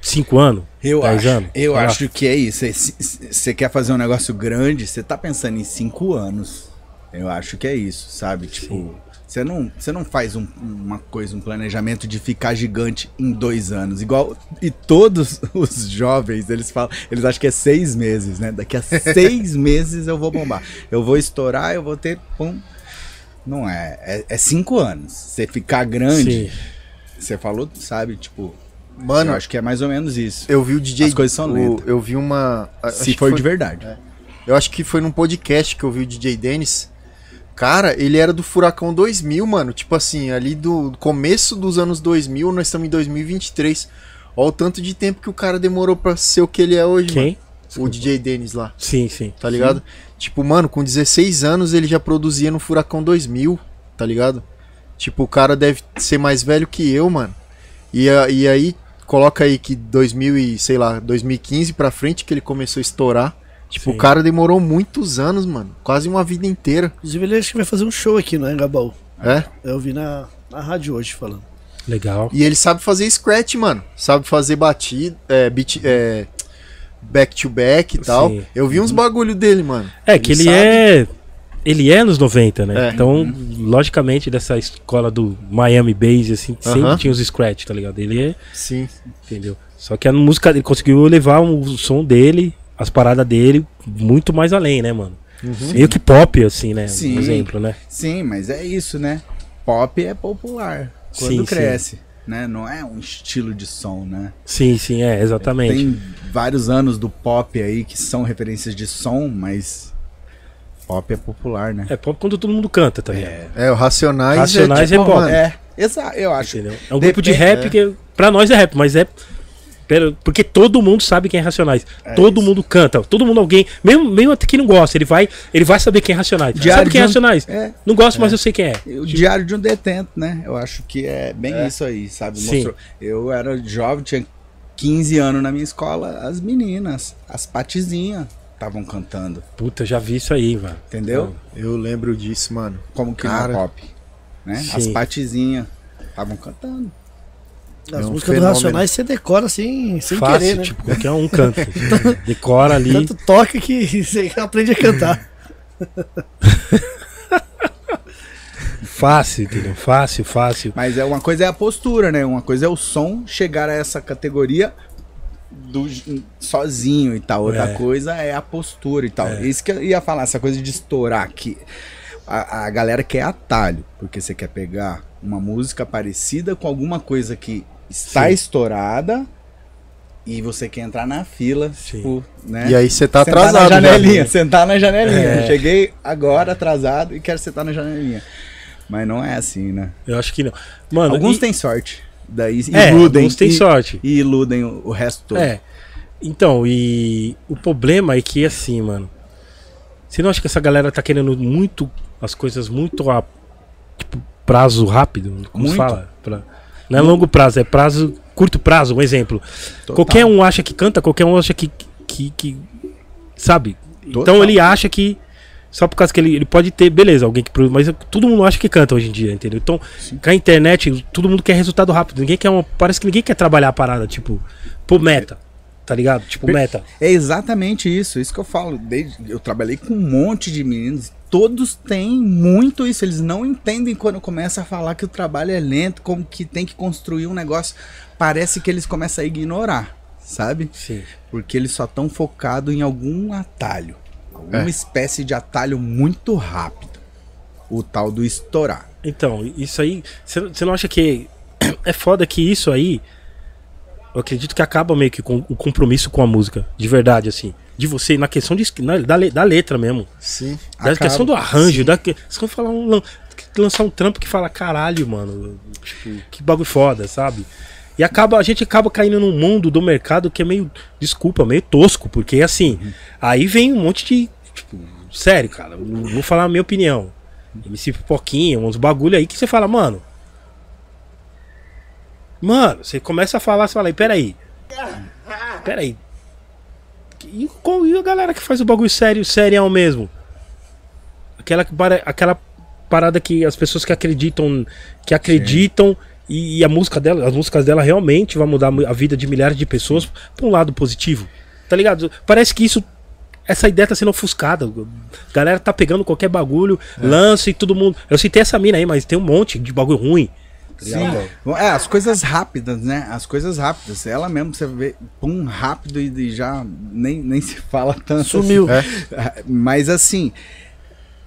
Cinco anos? Eu Dez acho, anos? eu lá. acho que é isso. Você quer fazer um negócio grande, você tá pensando em cinco anos. Eu acho que é isso, sabe? Tipo, você não, você não faz um- uma coisa, um planejamento de ficar gigante em dois anos. Igual. E todos os jovens, eles falam, eles acham que é seis meses, né? Daqui a seis meses eu vou bombar. Eu vou estourar, eu vou ter. Pum. Não é. É, é cinco anos. Você ficar grande, Sim. Você falou, sabe? Tipo, Mano, eu acho que é mais ou menos isso. eu vi o DJ. As coisas são o- lentas. Eu vi uma. Se que for foi- de verdade. Eu acho que foi num podcast que eu vi o DJ Dennis. Cara, ele era do Furacão 2000, mano. Tipo assim, ali do começo dos anos 2000, nós estamos em 2023. Olha o tanto de tempo que o cara demorou pra ser o que ele é hoje, Quem? mano. O DJ Dennis lá, Sim, sim. tá ligado? Tipo, mano, com 16 anos ele já produzia no Furacão 2000, tá ligado? Tipo, o cara deve ser mais velho que eu, mano. E, e aí, coloca aí que 2000 e, sei lá, 2015 pra frente que ele começou a estourar. Tipo, Sim. o cara demorou muitos anos, mano. Quase uma vida inteira. Inclusive, ele acho que vai fazer um show aqui no Engabaú. É? Eu vi na, na rádio hoje falando. Legal. E ele sabe fazer scratch, mano. Sabe fazer batida, é, beat, é, back to back e tal. Sim. Eu vi uns bagulho dele, mano. É, que ele sabe. é. Ele é nos 90, né? É. Então, logicamente, dessa escola do Miami Bass, assim, sempre tinha os scratch, tá ligado? Ele é. Sim. Entendeu? Só que a música, ele conseguiu levar o som dele, as paradas dele, muito mais além, né, mano? Meio que pop, assim, né? Sim. Um exemplo, né? Sim, mas é isso, né? Pop é popular quando Sim, sim. cresce, né? Não é um estilo de som, né? Sim, sim, é, exatamente. Tem vários anos do pop aí que são referências de som, mas pop é popular, né? É pop quando todo mundo canta, tá ligado? É, o Racionais, Racionais é, tipo, é pop. mano, É, exato, eu acho. Entendeu? É um grupo de Depende- rap que pra nós é rap, mas é porque todo mundo sabe quem é Racionais. todo mundo canta, todo mundo alguém, mesmo mesmo até quem não gosta, ele vai, ele vai saber quem é Racionais. Diário sabe quem é de um- Racionais? É. Não gosto, mas eu sei quem é. O Diário de um Detento, né? Eu acho que é bem isso aí, sabe? Sim. Mostrou. Eu era jovem, tinha 15 anos na minha escola, as meninas, as patizinhas, estavam cantando, Puta, já vi isso aí, mano. entendeu? Eu lembro disso, mano. Como que Cara. não é pop, né? Sim. As patizinhas estavam cantando. As É um músicas do fenômeno. Racionais você decora assim, sem Fácil, querer, né? tipo, qualquer um canta. Decora ali. Tanto toca que você aprende a cantar. Fácil, entendeu? Fácil, fácil. Mas é uma coisa é a postura, né? Uma coisa é o som chegar a essa categoria do sozinho e tal. Outra É. coisa é a postura e tal. Isso que eu ia falar, essa coisa de estourar aqui. A, a galera quer atalho, porque você quer pegar uma música parecida com alguma coisa que está Sim. estourada e você quer entrar na fila, Sim. tipo, né? E aí você tá Sentar atrasado. na já, janelinha, né? sentar na janelinha. É. Cheguei agora atrasado e quero sentar na janelinha. Mas não é assim, né? Eu acho que não. Mano, Alguns e- têm sorte. Daí é, iludem. alguns têm e, sorte. E iludem o, resto todo. É. Então, e o problema é que assim, mano. Você não acha que essa galera tá querendo muito as coisas muito a tipo, prazo rápido? Como Muito. fala? Pra- não é longo prazo, é prazo curto prazo, um exemplo. Total. Qualquer um acha que canta, qualquer um acha que que, que- sabe? Então Total. ele acha que só por causa que ele, ele pode ter, beleza, alguém que produz, mas todo mundo acha que canta hoje em dia, entendeu? Então, com a internet, todo mundo quer resultado rápido. Ninguém quer uma, parece que ninguém quer trabalhar a parada, tipo, por meta. Tá ligado? Tipo, meta. É exatamente isso. Isso que eu falo. Desde, eu trabalhei com um monte de meninos. Todos têm muito isso. Eles não entendem quando começa a falar que o trabalho é lento, como que tem que construir um negócio. Parece que eles começam a ignorar, sabe? Sim. Porque eles só estão focados em algum atalho. Alguma É. espécie de atalho muito rápido. O tal do estourar. Então, isso aí. Você não acha que. É foda que isso aí. Eu acredito que acaba meio que com o compromisso com a música. De verdade, assim. De você, na questão de, na- da, da letra mesmo. Sim. Da Acaba, questão do arranjo. Da, que- você vai falar um, lan- lançar um trampo que fala caralho, mano. Tipo, que bagulho foda, sabe? E acaba, a gente acaba caindo num mundo do mercado que é meio, desculpa, meio tosco, porque assim, aí vem um monte de. Tipo, sério, cara, vou falar a minha opinião. MC Pipoquinha, uns bagulho aí que você fala, mano. Mano, você começa a falar, você fala, aí, peraí. Peraí. E, qual, e a galera que faz o bagulho sério, sério mesmo? Aquela, aquela parada que as pessoas que acreditam, que acreditam e, e a música dela, as músicas dela realmente vai mudar a vida de milhares de pessoas pra um lado positivo. Tá ligado? Parece que isso essa ideia tá sendo ofuscada. A galera tá pegando qualquer bagulho, lança e todo mundo. Eu citei essa mina aí, mas tem um monte de bagulho ruim. tá ligado? Sim. É, as coisas rápidas, né? As coisas rápidas. Ela mesmo, você vê, pum, rápido e, já nem, nem se fala tanto. Sumiu. assim. Mas assim,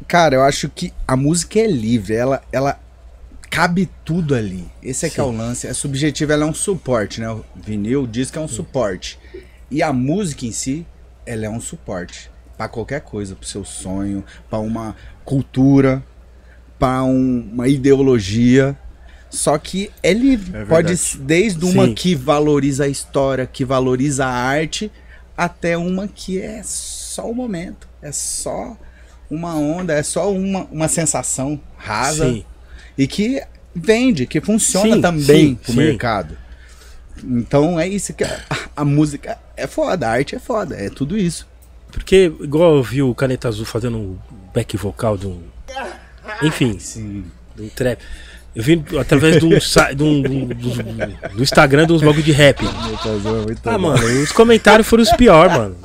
cara, eu acho que a música é livre, ela, ela cabe tudo ali. Esse é que é o lance. É subjetivo, ela é um suporte, né? O vinil diz que é um suporte. E a música em si, ela é um suporte para qualquer coisa, pro seu sonho, para uma cultura, para uma ideologia. Só que é livre. É Pode desde uma Sim. que valoriza a história, que valoriza a arte, até uma que é só o momento. É só uma onda, é só uma, uma sensação rasa Sim. E que vende, que funciona Sim, também sim, pro sim. mercado. Então é isso que a, a música é foda, a arte é foda, é tudo isso. Porque, igual eu vi o Caneta Azul fazendo um back vocal de um. Enfim, Sim. de um trap. Eu vi através de um- do, do Instagram de uns bagulho de rap. Ah, mano, os comentários foram os piores, mano.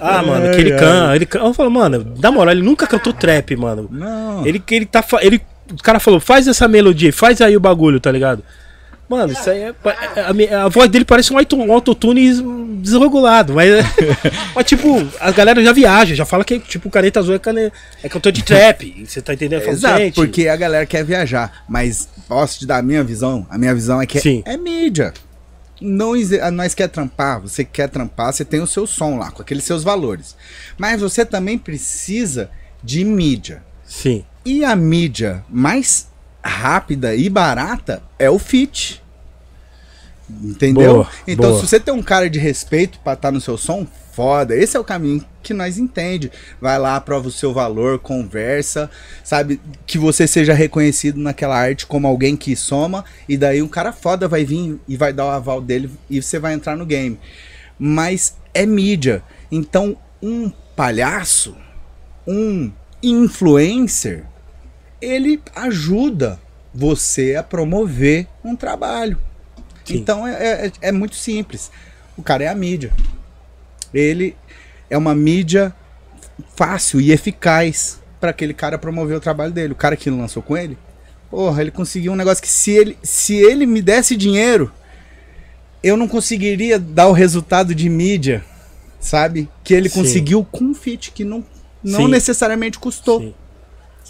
Ah, mano, que ele canta. Ele canta. Eu falo, mano, na moral, ele nunca cantou trap, mano. Não. Ele, ele tá. Ele, o cara falou, faz essa melodia, faz aí o bagulho, tá ligado? Mano, isso aí é. é- A, a voz dele parece um auto- autotune desregulado, mas, mas tipo, a galera já viaja, já fala que tipo, o Caneta Azul é, cane, é cantor de trap. Você tá entendendo? Eu falo, Exato, gente, porque a galera quer viajar. Mas posso te dar a minha visão? A minha visão é que Sim. é, é mídia. Não, exi- a- nós quer trampar, você quer trampar, você tem o seu som lá, com aqueles seus valores. Mas você também precisa de mídia. Sim, E a mídia mais rápida e barata é o fit. Entendeu? Boa, então, boa. se você tem um cara de respeito pra estar no seu som, foda. Esse é o caminho que nós entende. Vai lá, prova o seu valor, conversa, sabe? Que você seja reconhecido naquela arte como alguém que soma. E daí um cara foda vai vir e vai dar o aval dele e você vai entrar no game. Mas é mídia. Então, um palhaço, um influencer, ele ajuda você a promover um trabalho. Sim. Então é, é, é muito simples. O cara é a mídia. Ele é uma mídia fácil e eficaz para aquele cara promover o trabalho dele. O cara que lançou com ele, porra, ele conseguiu um negócio que se ele, se ele me desse dinheiro, eu não conseguiria dar o resultado de mídia, sabe? Que ele Sim. conseguiu com um fit que não, não Sim. necessariamente custou. sim.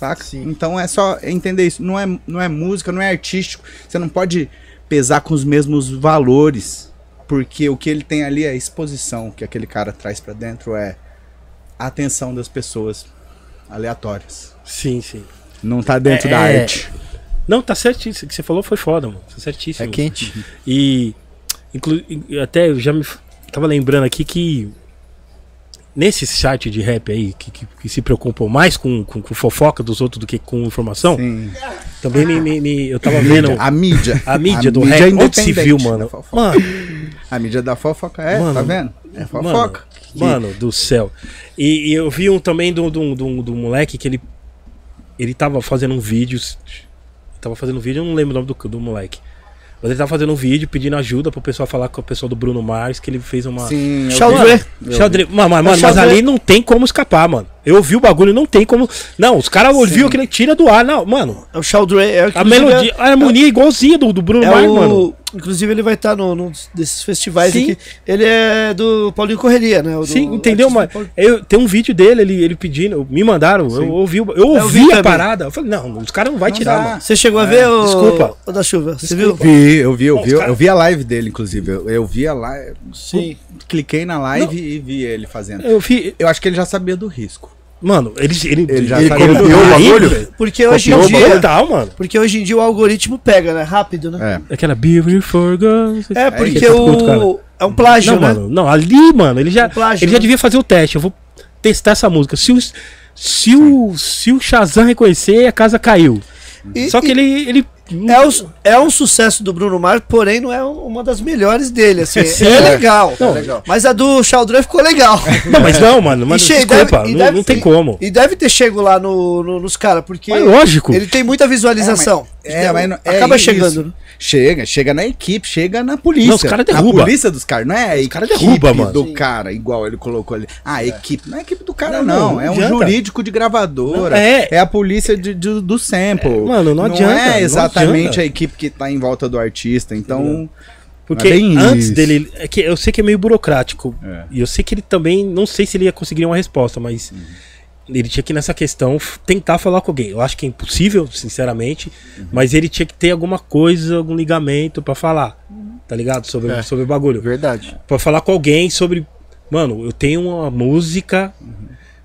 Saca? Sim. Então é só entender isso. Não é, não é música, não é artístico. Você não pode pesar com os mesmos valores. Porque o que ele tem ali é a exposição que aquele cara traz pra dentro é a atenção das pessoas aleatórias. Sim, sim. Não tá dentro É, da é. arte. Não, tá certíssimo. O que você falou foi foda, mano. Tá certíssimo. É quente. E inclu- até eu já me tava lembrando aqui que nesse site de rap aí, que, que, que se preocupam mais com, com, com fofoca dos outros do que com informação, Sim. também me, me- me- eu tava vendo A mídia. a mídia do mídia rap, onde se viu, mano. Mano, A mídia da fofoca é, Mano, tá vendo? É fofoca. Mano, mano do céu. E, e eu vi um também do, do, do, do moleque que ele. Ele tava fazendo um vídeo. Tava fazendo um vídeo, eu não lembro o nome do, do moleque. Mas ele tava fazendo um vídeo pedindo ajuda pro pessoal falar com o pessoal do Bruno Mars, que ele fez uma. Sim, vi. Eu Xadre... Mano, mano, mas Xadre- ali não tem como escapar, mano. Eu ouvi o bagulho, não tem como. Não, os caras ouviram que ele tira do ar, não, mano. É o Chaldrey. É, A melodia, a harmonia é igualzinha do, do Bruno É, Mars, o, mano. Inclusive, ele vai estar num, num desses festivais Sim. aqui. Ele é do Paulinho Correria, né? Do- Sim, entendeu? Mas eu, tem um vídeo dele, ele, ele pedindo, me mandaram, eu ouvi, eu Eu vi ouvi a parada. Eu falei, não, os caras não vão Não tirar, dá. mano. Você chegou a ver o, desculpa. o da chuva? Você viu? Vi, eu vi, eu Não, vi, os cara- eu vi a live dele, inclusive. Eu, eu vi a live. Sim. Cliquei na live e vi ele fazendo. Eu vi, Eu acho que ele já sabia do risco. Mano, ele, ele, Ele já Ele copiou o risco. bagulho? Porque hoje em dia. total, mano. Porque hoje em dia o algoritmo pega, né? Rápido, né? É. Aquela Beautiful Girls. É, porque esse puto, cara. o. É um plágio, Não, né? mano, não, ali, mano, ele já, Um plágio, ele já né? devia fazer o teste. Eu vou testar essa música. Se o, se o, se o Shazam reconhecer, a casa caiu. E- Só que e- ele, ele É, o- é um sucesso do Bruno Mars, porém não é uma das melhores dele, assim. Sim. é legal. Não, legal. Mas a do Chaldrão ficou legal. Não, mas não, mano, mas E desculpa, deve- não, deve- não tem como. E deve ter chego lá no, no- nos caras, porque Mas lógico. ele tem muita visualização. É, mas não- é Acaba isso. chegando, né? Chega, chega na equipe, chega na polícia. Não, os cara derruba. polícia dos caras, não é a Os cara equipe derruba, mano. do Sim. cara, igual ele colocou ali. Ah, a equipe. Não é a equipe do cara, Não, não. não é um adianta. jurídico de gravadora. Não, é. é. a polícia de- de- do sample. É, mano, não adianta, é não exatamente adianta. a equipe que tá em volta do artista. Então. Porque é antes isso. dele. É que eu sei que é meio burocrático. É. E eu sei que ele também. Não sei se ele ia conseguir uma resposta, mas. Uhum. Ele tinha que, nessa questão, tentar falar com alguém. Eu acho que é impossível, sinceramente. Uhum. Mas ele tinha que ter alguma coisa, algum ligamento pra falar. Tá ligado? Sobre, É. sobre o bagulho. Verdade. Pra falar com alguém sobre. Mano, eu tenho uma música.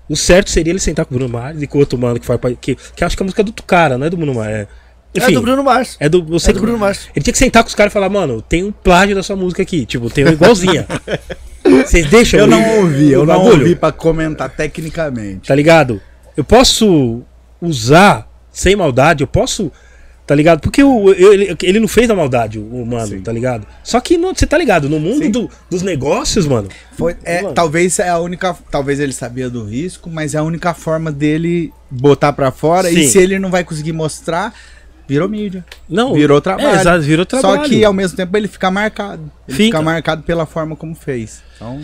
O certo seria ele sentar com o Bruno Mars e com o outro mano que faz. Que, que acho que é a música do cara, não é do Bruno Mars. É, enfim, é do Bruno Mars. é do, eu sei É do que- Bruno Mars. Ele tinha que sentar com os caras e falar, mano, tem um plágio da sua música aqui. Tipo, tem uma igualzinha. Vocês deixam Eu não ouvi, eu o não bagulho? ouvi pra comentar tecnicamente. Tá ligado? Eu posso usar sem maldade, eu posso. Tá ligado? Porque o, ele, ele não fez a maldade, o mano, Sim. tá ligado? Só que você tá ligado? No mundo do- dos negócios, mano. Foi, é, Mano. talvez é a única. Talvez ele sabia do risco, mas é a única forma dele botar pra fora. E Sim. se ele não vai conseguir mostrar, virou mídia. Não. Virou trabalho. É, exato, virou trabalho. Só que ao mesmo tempo ele fica marcado. Ele Fica. fica, marcado pela forma como fez. Então,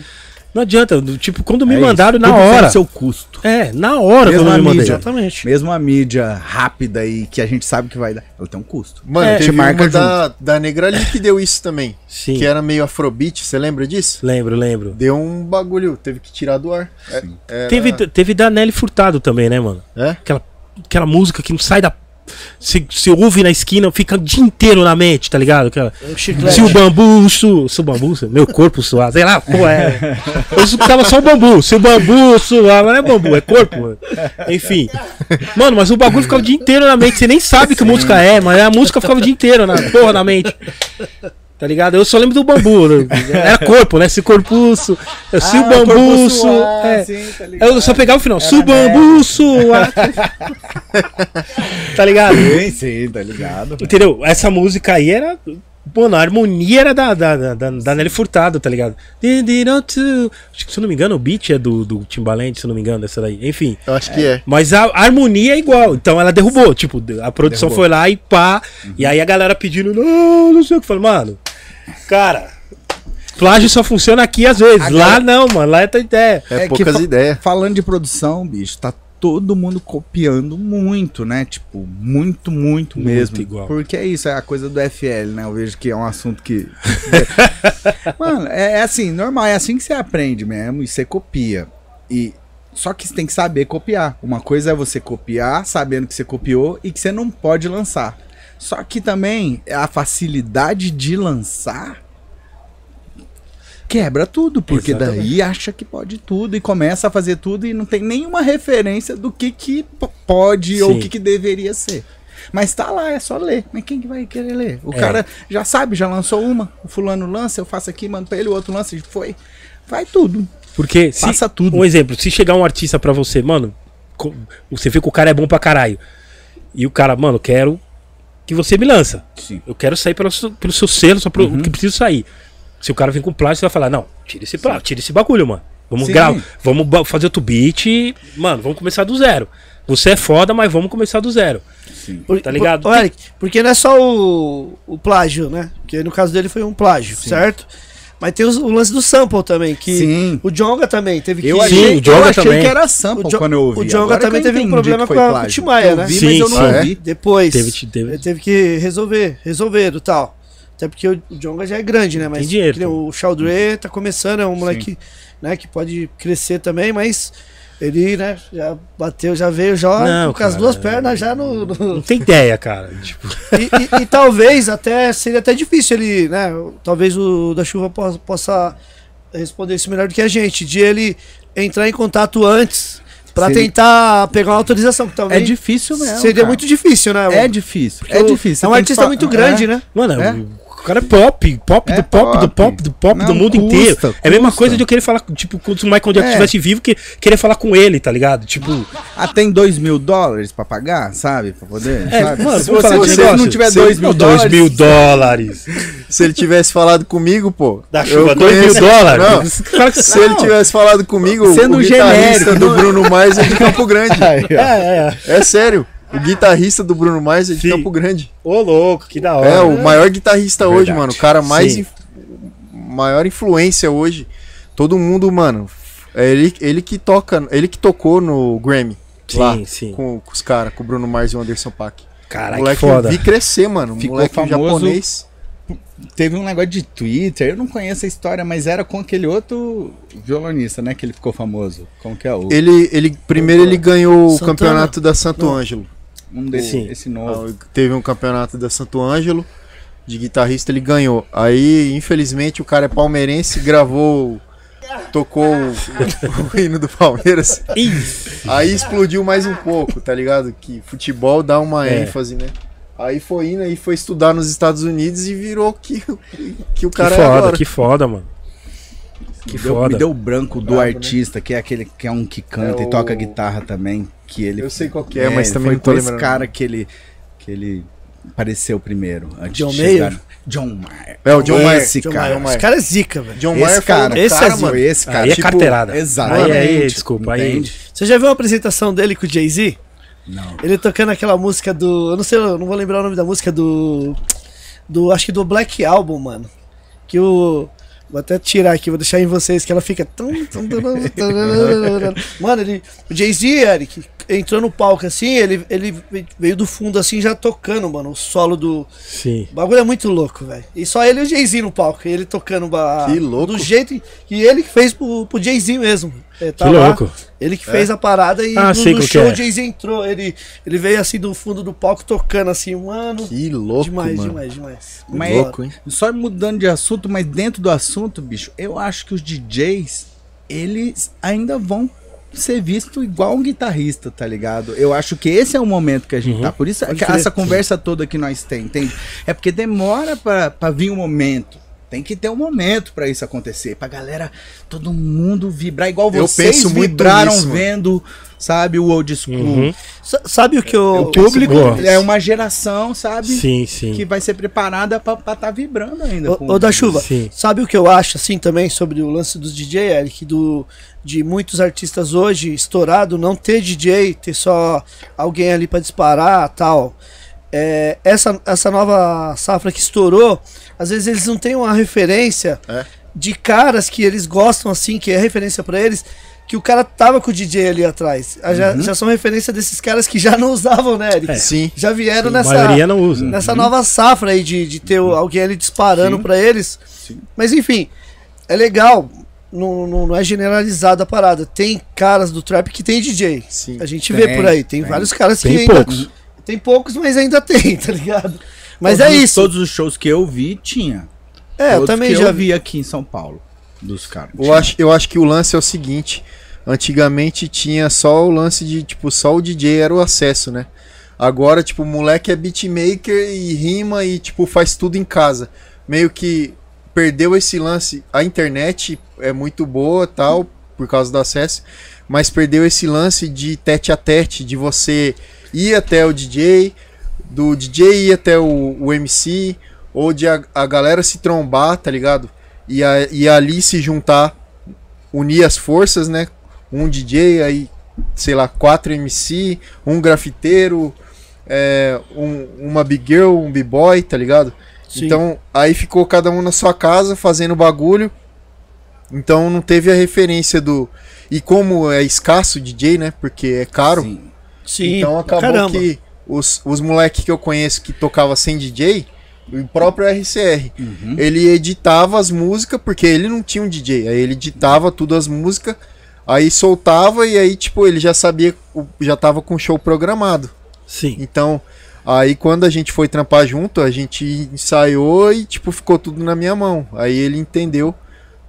Não adianta. do- Tipo, quando me é mandaram isso. na hora. seu custo. É, na hora Mesmo quando a me mandei. mídia. Exatamente. Mesmo a mídia rápida e que a gente sabe que vai dar, ela tem um custo. Mano, É, teve te marca uma da, da Negra ali que deu isso também. Sim. Que era meio afrobeat, você lembra disso? Lembro, lembro. Deu um bagulho, teve que tirar do ar. É, era- Teve, teve da Nelly Furtado também, né, mano? É? Aquela, aquela música que não sai da. Se, se ouve na esquina, fica o dia inteiro na mente, tá ligado? Aquela, chiclete. se o bambu su, se o bambu su, meu corpo suar, sei lá, pô, é. Eu escutava só o bambu, se o bambu suar, não é bambu, é corpo, mano. Enfim. Mano, mas o bagulho ficava o dia inteiro na mente, você nem sabe que música é, mas a música ficava o dia inteiro na porra na mente. Tá ligado? Eu só lembro do bambu, né? era corpo, né? Se corpo su, se o bambu su, é. Eu só pegava o final, se o bambu suar. tá ligado? Sim, sim, tá ligado? Entendeu? Essa música aí era. Mano, a harmonia era da, da, da, da, da Nelly Furtado, tá ligado? Acho que, se eu não me engano, o beat é do, do Timbaland, se eu não me engano, essa daí. Enfim. Eu acho que é. Mas a harmonia é igual. Então ela derrubou. Tipo, a produção Derrubou. foi lá e pá. E aí a galera pedindo, não, não sei o que. Falei, mano, cara, plágio só funciona aqui às vezes. Lá não, mano. Lá é tua ideia. É, que poucas ideias. Falando de produção, bicho, tá todo mundo copiando muito, né? Tipo, muito, muito, Muito mesmo. igual. Porque é isso, é a coisa do FL, né? Eu vejo que é um assunto que. Mano, é, é assim, normal, é assim que você aprende mesmo e você copia. E. Só que você tem que saber copiar. Uma coisa é você copiar, sabendo que você copiou e que você não pode lançar. Só que também a facilidade de lançar quebra tudo, porque Exatamente. daí acha que pode tudo e começa a fazer tudo e não tem nenhuma referência do que que pode ou Sim. o que que deveria ser. Mas tá lá, é só ler. Mas quem que vai querer ler? O É. cara já sabe, já lançou uma, o fulano lança, eu faço aqui, mando pra ele, o outro lança, foi. Vai tudo. Porque se, Passa tudo. Um exemplo, se chegar um artista pra você, mano, você vê que o cara é bom pra caralho. E o cara, mano, quero que você me lança. Sim. Eu quero sair pelo, seu- pelo seu selo, só pro, Uhum. que preciso sair. Se o cara vem com plástico, você vai falar, não, tira esse plástico, tira esse bagulho, mano. Vamos Sim. gravar, vamos fazer outro beat, e, mano, vamos começar do zero. Você é foda, mas vamos começar do zero. Sim. Por- Tá ligado? por- Eric, porque não é só o, o plágio, né? Porque no caso dele foi um plágio, certo? Mas tem os- o lance do sample também, que Sim. o Jonga também teve que... Eu Sim, achei, o Djonga eu achei também. que era sample Jo- quando eu ouvi. o que também teve um problema com a- plágio. com o Tim Maia, eu né? vi, Sim, mas eu não sim. ouvi. Depois, Teve- teve- ele teve que resolver, resolver e tal. Até porque o Jonga já é grande, né? Mas Tem dinheiro, o Chaldre tá começando, é um moleque né, que pode crescer também, mas ele, né, já bateu, já veio já Não, com as cara, duas pernas já no. no- Não tem ideia, cara. Tipo, e, e- e talvez até seria até difícil ele, né? Talvez o da chuva possa, possa responder isso melhor do que a gente, de ele entrar em contato antes pra Se ele- tentar pegar uma autorização, que É talvez difícil mesmo. seria cara. muito difícil, né? É difícil. Porque É difícil. É um artista fa- muito grande, é. né? mano, É. o cara é pop, pop É do pop, do pop. pop, do pop Não, do mundo custa, inteiro. É a mesma custa. coisa de eu querer falar, tipo, quando o Michael Jackson É. estivesse vivo, que, querer falar com ele, tá ligado? Tipo, Ah, tem dois mil dólares pra pagar, sabe? Pra poder. É, sabe? mano, se você, negócio? não tiver dois mil não, dois dólares. mil dólares. Se ele tivesse falado comigo, pô. Da chuva, dois mil dólares. Não, que- se ele tivesse falado comigo, Sendo o guitarrista genérico, do não- Bruno Mars é de Campo Grande. Ó. É, é. É sério. O guitarrista do Bruno Mars é de Sim. Campo Grande. Ô, louco, que da hora. É, o maior guitarrista hoje, Verdade. mano. O cara mais. Inf- Maior influência hoje. Todo mundo, mano. É ele, ele que toca. Ele que tocou no Grammy. Sim, lá, sim. Com, com os caras, com o Bruno Mars e o Anderson Paak. Caralho, que moleque foda. vi crescer, mano. Ficou moleque famoso. japonês. Teve um negócio de Twitter, eu não conheço a história, mas era com aquele outro violonista, né? Que ele ficou famoso. Como que é o. Ele, ele, primeiro ele ganhou o campeonato da Santo Não. Ângelo. Um desse, Sim. esse novo. Teve um campeonato da Santo Ângelo de guitarrista, ele ganhou. Aí, infelizmente, o cara é palmeirense, gravou, tocou o, o hino do Palmeiras. Aí explodiu mais um pouco, tá ligado? Que futebol dá uma É. ênfase, né? Aí foi indo, aí foi estudar nos Estados Unidos e virou que, que o Que cara é foda, agora. que foda, mano. Que me, deu, foda. me deu o branco do Brabo, né? artista, que é aquele que é um que canta É e toca o- guitarra também. Que ele, Eu sei qual que é, mas ele também foi não tô com esse lembrando. cara que ele, que ele apareceu primeiro. Antes John de chegar- Mayer? John Mayer. É, o John Mayer. Esse John cara. Mayer. Esse cara é zica, velho. John Esse Mayer cara, esse é cara, zica. mano. Esse cara. Aí é tipo, carteirada. Exatamente. Aí, aí, desculpa, aí-? Você já viu a apresentação dele com o Jay-Z? Não. Ele tocando aquela música do. Eu não sei, eu não vou lembrar o nome da música do. Do. Acho que do Black Album, mano. Que o. Vou até tirar aqui, vou deixar em vocês que ela fica. Mano, ele. O Jay-Z, Eric, entrou no palco assim, ele, ele veio do fundo assim já tocando, mano, o solo do. Sim. O bagulho é muito louco, velho. E só ele e o Jay-Z no palco. Ele tocando ba- Que louco. do jeito que ele fez pro, pro Jay-Z mesmo. É, tá Que lá, louco. Ele que fez a parada e Ah, no, no show é. o Jay-Z entrou. Ele, ele veio assim do fundo do palco tocando assim, mano. Que louco, demais, mano. demais, demais. Muito Mas-. Louco, hein? Só mudando de assunto, mas dentro do assunto, bicho, eu acho que os DJs, eles ainda vão ser vistos igual um guitarrista, tá ligado? Eu acho que esse é o momento que a gente Uhum. tá. Por isso essa conversa toda que nós tem, entende? É porque demora pra, pra vir o momento. Tem que ter um momento pra isso acontecer, pra galera, todo mundo vibrar igual Eu vocês vibraram nisso, vendo, sabe, o old school. Uhum. Sa- Sabe o que eu. O público Boa. é uma geração, sabe? Sim, sim. Que vai ser preparada pra estar tá vibrando ainda. ô, da chuva, Sim. sabe o que eu acho assim também sobre o lance dos DJ, Eric? Do, de muitos artistas hoje estourado não ter DJ, ter só alguém ali pra disparar tal. É, essa, essa nova safra que estourou, às vezes eles não têm uma referência É. de caras que eles gostam assim, que é referência pra eles, que o cara tava com o DJ ali atrás. Ah, Já, já são referência desses caras que já não usavam, né, Eric? Sim. Já vieram A nessa maioria não usa. nessa nova safra aí de, de ter o- alguém ali disparando Sim. pra eles. Sim. Mas enfim, é legal. Não, não, não é generalizada a parada. Tem caras do trap que tem DJ. Sim. A gente Tem, vê por aí. Tem, tem. vários caras que Tem ainda. Poucos. Tem poucos, mas ainda tem, tá ligado? Mas Todos é isso. Todos os shows que eu vi, tinha. é, eu Todos também que já eu vi. vi aqui em São Paulo. Dos caras. Eu acho, eu acho que o lance é o seguinte: antigamente tinha só o lance de, tipo, só o DJ era o acesso, né? Agora, tipo, o moleque é beatmaker e rima e, tipo, faz tudo em casa. Meio que perdeu esse lance. A internet é muito boa, tal, por causa do acesso, mas perdeu esse lance de tete a tete, de você ir até o DJ, do DJ ir até o, o MC, ou de a, a galera se trombar, tá ligado? E, a, e ali se juntar, unir as forças, né? Um DJ, aí, sei lá, quatro MC, um grafiteiro, é, um- uma big girl, um b-boy, tá ligado? Sim. Então, aí ficou cada um na sua casa fazendo bagulho. Então não teve a referência do. E como é escasso o DJ, né? Porque é caro. Sim. Sim, então acabou caramba. que os, os moleques que eu conheço que tocava sem DJ, O próprio RCR. Uhum. Ele editava as músicas, porque ele não tinha um DJ. Aí ele editava tudo as músicas, aí soltava e aí, tipo, ele já sabia, já tava com o show programado. Sim. Então, aí quando a gente foi trampar junto, a gente ensaiou e, tipo, ficou tudo na minha mão. Aí ele entendeu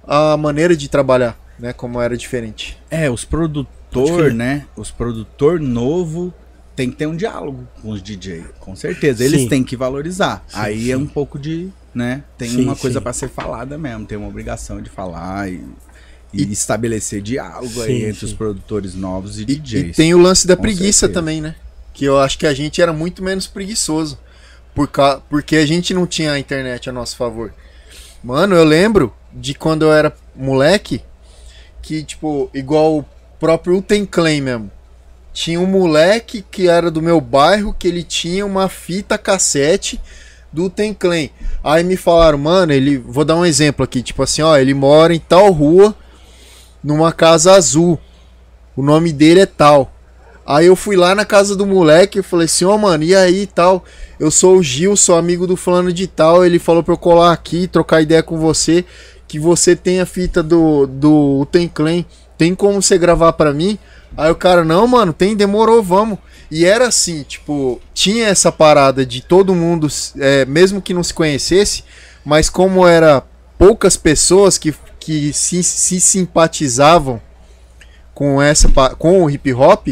a maneira de trabalhar, né? Como era diferente. É, os Pode produtor, né? Os produtor novo tem que ter um diálogo com os DJ, com certeza. Eles Sim. têm que valorizar. Sim, Aí sim. é um pouco de, né? Tem uma coisa pra ser falada mesmo, tem uma obrigação de falar e, e estabelecer diálogo aí Sim, entre os sim. produtores novos e, E, DJs. e tem o lance da Com preguiça certeza. também, né? Que eu acho que a gente era muito menos preguiçoso. Por ca... Porque a gente não tinha a internet a nosso favor. Mano, eu lembro de quando eu era moleque, que, tipo, igual o próprio Uten Clan mesmo. Tinha um moleque que era do meu bairro, que ele tinha uma fita cassete do Uten Clan. Aí me falaram, mano, ele. Vou dar um exemplo aqui, tipo assim, ó, ele mora em tal rua, numa casa azul. O nome dele é tal. Aí eu fui lá na casa do moleque e falei assim, ó, mano, e aí tal? Eu sou o Gil, sou amigo do fulano de tal. Ele falou pra eu colar aqui, trocar ideia com você. Que você tem a fita do, do Uten Clan. Tem como você gravar pra mim? Aí o cara, não, mano, tem, demorou, vamos. E era assim, tipo, tinha essa parada de todo mundo, é, mesmo que não se conhecesse, mas como era poucas pessoas que, que se, se simpatizavam com essa com o hip hop,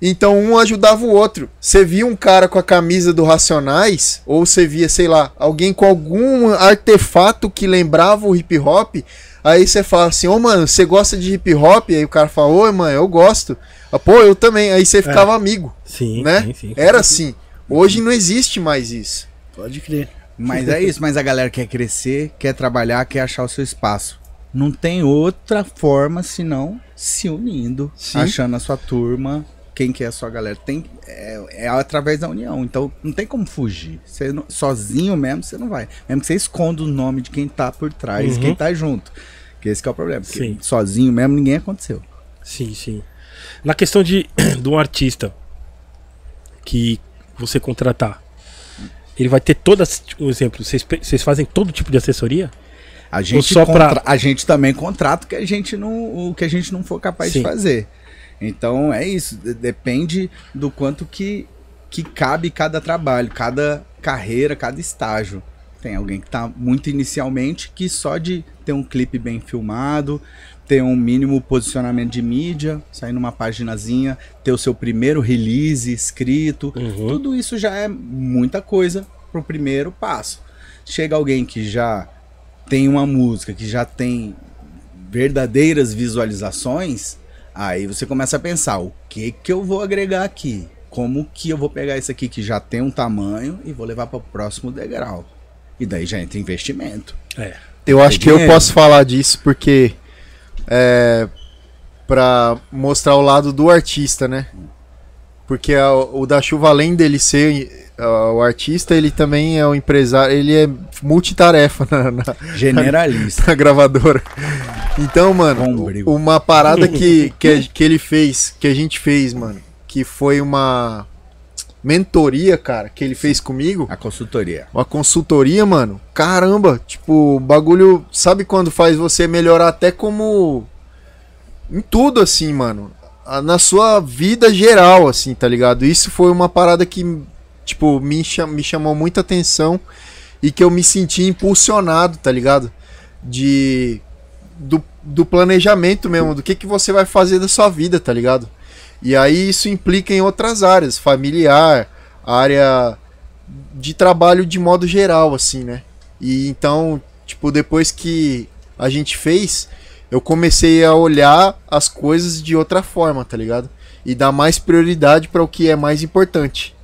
então um ajudava o outro. Você via um cara com a camisa do Racionais, ou você via, sei lá, alguém com algum artefato que lembrava o hip hop, aí você fala assim, ô mano, você gosta de hip hop? Aí o cara fala, ô mano, eu gosto. Ah, Pô, eu também. Aí você ficava amigo, Sim, né? sim, sim. Era assim. Hoje não existe mais isso. Pode crer. Mas é isso, mas a galera quer crescer, quer trabalhar, quer achar o seu espaço. Não tem outra forma senão se unindo, Sim. achando a sua turma, quem que é a sua galera. Tem, é, é através da união, então não tem como fugir. Você não- sozinho mesmo, você não vai. Mesmo que você esconda o nome de quem tá por trás, Uhum. quem tá junto. Que esse que é o problema. Porque Sim. sozinho mesmo ninguém aconteceu. Sim, sim. Na questão de, de um artista que você contratar, ele vai ter todas. Um exemplo, vocês, vocês fazem todo tipo de assessoria? A gente, só pra- contra- a gente também contrata o que a gente não, o que a gente não for capaz Sim. de fazer. Então é isso, de- depende do quanto que, que cabe cada trabalho, cada carreira, cada estágio. Tem alguém que tá muito inicialmente que só de ter um clipe bem filmado, ter um mínimo posicionamento de mídia, sair numa paginazinha, ter o seu primeiro release escrito, Uhum. tudo isso já é muita coisa pro primeiro passo. Chega alguém que já tem uma música, que já tem verdadeiras visualizações, aí você começa a pensar, o que que eu vou agregar aqui? Como que eu vou pegar isso aqui que já tem um tamanho e vou levar para o próximo degrau? E daí já entra investimento. É. Eu acho que eu posso falar disso porque é para mostrar o lado do artista, né? Porque a- o da chuva além dele ser ah, o artista, ele também é o empresário, ele é multitarefa na, na- Generalista. na gravadora. Então, mano, Bombril. uma parada que, que, a- que ele fez, que a gente fez, mano, que foi uma mentoria, cara, que ele fez comigo. A consultoria. Uma consultoria, mano. Caramba, tipo, o bagulho. Sabe quando faz você melhorar até como. Em tudo, assim, mano. Na sua vida geral, assim, tá ligado? Isso foi uma parada que, tipo, me, cham- me chamou muita atenção e que eu me senti impulsionado, tá ligado? De. Do, do planejamento mesmo, do que, que você vai fazer da sua vida, tá ligado? E aí isso implica em outras áreas, familiar, área de trabalho de modo geral, assim, né? E então, tipo, depois que a gente fez, eu comecei a olhar as coisas de outra forma, tá ligado? E dar mais prioridade para o que é mais importante.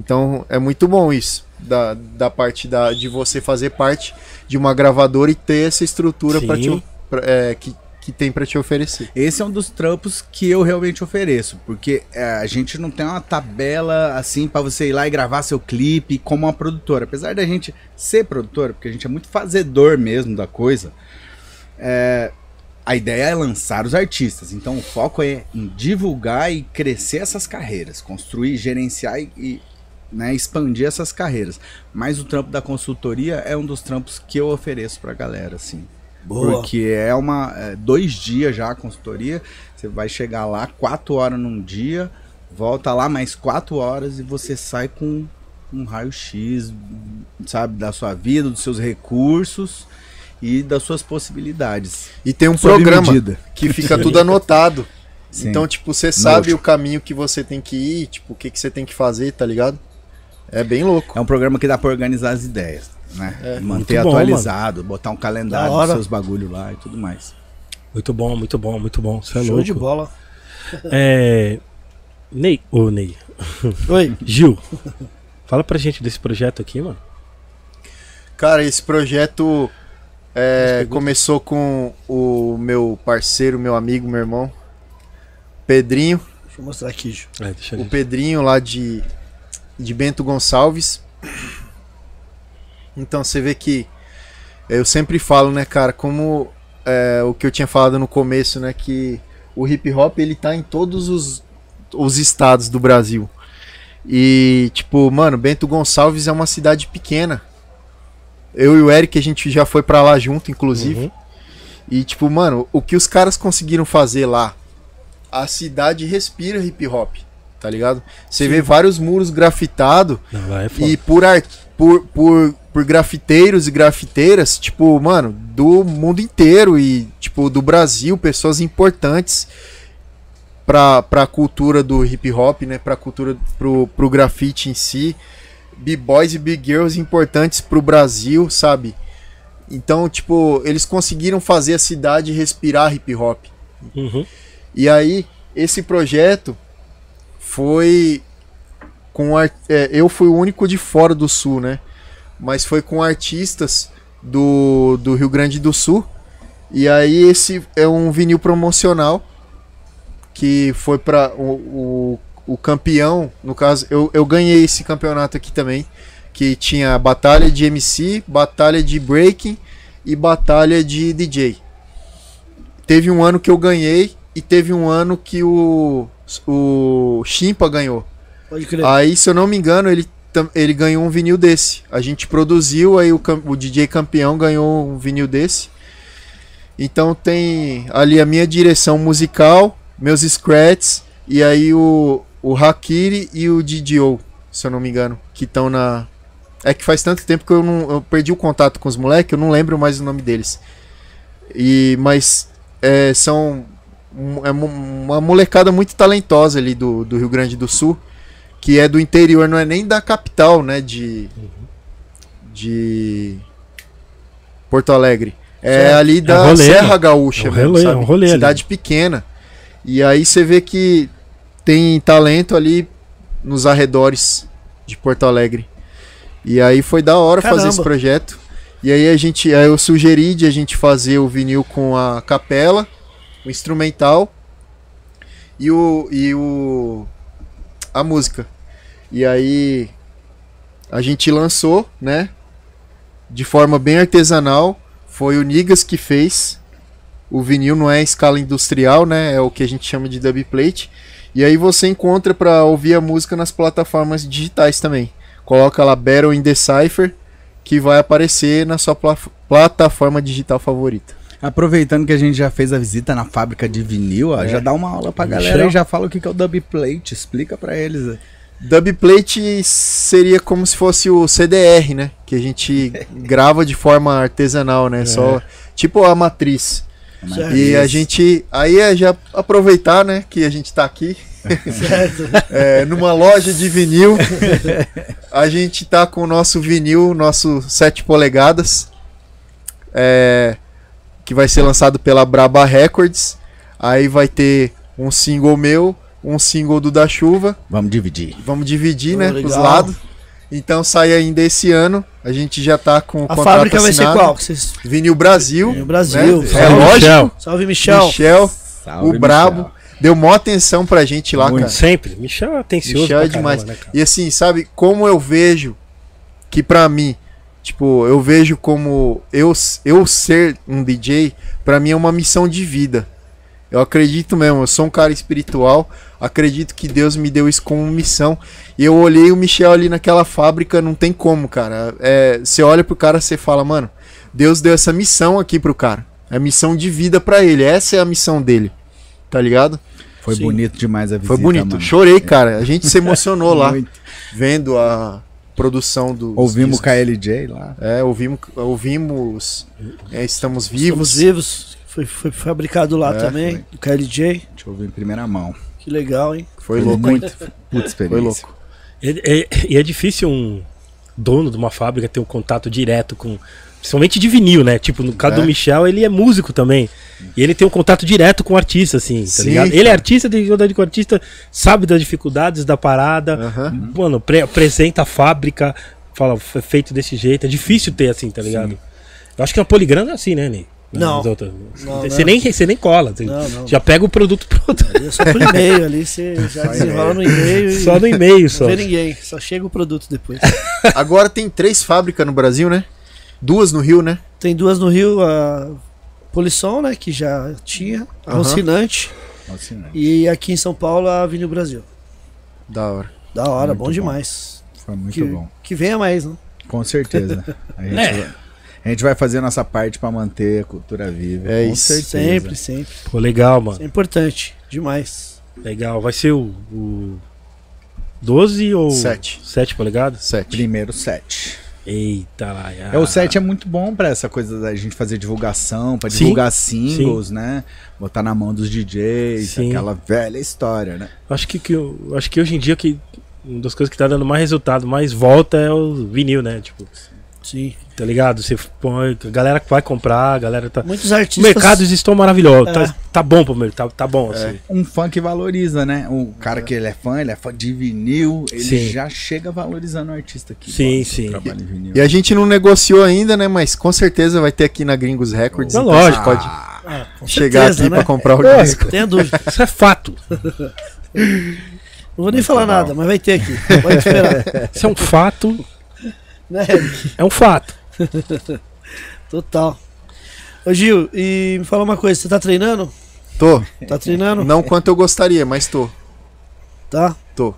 Então, é muito bom isso, da, da parte da, de você fazer parte de uma gravadora e ter essa estrutura para te, pra- é, que, que tem para te oferecer. Esse é um dos trampos que eu realmente ofereço, porque é, a gente não tem uma tabela assim pra você ir lá e gravar seu clipe como uma produtora. Apesar da gente ser produtora, porque a gente é muito fazedor mesmo da coisa, é, a ideia é lançar os artistas. Então o foco é em divulgar e crescer essas carreiras, construir, gerenciar e, e né, expandir essas carreiras. Mas o trampo da consultoria é um dos trampos que eu ofereço pra galera, assim. Boa. Porque é uma. é dois dias já a consultoria. Você vai chegar lá quatro horas num dia, volta lá mais quatro horas e você sai com um raio-x, sabe, da sua vida, dos seus recursos e das suas possibilidades. E tem um Sob programa medida. que fica tudo anotado. Sim. Então, tipo, você sabe o caminho que você tem que ir, tipo, o que, que você tem que fazer, tá ligado? É bem louco. É um programa que dá pra organizar as ideias, né? É, Manter muito bom, atualizado, botar um calendário dos seus bagulho lá e tudo mais. Muito bom, muito bom, muito bom. Você é Show louco. de bola. É. Ney. Ô, Ney. Oi. Gil. Fala pra gente desse projeto aqui, mano. Cara, esse projeto é, começou com o meu parceiro, meu amigo, meu irmão, Pedrinho. Deixa eu mostrar aqui, Ju. É, deixa eu O Pedrinho lá de, de Bento Gonçalves. Então você vê que eu sempre falo, né, cara, como é, o que eu tinha falado no começo, né, que o hip hop ele tá em todos os, os estados do Brasil. E tipo, mano, Bento Gonçalves é uma cidade pequena. Eu e o Eric a gente já foi pra lá junto, inclusive. Uhum. E tipo, mano, o que os caras conseguiram fazer lá, a cidade respira hip hop, tá ligado? Você vê vários muros grafitados é e por, ar, por, por, por grafiteiros e grafiteiras, tipo, mano, do mundo inteiro e, tipo, do Brasil, pessoas importantes pra, pra cultura do hip hop, né? Pra cultura, pro, pro grafite em si. B-boys e B-girls importantes pro Brasil, sabe? Então, tipo, eles conseguiram fazer a cidade respirar hip hop. Uhum. E aí, esse projeto foi com é, eu fui o único de fora do sul, né? Mas foi com artistas do, do Rio Grande do Sul. E aí esse é um vinil promocional que foi para o, o, o campeão, no caso, eu, eu ganhei esse campeonato aqui também, que tinha batalha de MC, batalha de breaking e batalha de DJ. Teve um ano que eu ganhei e teve um ano que o o Chimpa ganhou. Aí, se eu não me engano, ele, ele ganhou um vinil desse. A gente produziu, aí o, o DJ campeão ganhou um vinil desse. Então tem ali a minha direção musical, meus scratches, e aí o, o Hakiri e o DDO, se eu não me engano, que estão na. É que faz tanto tempo que eu, não, eu perdi o contato com os moleques, eu não lembro mais o nome deles. E, mas é, são é uma molecada muito talentosa ali do, do Rio Grande do Sul, que é do interior, não é nem da capital, né, de de Porto Alegre. É Certo. ali da rolê, Serra. Gaúcha, É um mesmo, rolê, sabe? é um rolê ali. Cidade pequena. E aí você vê que tem talento ali nos arredores de Porto Alegre. E aí foi da hora fazer Caramba. esse projeto. E aí a gente, aí eu sugeri de a gente fazer o vinil com a capela, o instrumental e o e o a música. E aí a gente lançou, né? De forma bem artesanal. Foi o Nigas que fez. O vinil não é escala industrial, né? É o que a gente chama de dubplate. E aí você encontra para ouvir a música nas plataformas digitais também. Coloca lá Battle in Decipher que vai aparecer na sua pla- plataforma digital favorita. Aproveitando que a gente já fez a visita na fábrica de vinil, ó, É. já dá uma aula pra Michel? galera e já fala o que é o dubplate. Explica pra eles. Dubplate seria como se fosse o CDR, né? Que a gente grava de forma artesanal, né? Só tipo a matriz. Certo. E a gente aí é já aproveitar, né, que a gente tá aqui Certo. é, numa loja de vinil. A gente tá com o nosso vinil, nosso 7 polegadas, é, que vai ser lançado pela Braba Records. Aí vai ter um single meu, um single do Da Chuva. Vamos dividir. Vamos dividir, Oh, né, legal. os lados. Então sai ainda esse ano. A gente já tá com o A contrato fábrica vai ser qual? Vocês... Vinil Brasil. Vinil Brasil. né? Salve, É lógico. Michel. Salve, Michel. Michel, Salve, o brabo. Deu mó atenção pra gente lá, Muito. cara. Sempre. Michel é atencioso Michel é demais. caramba, né, cara? E assim, sabe, como eu vejo que pra mim, tipo, eu vejo como eu, eu ser um DJ, pra mim é uma missão de vida. Eu acredito mesmo, eu sou um cara espiritual, acredito que Deus me deu isso como missão. E eu olhei o Michel ali naquela fábrica, não tem como, cara. É, você olha pro cara, você fala, mano, Deus deu essa missão aqui pro cara. É missão de vida pra ele, essa é a missão dele. Tá ligado? Foi Sim. bonito demais a visita, Foi bonito. mano. Chorei, cara. A gente se emocionou lá, Muito. vendo a produção do. Ouvimos o KLJ lá. É, ouvimos, ouvimos é, Estamos Estamos Vivos. Foi, foi fabricado lá É, também, do KLJ. A gente ouviu em primeira mão. Que legal, hein? Foi louco, muito. Puta experiência. Foi louco. E é, e é difícil um dono de uma fábrica ter um contato direto com. Principalmente de vinil, né? Tipo, no caso É. do Michel, ele é músico também. E ele tem um contato direto com o artista, assim, tá Sim, ligado? Ele é artista, tem dificuldade com o artista, sabe das dificuldades da parada. Mano, pre- apresenta a fábrica, fala, foi feito desse jeito. É difícil ter assim, tá ligado? Eu acho que a Poligrana é assim, né, Ney? Não. Não, você, não. Nem, você nem cola. você Não, não. Já pega o produto pronto. Ali é só por e-mail, ali você já desenrola no e-mail e Só no e-mail, não só. vê ninguém. Só chega o produto depois. Agora tem três fábricas no Brasil, né? Duas no Rio, né? Tem duas no Rio, a Polisson, né? Que já tinha, a Aham. Rocinante. E aqui em São Paulo, a Avenida Brasil. Da hora. Da hora, Muito bom bom. demais. Foi muito Que, bom. que venha mais, né? Com certeza. A gente, É. vai, a gente vai fazer a nossa parte pra manter a cultura viva. É com isso. certeza. Sempre, sempre. Pô, legal, mano. Isso é importante. Demais. Legal. Vai ser o, o 12 ou Sete. 7 polegadas? Sete. Primeiro set. Eita lá. já. É, o set é muito bom pra essa coisa da gente fazer divulgação, pra Sim, divulgar singles, né? Botar na mão dos DJs, Sim. aquela velha história, né? Acho que, que eu- acho que hoje em dia que uma das coisas que tá dando mais resultado, mais volta é o vinil, né? Tipo, Sim. Tá ligado? Você põe, a galera vai comprar, a galera tá. Muitos Os artistas. mercados estão maravilhosos. É. Tá, tá bom pro tá, tá bom, assim. Um fã que valoriza, né? O cara que ele é fã, ele é fã de vinil, ele Sim. já chega valorizando o artista aqui. Sim, sim. Vinil. E a gente não negociou ainda, né? Mas com certeza vai ter aqui na Gringos Records. É então lógico. pode Ah, chegar certeza, aqui né? pra comprar o Porra, disco. Tenha dúvida. Isso é fato. Não vou nem falar nada, mas vai ter aqui. Pode esperar. Isso é um fato. né? É um fato. Total. Ô Gil, e me fala uma coisa, você tá treinando? Tô. Tá treinando? Não quanto eu gostaria, mas tô. Tá? Tô.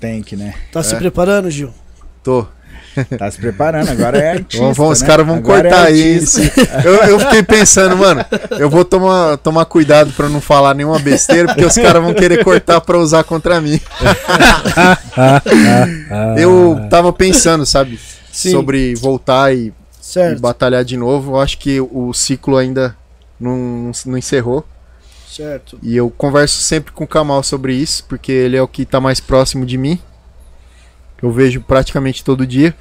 Tem que, né? Tá se É. preparando, Gil? Tô. Tá se preparando, agora é artista. Vamos, vamos, os né? caras vão Agora é cortar artista. isso. Eu, eu fiquei pensando, mano, eu vou tomar, tomar cuidado pra não falar nenhuma besteira, porque os caras vão querer cortar pra usar contra mim. Eu tava pensando, sabe, Sim. sobre voltar e, e batalhar de novo. Eu acho que o ciclo ainda não, não encerrou. certo. E eu converso sempre com o Kamal sobre isso, porque ele é o que tá mais próximo de mim. Eu vejo praticamente todo dia.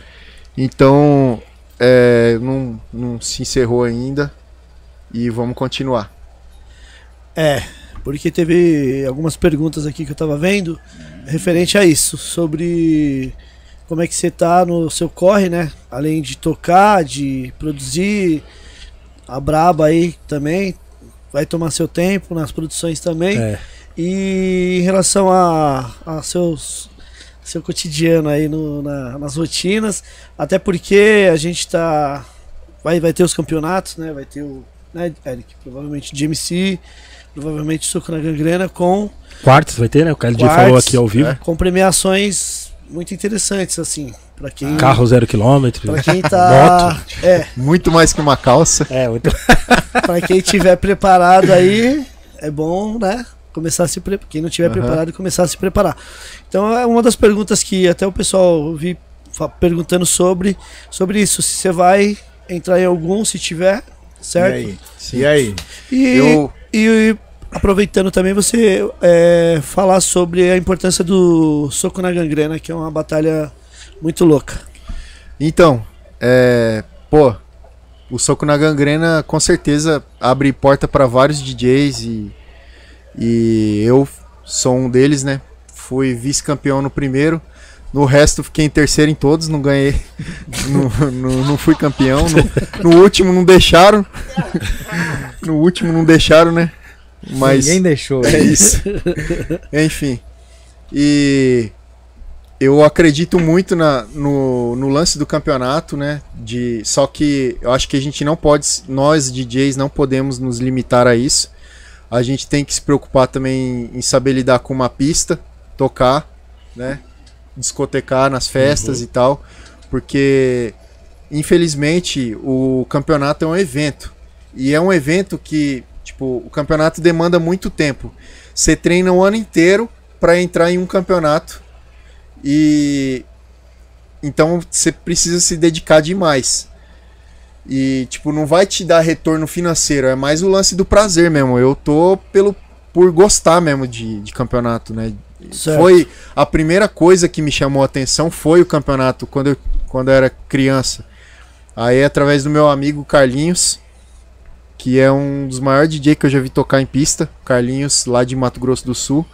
Então, é, não, não se encerrou ainda. E vamos continuar. É, porque teve algumas perguntas aqui que eu tava vendo referente a isso, sobre como é que você tá no seu corre, né? Além de tocar, de produzir, a Braba aí também vai tomar seu tempo nas produções também. É. E em relação a, a seus seu cotidiano aí no- na- nas rotinas, até porque a gente tá vai vai ter os campeonatos, né? Vai ter o, né, Eric, provavelmente GMC, provavelmente Soco na Gangrena com Quartos vai ter, né? O Quartz, falou aqui ao vivo. é. com premiações muito interessantes assim, para quem Carro zero quilômetro. para quem tá é, Muito mais que uma calça. É, muito. para quem tiver preparado aí, é bom, né? Começar a se pre... quem não tiver Aham. preparado começar a se preparar. Então é uma das perguntas que até o pessoal vi perguntando sobre sobre isso, se você vai entrar em algum, se tiver, E certo? aí? E aí? E, Eu, e aproveitando também você é, falar sobre a importância do soco na gangrena, que é uma batalha muito louca. então, é, pô, o soco na gangrena com certeza abre porta para vários DJs e, e eu sou um deles, né? Fui vice-campeão no primeiro. No resto fiquei em terceiro em todos, não ganhei, não, não, não fui campeão. No, no último não deixaram, no último não deixaram, né? Mas Ninguém deixou. é isso. Enfim. E eu acredito muito na, no, no lance do campeonato, né? De, só que eu acho que a gente não pode, nós DJs não podemos nos limitar a isso. A gente tem que se preocupar também em saber lidar com uma pista, tocar, né? Discotecar nas festas e tal, porque infelizmente o campeonato é um evento. E é um evento que, tipo, o campeonato demanda muito tempo. Você treina o ano inteiro para entrar em um campeonato. E então você precisa se dedicar demais. E tipo, não vai te dar retorno financeiro, é mais o lance do prazer mesmo. Eu tô pelo por gostar mesmo de, de campeonato, né? Certo. Foi a primeira coisa que me chamou a atenção foi o campeonato quando eu, quando eu era criança. Aí através do meu amigo Carlinhos, que é um dos maiores DJ que eu já vi tocar em pista, Carlinhos lá de Mato Grosso do Sul.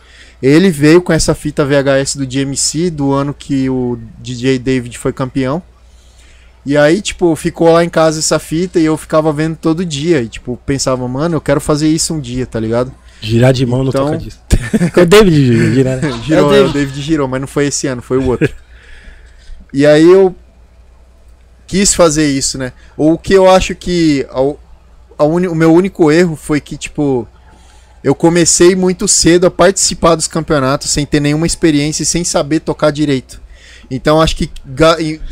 Ele veio com essa fita VHS do DMC do ano que o DJ David foi campeão. E aí, tipo, ficou lá em casa essa fita e eu ficava vendo todo dia. E, tipo, pensava, mano, eu quero fazer isso um dia, tá ligado? Girar de mão Então- no toca disso. o David girar, né? Girou, É é o o David girou, mas não foi esse ano, foi o outro. e aí eu quis fazer isso, né? O que eu acho que uni- o meu único erro foi que, tipo, eu comecei muito cedo a participar dos campeonatos sem ter nenhuma experiência e sem saber tocar direito. Então acho que,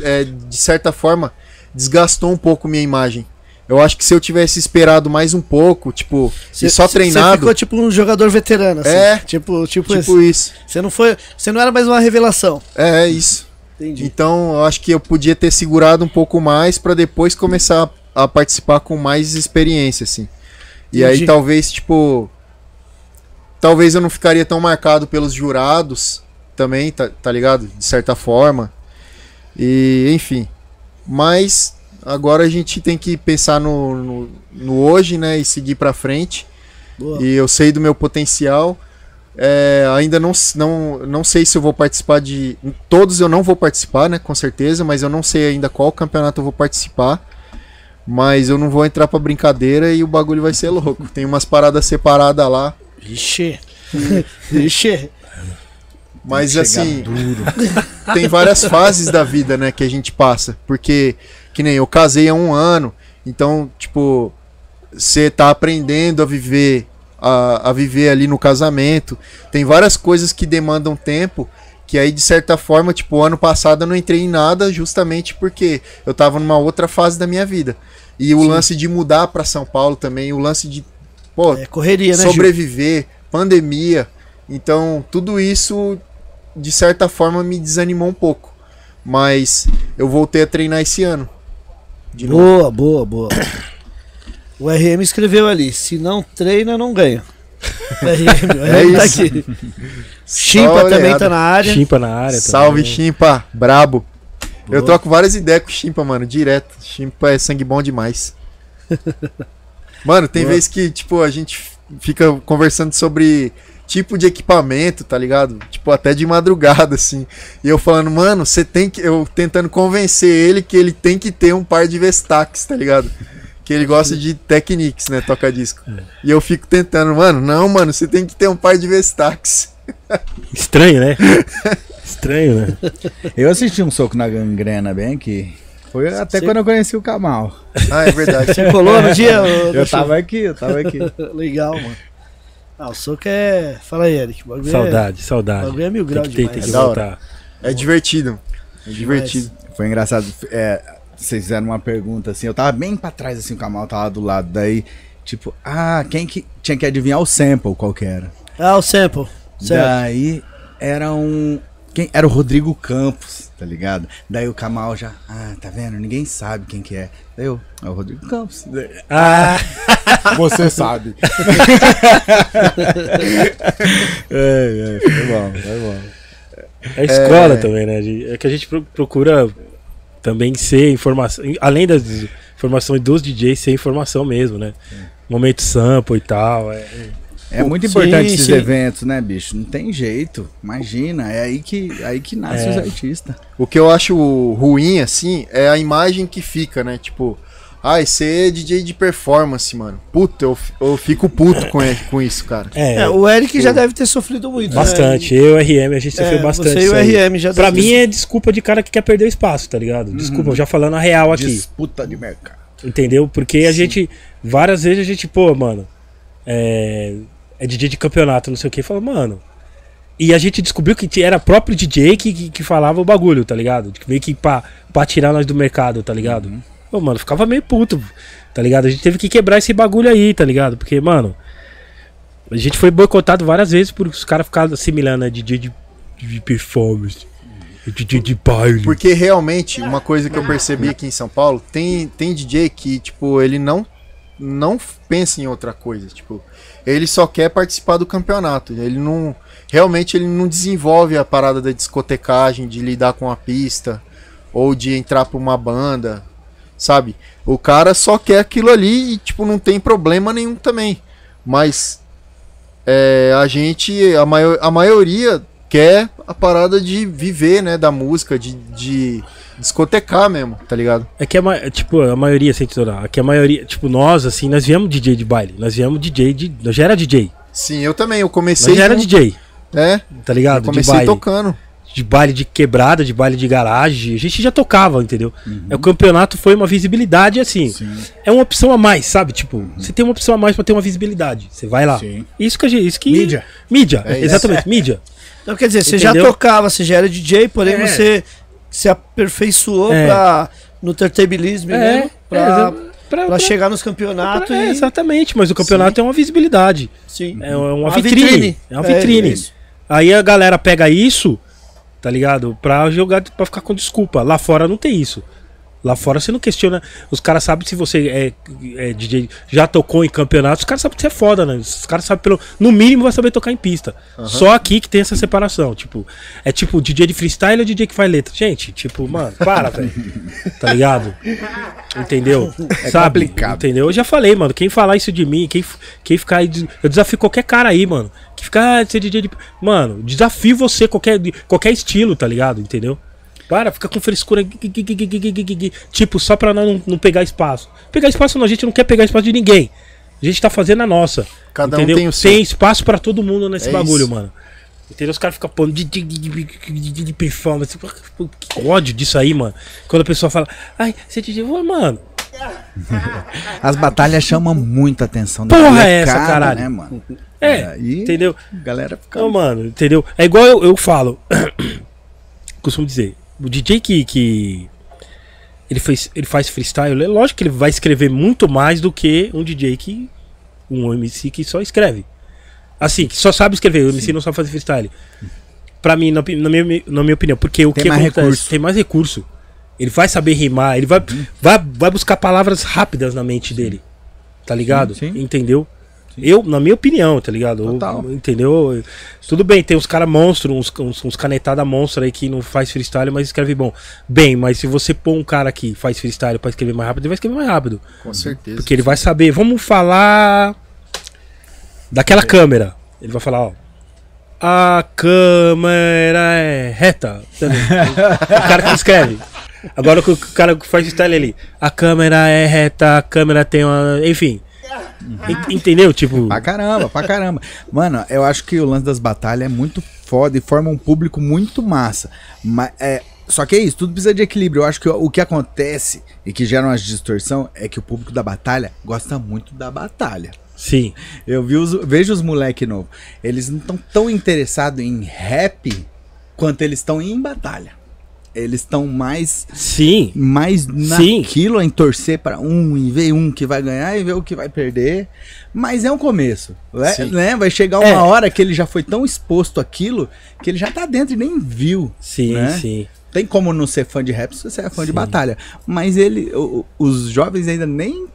é, de certa forma, desgastou um pouco minha imagem. Eu acho que se eu tivesse esperado mais um pouco, tipo, e só Você treinado, ficou tipo um jogador veterano, assim. É. Tipo, tipo, tipo isso. Você não foi. Você não era mais uma revelação. É, é isso. Entendi. Então, eu acho que eu podia ter segurado um pouco mais pra depois começar a participar com mais experiência, assim. E aí Entendi. talvez, tipo, talvez eu não ficaria tão marcado pelos jurados também, tá, tá ligado? De certa forma. E, enfim. Mas agora a gente tem que pensar no, no, no hoje, né, e seguir pra frente. Boa. E eu sei do meu potencial. É, ainda não, não, não sei se eu vou participar de. Todos eu não vou participar, né? Com certeza, mas eu não sei ainda qual campeonato eu vou participar. Mas eu não vou entrar pra brincadeira e o bagulho vai ser louco. Tem umas paradas separadas lá. Vixe. Vixe. Mas assim, tem várias fases da vida, né, que a gente passa. Porque, que nem eu casei há um ano, então, tipo, você tá aprendendo a viver, a, a viver ali no casamento. Tem várias coisas que demandam tempo. Que aí, de certa forma, tipo, ano passado eu não entrei em nada justamente porque eu tava numa outra fase da minha vida. E o lance de mudar pra São Paulo também, o lance de, pô, É correria, né, Gil? sobreviver, pandemia. Então, tudo isso, de certa forma, me desanimou um pouco. Mas eu voltei a treinar esse ano. De novo. Boa, boa, boa. O RM escreveu ali: se não treina, não ganha. RM, É tá isso. aqui. Chimpa também tá na área. Chimpa na área. Salve, também. Chimpa, brabo. Eu Boa. troco várias ideias com o Chimpa, mano, direto. Chimpa é sangue bom demais. Mano, tem Boa. vezes que, tipo, a gente fica conversando sobre tipo de equipamento, tá ligado? Tipo, até de madrugada, assim. E eu falando, mano, você tem que. Eu tentando convencer ele que ele tem que ter um par de Vestax, tá ligado? Que ele gosta de Technics, né? Toca disco. E eu fico tentando, mano, não, mano, você tem que ter um par de Vestax. Estranho, né? Estranho, né? Eu assisti um soco na gangrena bem aqui. Foi até Você- quando eu conheci o Kamal. Ah, é verdade. Você colou no dia? Eu Deixa tava aqui, eu tava aqui. Legal, mano. Ah, o soco é. Fala aí, Eric. bagulho é- Saudade, o saudade. bagulho é mil Tem graus que, ter, demais. tem que É voltar. É divertido. É divertido. Foi engraçado. É, vocês fizeram uma pergunta assim, eu tava bem pra trás assim, o Kamal tava do lado. Daí, tipo, ah, quem que. Tinha que adivinhar o sample qual que era. Ah, o sample. Certo. Daí era um. Quem? Era o Rodrigo Campos, tá ligado? Daí o Kamal já. Ah, tá vendo? Ninguém sabe quem que é. Daí eu. É o Rodrigo Campos. Ah, Você sabe. é, é, foi bom, foi bom. é escola também, né? É que a gente pro- procura também ser informação. Além das informações dos DJs, ser informação mesmo, né? Momento sample e tal. É, É muito Sim, importante esses sim. eventos, né, bicho? Não tem jeito. Imagina, é aí que, aí que nasce É. os artistas. O que eu acho ruim, assim, é a imagem que fica, né? Tipo, ai, você é DJ de performance, mano. Puta, eu, eu fico puto com, e- com isso, cara. é, É, o Eric já deve ter sofrido muito. bastante. Né? Eu, RM, a gente sofreu É, bastante. Você e o. RM já Pra mim é desculpa de cara que quer perder o espaço, tá ligado? Desculpa, já falando a real aqui. Disputa de mercado. Entendeu? Porque a gente, várias vezes a gente, pô, mano, é, é DJ de campeonato, não sei o que. Fala, mano. E a gente descobriu que era próprio DJ que, que, que falava o bagulho, tá ligado? Meio que pra, pra tirar nós do mercado, tá ligado? Uhum. Mano, ficava meio puto, tá ligado? A gente teve que quebrar esse bagulho aí, tá ligado? Porque, mano, a gente foi boicotado várias vezes por os caras ficarem assimilando, né? DJ de, de performance, DJ de baile. Porque realmente, uma coisa que eu percebi aqui em São Paulo, tem, tem DJ que, tipo, ele não, não pensa em outra coisa. Tipo, ele só quer participar do campeonato. Ele não. Realmente ele não desenvolve a parada da discotecagem, de lidar com a pista, ou de entrar pra uma banda. Sabe? O cara só quer aquilo ali e, tipo, não tem problema nenhum também. Mas é, a gente, a, maior, a maioria quer a parada de viver, né, da música, de, de discotecar mesmo, tá ligado? É que a, tipo, a maioria, sem tesourar, é que a maioria, tipo, nós, assim, nós viemos DJ de baile. Nós viemos DJ de. Nós já era DJ. Sim, eu também, eu Nós comecei. já era DJ, É, tá eu ligado? De comecei tocando. De baile de quebrada, de baile de garagem. A gente já tocava, entendeu? Uhum. É, o campeonato foi uma visibilidade, assim. É uma opção a mais, sabe? Tipo, você tem uma opção a mais pra ter uma visibilidade. Você vai lá. Sim. Isso que a gente. Isso que... Mídia. Mídia, É isso. exatamente, mídia. Então, quer dizer, você já Entendeu? tocava, você já era DJ, porém É. você se aperfeiçoou É. pra, no turntablismo É, mesmo, pra, é, pra- pra pra- chegar nos campeonatos É, e... exatamente, mas o campeonato é uma visibilidade. Sim. É uma Uma vitrine. vitrine. É uma É, vitrine. é. Aí a galera pega isso, tá ligado? Pra jogar, pra ficar com desculpa. Lá fora não tem isso. Lá fora você não questiona. Os caras sabem se você é, é DJ, já tocou em campeonato, os caras sabem que você é foda, né? Os caras sabem pelo. No mínimo vai saber tocar em pista. Só aqui que tem essa separação. Tipo, é tipo DJ de freestyle ou DJ que faz letra. Gente, tipo, mano, para, velho. Tá ligado? Entendeu? É Sabe? complicado. Entendeu? Eu já falei, mano. Quem falar isso de mim, quem, quem ficar aí. Eu desafio qualquer cara aí, mano. Que ficar ah, ser DJ de. Mano, desafio você, qualquer, qualquer estilo, tá ligado? Entendeu? Para, fica com frescura. Tipo, só pra nós não, não pegar espaço. Pegar espaço não, a gente não quer pegar espaço de ninguém. A gente tá fazendo a nossa. Cada um entendeu? tem o seu. Tem espaço pra todo mundo nesse É bagulho, isso. mano. Entendeu? Os caras ficam pondo de, de, de, de, performance. Pô, Que ódio disso aí, mano. Quando a pessoa fala, ai, você DJ, Ô, mano. As batalhas chamam muita atenção da Porra é essa, molecada, caralho? né, mano? É, Aí- entendeu? Galera fica. Não, mano, entendeu? É igual eu, eu falo. costumo dizer. O DJ que, que ele, fez, ele faz freestyle, é lógico que ele vai escrever muito mais do que um DJ que. Um MC que só escreve. Assim, que só sabe escrever, o MC não sabe fazer freestyle. Pra mim, na, na minha, na minha opinião, porque o Tem que mais acontece? recurso. Tem mais recurso. Ele vai saber rimar, ele vai, vai, vai buscar palavras rápidas na mente dele. Tá ligado? Sim, sim. Entendeu? Eu, na minha opinião, tá ligado? Eu- Total. entendeu? Tudo bem, tem uns caras monstros, uns, uns, uns canetada monstro aí que não faz freestyle, mas escreve bom. Bem, mas se você pôr um cara que faz freestyle pra escrever mais rápido, ele vai escrever mais rápido. Com certeza. Porque ele vai saber, vamos falar daquela câmera. Ele vai falar, ó. A câmera é reta. O cara que escreve. Agora o cara que faz freestyle ali. A câmera é reta, a câmera tem uma. Enfim. En- Entendeu? Tipo. Pra caramba, pra caramba. Mano, eu acho que o lance das batalhas é muito foda e forma um público muito massa. Mas, é, só que é isso, tudo precisa de equilíbrio. Eu acho que o que acontece e que gera uma distorção é que o público da batalha gosta muito da batalha. Sim. Eu vi os, vejo os moleque novo. Eles não estão tão interessados em rap quanto eles estão em batalha. Eles estão mais Sim. mais Sim. naquilo em torcer para um e ver um que vai ganhar e ver o que vai perder. Mas é um começo, né? Sim. né? Vai chegar uma É. hora que ele já foi tão exposto àquilo que ele já tá dentro e nem viu. Sim, né? sim. Tem como não ser fã de rap se você é fã de Sim. batalha. Mas ele, o- os jovens ainda nem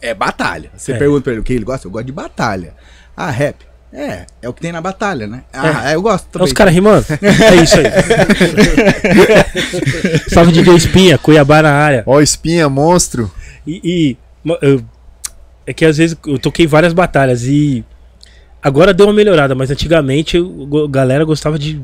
é batalha. Você É. pergunta pra ele o que ele gosta, eu gosto de batalha. Ah, rap. É, é o que tem na batalha, né? Ah, é, eu gosto É também. os caras rimando? É isso aí. Salve DJ Espinha, Cuiabá na área. Ó, espinha, monstro. E, e, eu- é que às vezes eu toquei várias batalhas e agora deu uma melhorada, mas antigamente a galera gostava de.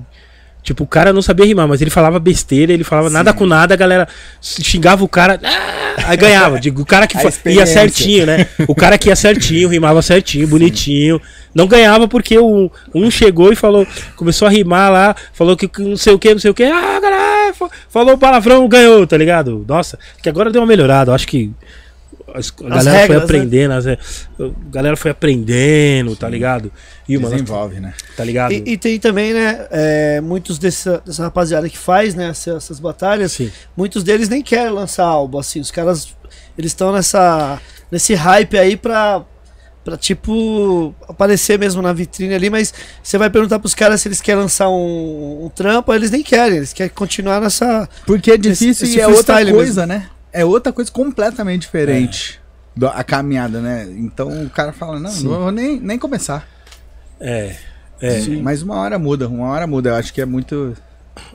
Tipo, o cara não sabia rimar, mas ele falava besteira, ele falava nada com nada, a galera xingava o cara, ah, aí ganhava. Digo, o cara que ia certinho, né? O cara que ia certinho, rimava certinho, bonitinho. Não ganhava porque o, um chegou e falou, começou a rimar lá, falou que não sei o que, não sei o que, ah, galera, fa- falou palavrão, ganhou, tá ligado? Nossa, que agora deu uma melhorada, eu acho que a, galera regras, foi né? aprendendo, as- a galera foi aprendendo, tá ligado? E, mano, Desenvolve, né? tá ligado? E, e tem também, né, é, muitos dessa, dessa rapaziada que faz, né, essas, essas batalhas, Sim. muitos deles nem querem lançar álbum, assim, os caras, eles estão nessa, nesse hype aí pra, pra, tipo, aparecer mesmo na vitrine ali, mas você vai perguntar pros caras se eles querem lançar um, um trampo, eles nem querem, eles querem continuar nessa... Porque é difícil esse e é outra coisa, né? É outra coisa completamente diferente. do- A caminhada, né? Então o cara fala, não, não vou nem, nem começar. É. É. Mas uma hora muda, uma hora muda. Eu acho que é muito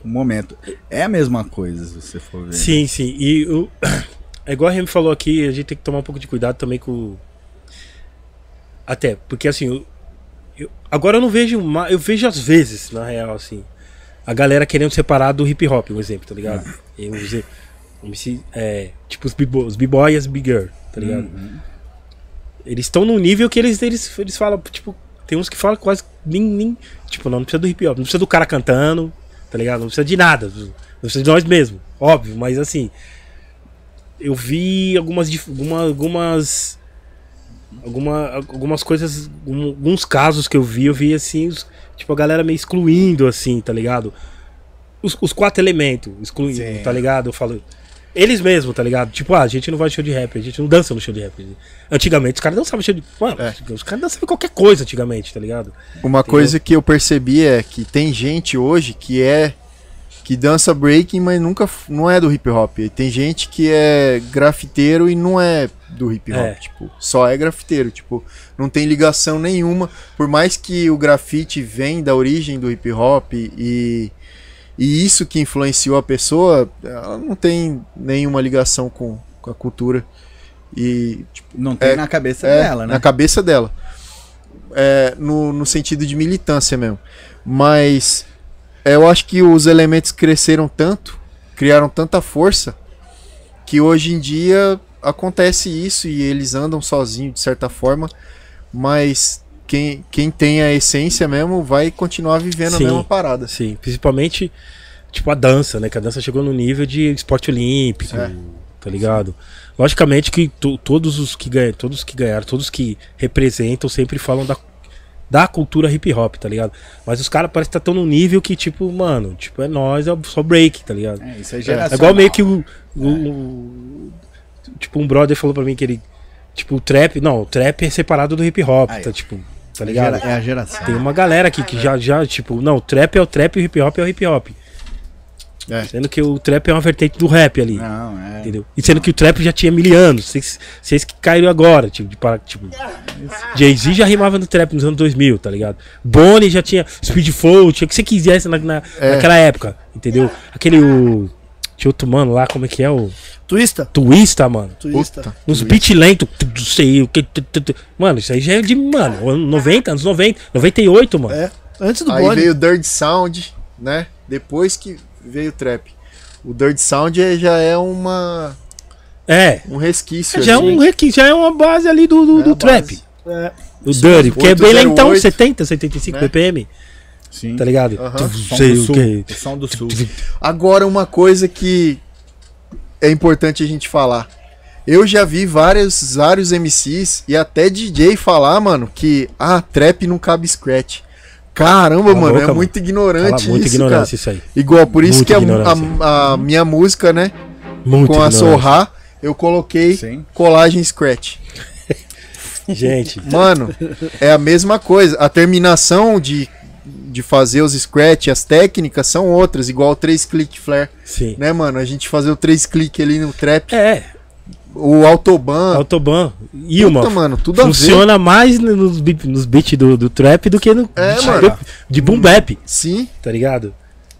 o momento. É a mesma coisa, se você for ver. Sim, sim. E o, é igual a Remy falou aqui, a gente tem que tomar um pouco de cuidado também com. Até, porque assim, eu, eu- agora eu não vejo mais. Eu vejo às vezes, na real, assim, a galera querendo separar do hip hop, um exemplo, tá ligado? Eu usei- eu se- é, tipo os b-boy os b-boy e as big-girl, tá ligado? Eles estão num nível que eles, eles, eles falam, tipo, tem uns que falam quase nem, nem. Tipo, não, não precisa do hip hop, não precisa do cara cantando, tá ligado? Não precisa de nada. Não precisa de nós mesmos, óbvio, mas assim. Eu vi algumas. algumas. Alguma, algumas coisas. alguns casos que eu vi, eu vi assim, os- tipo, a galera meio excluindo, assim, tá ligado? Os, os quatro elementos, excluindo, Sim. tá ligado? Eu falo. Eles mesmos, tá ligado? Tipo, ah, a gente não vai no show de rap, a gente não dança no show de rap. Antigamente os caras dançavam show de. Mano, É. os caras dançavam qualquer coisa antigamente, tá ligado? Uma coisa que eu percebi é que tem gente hoje que é que dança breaking, mas nunca não é do hip hop. E tem gente que é grafiteiro e não é do hip hop, É. tipo, só é grafiteiro, tipo, não tem ligação nenhuma, por mais que o grafite vem da origem do hip hop e e isso que influenciou a pessoa, ela não tem nenhuma ligação com, com a cultura. E tipo, Não tem É, na cabeça é, dela, né? Na cabeça dela. É, no, no sentido de militância mesmo. Mas é, eu acho que os elementos cresceram tanto, criaram tanta força, que hoje em dia acontece isso e eles andam sozinhos de certa forma, mas quem, quem tem a essência mesmo vai continuar vivendo Sim. a mesma parada. Sim, principalmente, tipo, a dança, né? Que a dança chegou no nível de esporte olímpico, É. tá ligado? Logicamente que to- todos os que ganham, todos que ganharam, todos que representam sempre falam da, da cultura hip hop, tá ligado? Mas os caras parecem que tá tão num nível que, tipo, mano, tipo, é nós, é só break, tá ligado? É, isso é É geracional. igual meio que o, o- o- Tipo, um brother falou pra mim que ele. Tipo, o trap. Não, o trap é separado do hip hop, Aí. tá? Tipo, tá ligado? É a geração. Tem uma galera aqui que já, já, tipo, não, o trap é o trap e o hip hop é o hip hop. É. Sendo que o trap é uma vertente do rap ali. Não, é. Entendeu? E sendo que o trap já tinha mil anos. Vocês, vocês que caíram agora. Tipo, de, para- tipo Jay-Z já rimava no trap nos anos 2000, tá ligado? Bonnie já tinha Speed Flow, tinha o que você quisesse na, na- É. naquela época. Entendeu? Aquele. O, tinha outro mano lá, como é que é? O Twista? Twista, mano. Twista. Puta. Nos beat lento, tu- sei o que. Mano, isso aí já é de, mano, ano 90, anos 90, 98, mano. É, antes do Aí Bonnie. veio o Dirt Sound, né? Depois que veio o trap. O Dirt Sound é- já é uma É. um resquício. Já é, ali. um, requi- já é uma base ali do, do, É do trap. base. É, O Dirty, porque é bem 808, lentão, 70, 75 né? BPM, Sim. tá ligado? Sei do o. O som do sul. Agora, uma coisa que é importante a gente falar. Eu já vi vários, vários MCs e até DJ falar, mano, que ah, trap não cabe scratch. Caramba, Cala a mano, boca, é muito ignorante Fala muito isso, ignorância isso aí. cara. Igual, por isso Muita que a, a- a minha música, né, Muito com a. Sorra, eu coloquei Sim. colagem scratch. Gente, Mano, é a mesma coisa. A terminação de, de fazer os scratch, as técnicas são outras, igual o 3 click flare, sim. né, mano? A gente fazer o 3 click ali no trap, É, o autoban. Autobahn. E uma. mano, tudo a. Funciona mais nos, nos beats do, do trap do que no É, beat mano. de boom bap, Sim, tá ligado?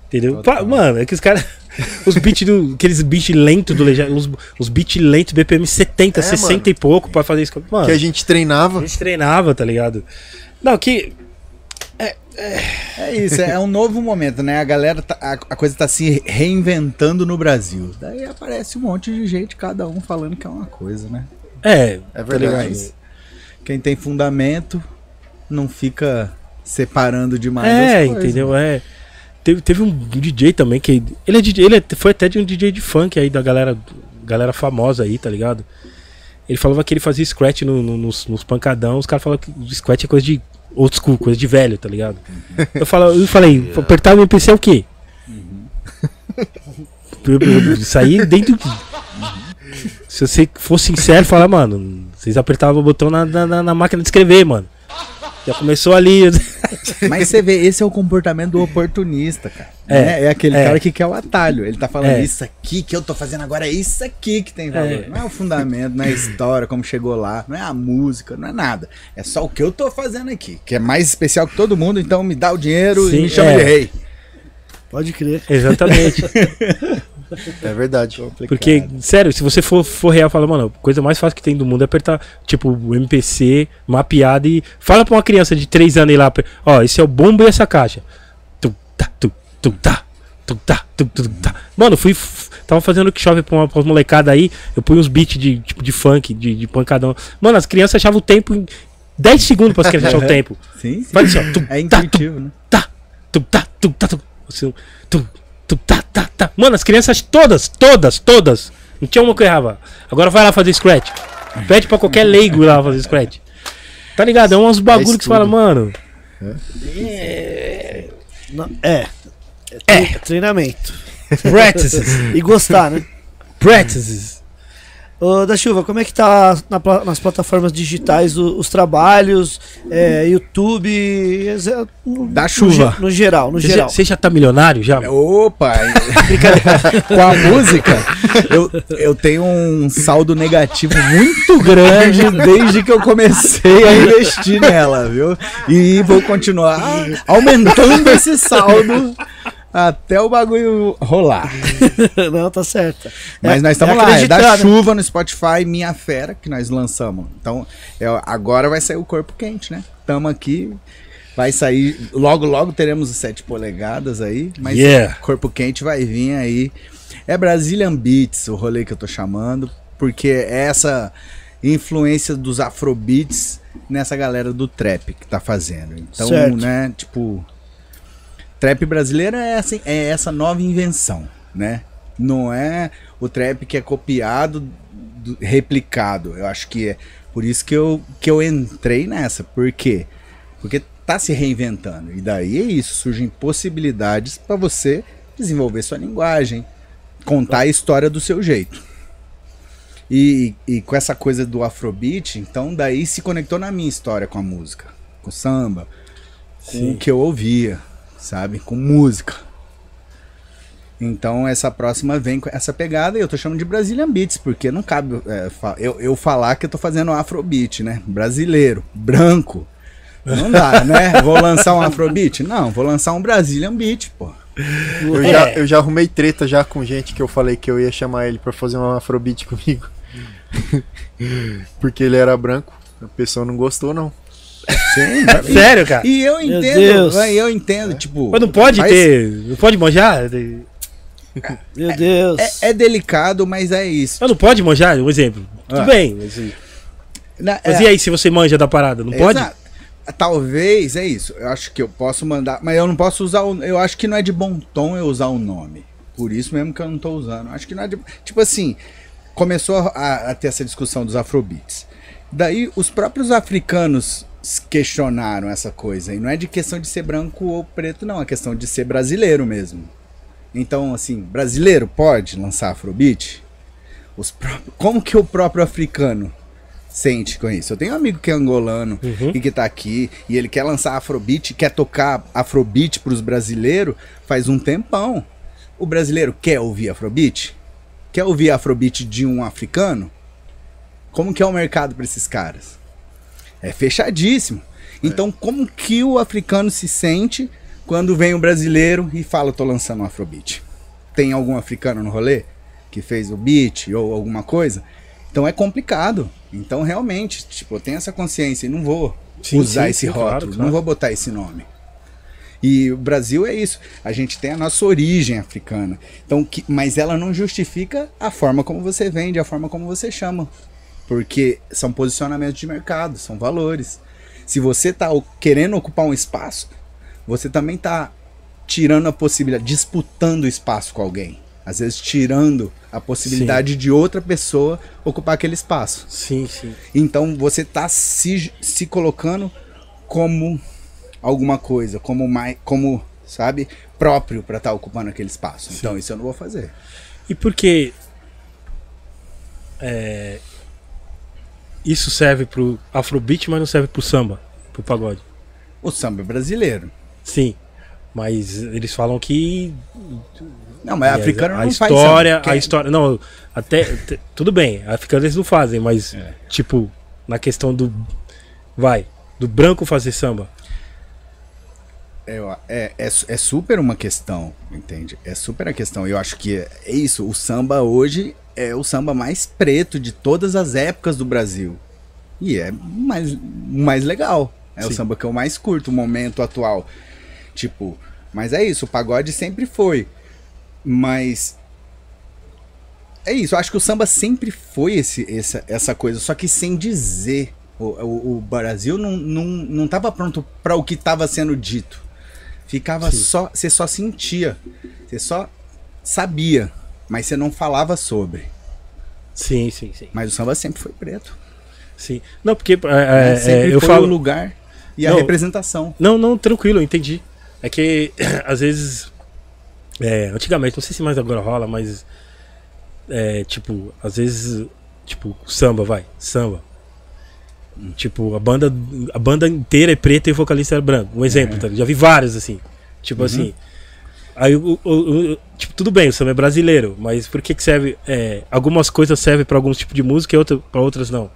Entendeu? Mano, é que os caras. Os beats do. Aqueles beats lentos do Legião. Os, os beats lentos BPM 70, É, 60 mano. e pouco pra fazer isso. Mano, que a gente a treinava. gente treinava, tá ligado? Não, que. É isso, é um novo momento, né? A galera, tá- a, a coisa tá se reinventando no Brasil. Daí aparece um monte de gente, cada um falando que é uma coisa, né? É, É tá verdade. ligado? Quem tem fundamento não fica separando demais É, as coisas. entendeu? É. Teve, teve um DJ também que. Ele, é DJ, ele é- foi até de um DJ de funk aí, da galera, galera famosa aí, tá ligado? Ele falava que ele fazia scratch no- no- nos, nos pancadão, os caras falavam que scratch é coisa de old school, coisa de velho, tá ligado? Eu, falo, eu falei, apertar o MPC é o quê? Eu- Isso aí dentro. Se você for sincero, fala, mano, vocês apertavam o botão na, na- na máquina de escrever, mano. Já começou ali. Mas você vê, esse é o comportamento do oportunista, cara. É, né? é aquele é. cara que quer o atalho. Ele tá falando É. isso aqui que eu tô fazendo agora, é isso aqui que tem valor. É. Não é o fundamento, não é a história, como chegou lá, não é a música, não é nada. É só o que eu tô fazendo aqui, que é mais especial que todo mundo, então me dá o dinheiro Sim, e me chama é. de rei. Pode crer. Exatamente. É verdade. Porque, sério, se você for, for real, fala, mano, a coisa mais fácil que tem do mundo é apertar, tipo, o MPC, mapeado e. Fala pra uma criança de 3 anos ir lá, ó, esse é o bombo e essa caixa. Tu, tá, tu, tu, tá, tu, tá, tu, tu, tá. Mano, fui. f- Tava fazendo workshop pra, uma, pra umas molecada aí, eu pus uns beats de, tipo, de funk, de, de pancadão. Mano, as crianças achavam o tempo em 10 segundos para as crianças acharem o tempo. Sim, sim. Faz assim, ó. Tu, É tá, tu, intuitivo, né? tá, tu, tá, tu, tá, tu, assim, tu, tu, tá, tá, tá. Mano, as crianças todas, todas, todas. Não tinha uma que errava. Agora vai lá fazer scratch. Pede pra qualquer leigo ir lá fazer scratch. Tá ligado? É uns bagulho que você fala, mano. É. É, tre- treinamento. Practices. E gostar, né? Practices. Ô, da Chuva, como é que tá na nas plataformas digitais o- os trabalhos, é, YouTube, no, Da no chuva. ge- No, geral, no Você já, geral. você já tá milionário já? mano? Opa! Com a música, eu, eu tenho um saldo negativo muito grande desde que eu comecei a investir nela, viu? E vou continuar aumentando esse saldo até o bagulho rolar. Não, tá certo. Mas É- nós estamos é lá, é da né? chuva no Spotify, Minha Fera, que nós lançamos. Então, é, agora vai sair o corpo quente, né? Tamo aqui. Vai sair, logo, logo teremos os 7 polegadas aí, mas Yeah. corpo quente vai vir aí. É Brazilian Beats o rolê que eu tô chamando, porque é essa influência dos afrobeats nessa galera do trap que tá fazendo. Então, Certo. né, tipo, trap brasileiro é essa, é essa nova invenção, né? Não é o trap que é copiado, do- replicado. Eu acho que é por isso que eu, que eu entrei nessa. Por quê? Porque tá se reinventando. E daí é isso, surgem possibilidades para você desenvolver sua linguagem, contar a história do seu jeito. E, e com essa coisa do afrobeat, então daí se conectou na minha história com a música, com o samba, com o que eu ouvia, sabe? Com música. Então essa próxima vem com essa pegada e eu tô chamando de Brazilian Beats, porque não cabe é, eu, eu falar que eu tô fazendo Afrobeat, né? Brasileiro, branco. Não dá, né? Vou lançar um Afrobeat? Não, vou lançar um Brazilian Beat, pô. Eu, já, eu já arrumei treta já com gente que eu falei que eu ia chamar ele pra fazer um afrobeat comigo. Porque ele era branco. A pessoa não gostou, não. Sim, Sério, cara? E eu entendo, Deus. eu entendo, tipo. Mas não pode faz- ter. Não pode manjar? Meu Deus. É, é delicado, mas é isso. Mas não pode manjar? Um exemplo. Tudo Ah. bem. Mas, Na- mas é- e aí se você manja da parada? Não pode? Exato. Talvez, é isso. Eu acho que eu posso mandar, mas eu não posso usar o. Eu acho que não é de bom tom eu usar o nome. Por isso mesmo que eu não tô usando. Acho que não é de. Tipo assim, começou a, a ter essa discussão dos afrobeats. Daí os próprios africanos questionaram essa coisa. E não é de questão de ser branco ou preto, não. É questão de ser brasileiro mesmo. Então, assim, brasileiro pode lançar afrobeat? Os próprios, como que o próprio africano sente com isso? Eu tenho um amigo que é angolano Uhum. e que tá aqui e ele quer lançar afrobeat, quer tocar afrobeat pros brasileiros faz um tempão. O brasileiro quer ouvir afrobeat? Quer ouvir afrobeat de um africano? Como que é o mercado para esses caras? É fechadíssimo. Então, como que o africano se sente quando vem um brasileiro e fala, tô lançando um afrobeat? Tem algum africano no rolê que fez o beat ou alguma coisa? Então é complicado. Então, realmente, tipo, eu tenho essa consciência e não vou Sim, usar sim, esse sim, rótulo, claro, claro. não vou botar esse nome. E o Brasil é isso. A gente tem a nossa origem africana. Então, que- mas ela não justifica a forma como você vende, a forma como você chama. Porque são posicionamentos de mercado, são valores. Se você está querendo ocupar um espaço, você também está tirando a possibilidade, disputando espaço com alguém. Às vezes tirando a possibilidade de outra pessoa ocupar aquele espaço. Sim, sim. Então você tá se, se colocando como alguma coisa, como mais, como, sabe, próprio para estar ocupando aquele espaço. Então isso eu não vou fazer. E por que é, isso serve pro afrobeat, mas não serve pro samba, pro pagode? O samba é brasileiro. Sim. Mas eles falam que Não, mas É, africano a não faz história, samba. a história, não, até tudo bem, africanos eles não fazem, mas É. tipo na questão do vai, do branco fazer samba. É, é, é, é super uma questão, entende? É super a questão. Eu acho que é isso. O samba hoje é o samba mais preto de todas as épocas do Brasil. E é mais, mais legal. É o Sim. samba que eu mais curto, o momento atual. Tipo, mas é isso. O pagode sempre foi. Mas. É isso. Eu acho que o samba sempre foi esse, essa, essa coisa. Só que sem dizer. O, o, o Brasil não, não, não tava pronto para o que estava sendo dito. Ficava Sim. só. Você só sentia. Você só sabia. Mas você não falava sobre. Sim, sim, sim. Mas o samba sempre foi preto. Sim. Não, porque é, né? é, sempre eu foi falo o lugar e a Não. representação. Não, não, tranquilo, eu entendi. É que às vezes é, antigamente, não sei se mais agora rola, mas é, tipo, às vezes tipo, samba vai, samba. Tipo, a banda a banda inteira é preta e o vocalista é branco. Um exemplo, tá? Já vi vários assim. Tipo assim, Aí, o, o- o- tipo, tudo bem, o samba é brasileiro, mas por que que serve? é, algumas coisas servem pra alguns tipos de música e outra, pra outras não.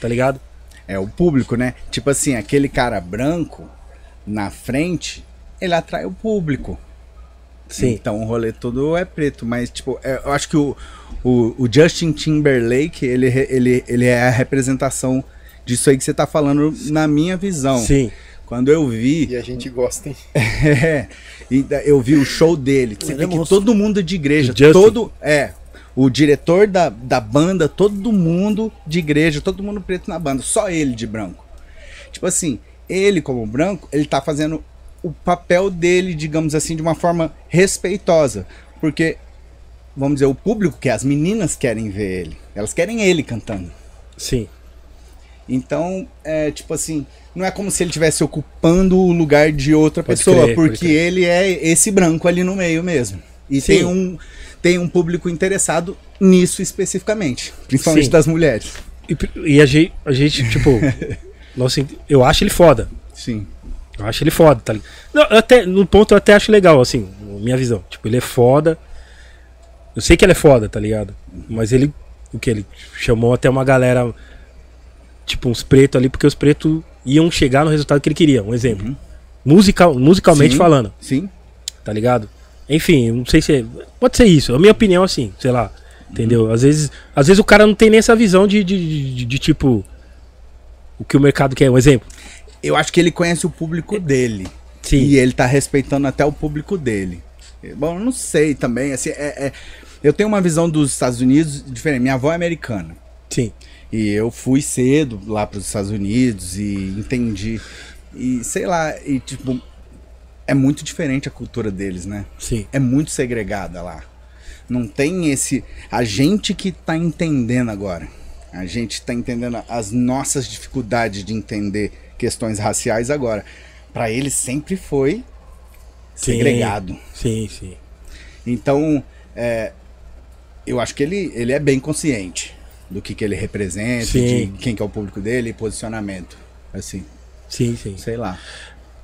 Tá ligado? É o público, né? Tipo assim, aquele cara branco na frente, ele atrai o público. Sim. Então o rolê todo é preto, mas tipo, é, eu acho que o, o, o Justin Timberlake, ele, ele, ele é a representação disso aí que você tá falando na minha visão. Sim. Quando eu vi, E a gente gosta, hein? é, e eu vi o show dele, você Ele é vê que todo mundo de igreja, todo, é, o diretor da, da banda, todo mundo de igreja, todo mundo preto na banda, só ele de branco. Tipo assim, ele como branco, ele tá fazendo o papel dele, digamos assim, de uma forma respeitosa, porque vamos dizer, o público que as meninas querem ver ele, elas querem ele cantando. Sim. Então, é tipo assim, não é como se ele estivesse ocupando o lugar de outra Pode pessoa, crer, porque ele é esse branco ali no meio mesmo. E Sim. tem um, tem um público interessado nisso especificamente, principalmente Sim. das mulheres. E, e a gente, a gente tipo, nossa, eu acho ele foda. Sim. Eu acho ele foda, tá ligado? Não, até, no ponto eu até acho legal, assim, minha visão. Tipo, ele é foda. Eu sei que ele é foda, tá ligado? Mas ele, o que? Ele chamou até uma galera, tipo, uns pretos ali, porque os pretos iam chegar no resultado que ele queria. Um exemplo. Musical, musicalmente Sim. falando, Sim. tá ligado? Enfim, não sei se. é- Pode ser isso. A minha opinião, assim, sei lá. Entendeu? Às vezes, às vezes o cara não tem nem essa visão de, de, de- de, de, tipo. O que o mercado quer. Um exemplo. Eu acho que ele conhece o público dele. Sim. E ele tá respeitando até o público dele. Bom, não sei também. Assim, é- é- eu tenho uma visão dos Estados Unidos diferente. Minha avó é americana. Sim. E eu fui cedo lá para os Estados Unidos e entendi. E sei lá, e tipo, é muito diferente a cultura deles, né? Sim. É muito segregada lá. Não tem esse. A gente que tá entendendo agora. A gente tá entendendo as nossas dificuldades de entender questões raciais agora. Para eles sempre foi Sim. segregado. Sim, sim. Então, é, eu acho que ele, ele é bem consciente do que, que ele representa, Sim. de quem que é o público dele e posicionamento. Assim, Sim, sim. sei lá.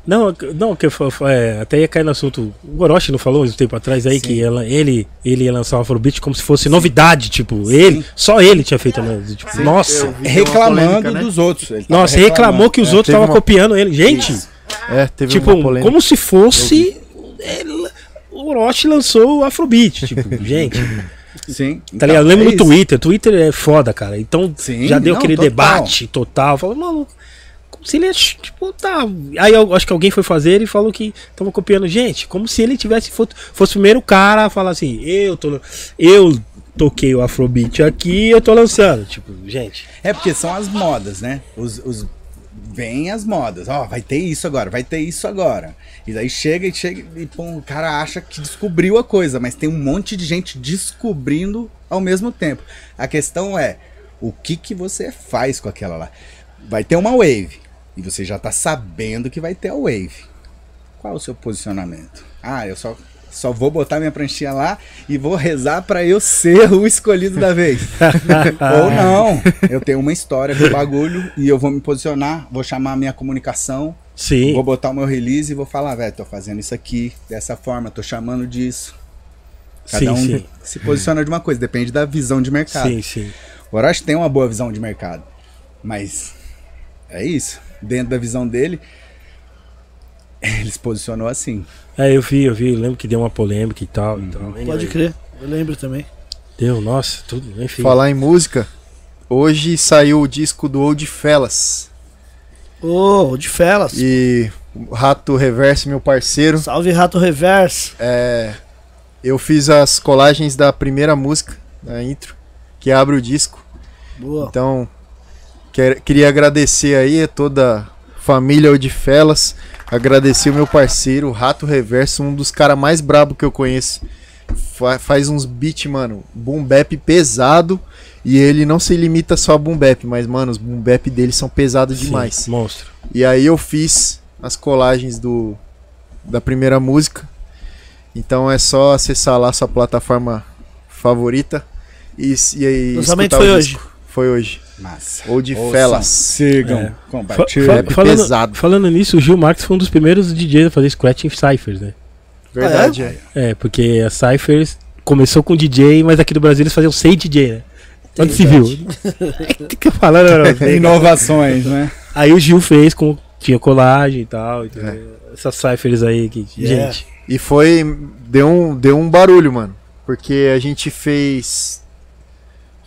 Não, não, que fa- é, até ia cair no assunto. O Orochi não falou um tempo atrás aí Sim. que ela, ele, ele ia lançar o Afrobeat como se fosse novidade, tipo, ele, só ele tinha feito, né? Tipo, Sim, nossa. vi. Reclamando polêmica, né? dos outros. Nossa, reclamou que os é. outros estavam uma- copiando ele. Gente, Isso. É, teve tipo, uma polêmica. como se fosse. ele- o Orochi lançou o Afrobeat. Tipo, gente, Sim. tá então, ligado? Eu lembro é no. Twitter. Twitter é foda, cara. Então Sim, já deu não, aquele total. debate total. Falou, mano, como se ele, tipo, tá. Aí eu acho que alguém foi fazer e falou que tava copiando. Gente, como se ele tivesse fosse, fosse o primeiro cara a falar assim: eu tô. Eu toquei o Afrobeat aqui eu tô lançando. Tipo, gente. É porque são as modas, né? Os, os- vem as modas. Ó, vai ter isso agora, vai ter isso agora. E daí chega e chega e pô, o cara acha que descobriu a coisa, mas tem um monte de gente descobrindo ao mesmo tempo. A questão é, o que que você faz com aquela lá? Vai ter uma wave e você já tá sabendo que vai ter a wave. Qual é o seu posicionamento? Ah, eu só só vou botar minha pranchinha lá e vou rezar pra eu ser o escolhido da vez. Ou não, eu tenho uma história com o bagulho e eu vou me posicionar, vou chamar a minha comunicação, Sim. vou botar o meu release e vou falar, velho, tô fazendo isso aqui dessa forma, tô chamando disso. Cada sim, um sim. se posiciona de uma coisa, depende da visão de mercado. Sim, sim. O Orochi tem uma boa visão de mercado, mas é isso. Dentro da visão dele, ele se posicionou assim. É, eu vi, eu vi, eu lembro que deu uma polêmica e tal. Então, anyway. Pode crer. Eu lembro também. Deu, nossa, tudo, enfim. Falar em música, hoje saiu o disco do Old Fellas. Ô, de Felas. E o Rato Reverso, meu parceiro, Salve Rato Reverso. é, eu fiz as colagens da primeira música, da intro, que abre o disco. Boa. Então, quer- queria agradecer aí a toda família Odifelas, agradecer o meu parceiro, o Rato Reverso, um dos caras mais brabo que eu conheço. Fa- faz uns beats, mano, boom bap pesado, e ele não se limita só a boom bap, mas, mano, os boom bap dele são pesados Sim, demais. Monstro. E aí eu fiz as colagens do da primeira música. Então é só acessar lá sua plataforma favorita e, e aí Lançamento escutar foi o hoje. disco. Foi hoje. Massa. Ou de Ouçam, Felas. Sigam, É. Fa- compartilhem. fa- falando, pesado. falando nisso, o Gil Marques foi um dos primeiros DJs a fazer scratch em Cyphers, né? Verdade, é. É, porque a Cyphers começou com DJ, mas aqui do Brasil eles faziam sem DJ, né? Onde se viu? O que que eu falando? Inovações, né? Aí o Gil fez com. Tinha colagem e tal. entendeu? Essas Cyphers aí que. Yeah. Gente. E foi. Deu um, deu um barulho, mano. Porque a gente fez.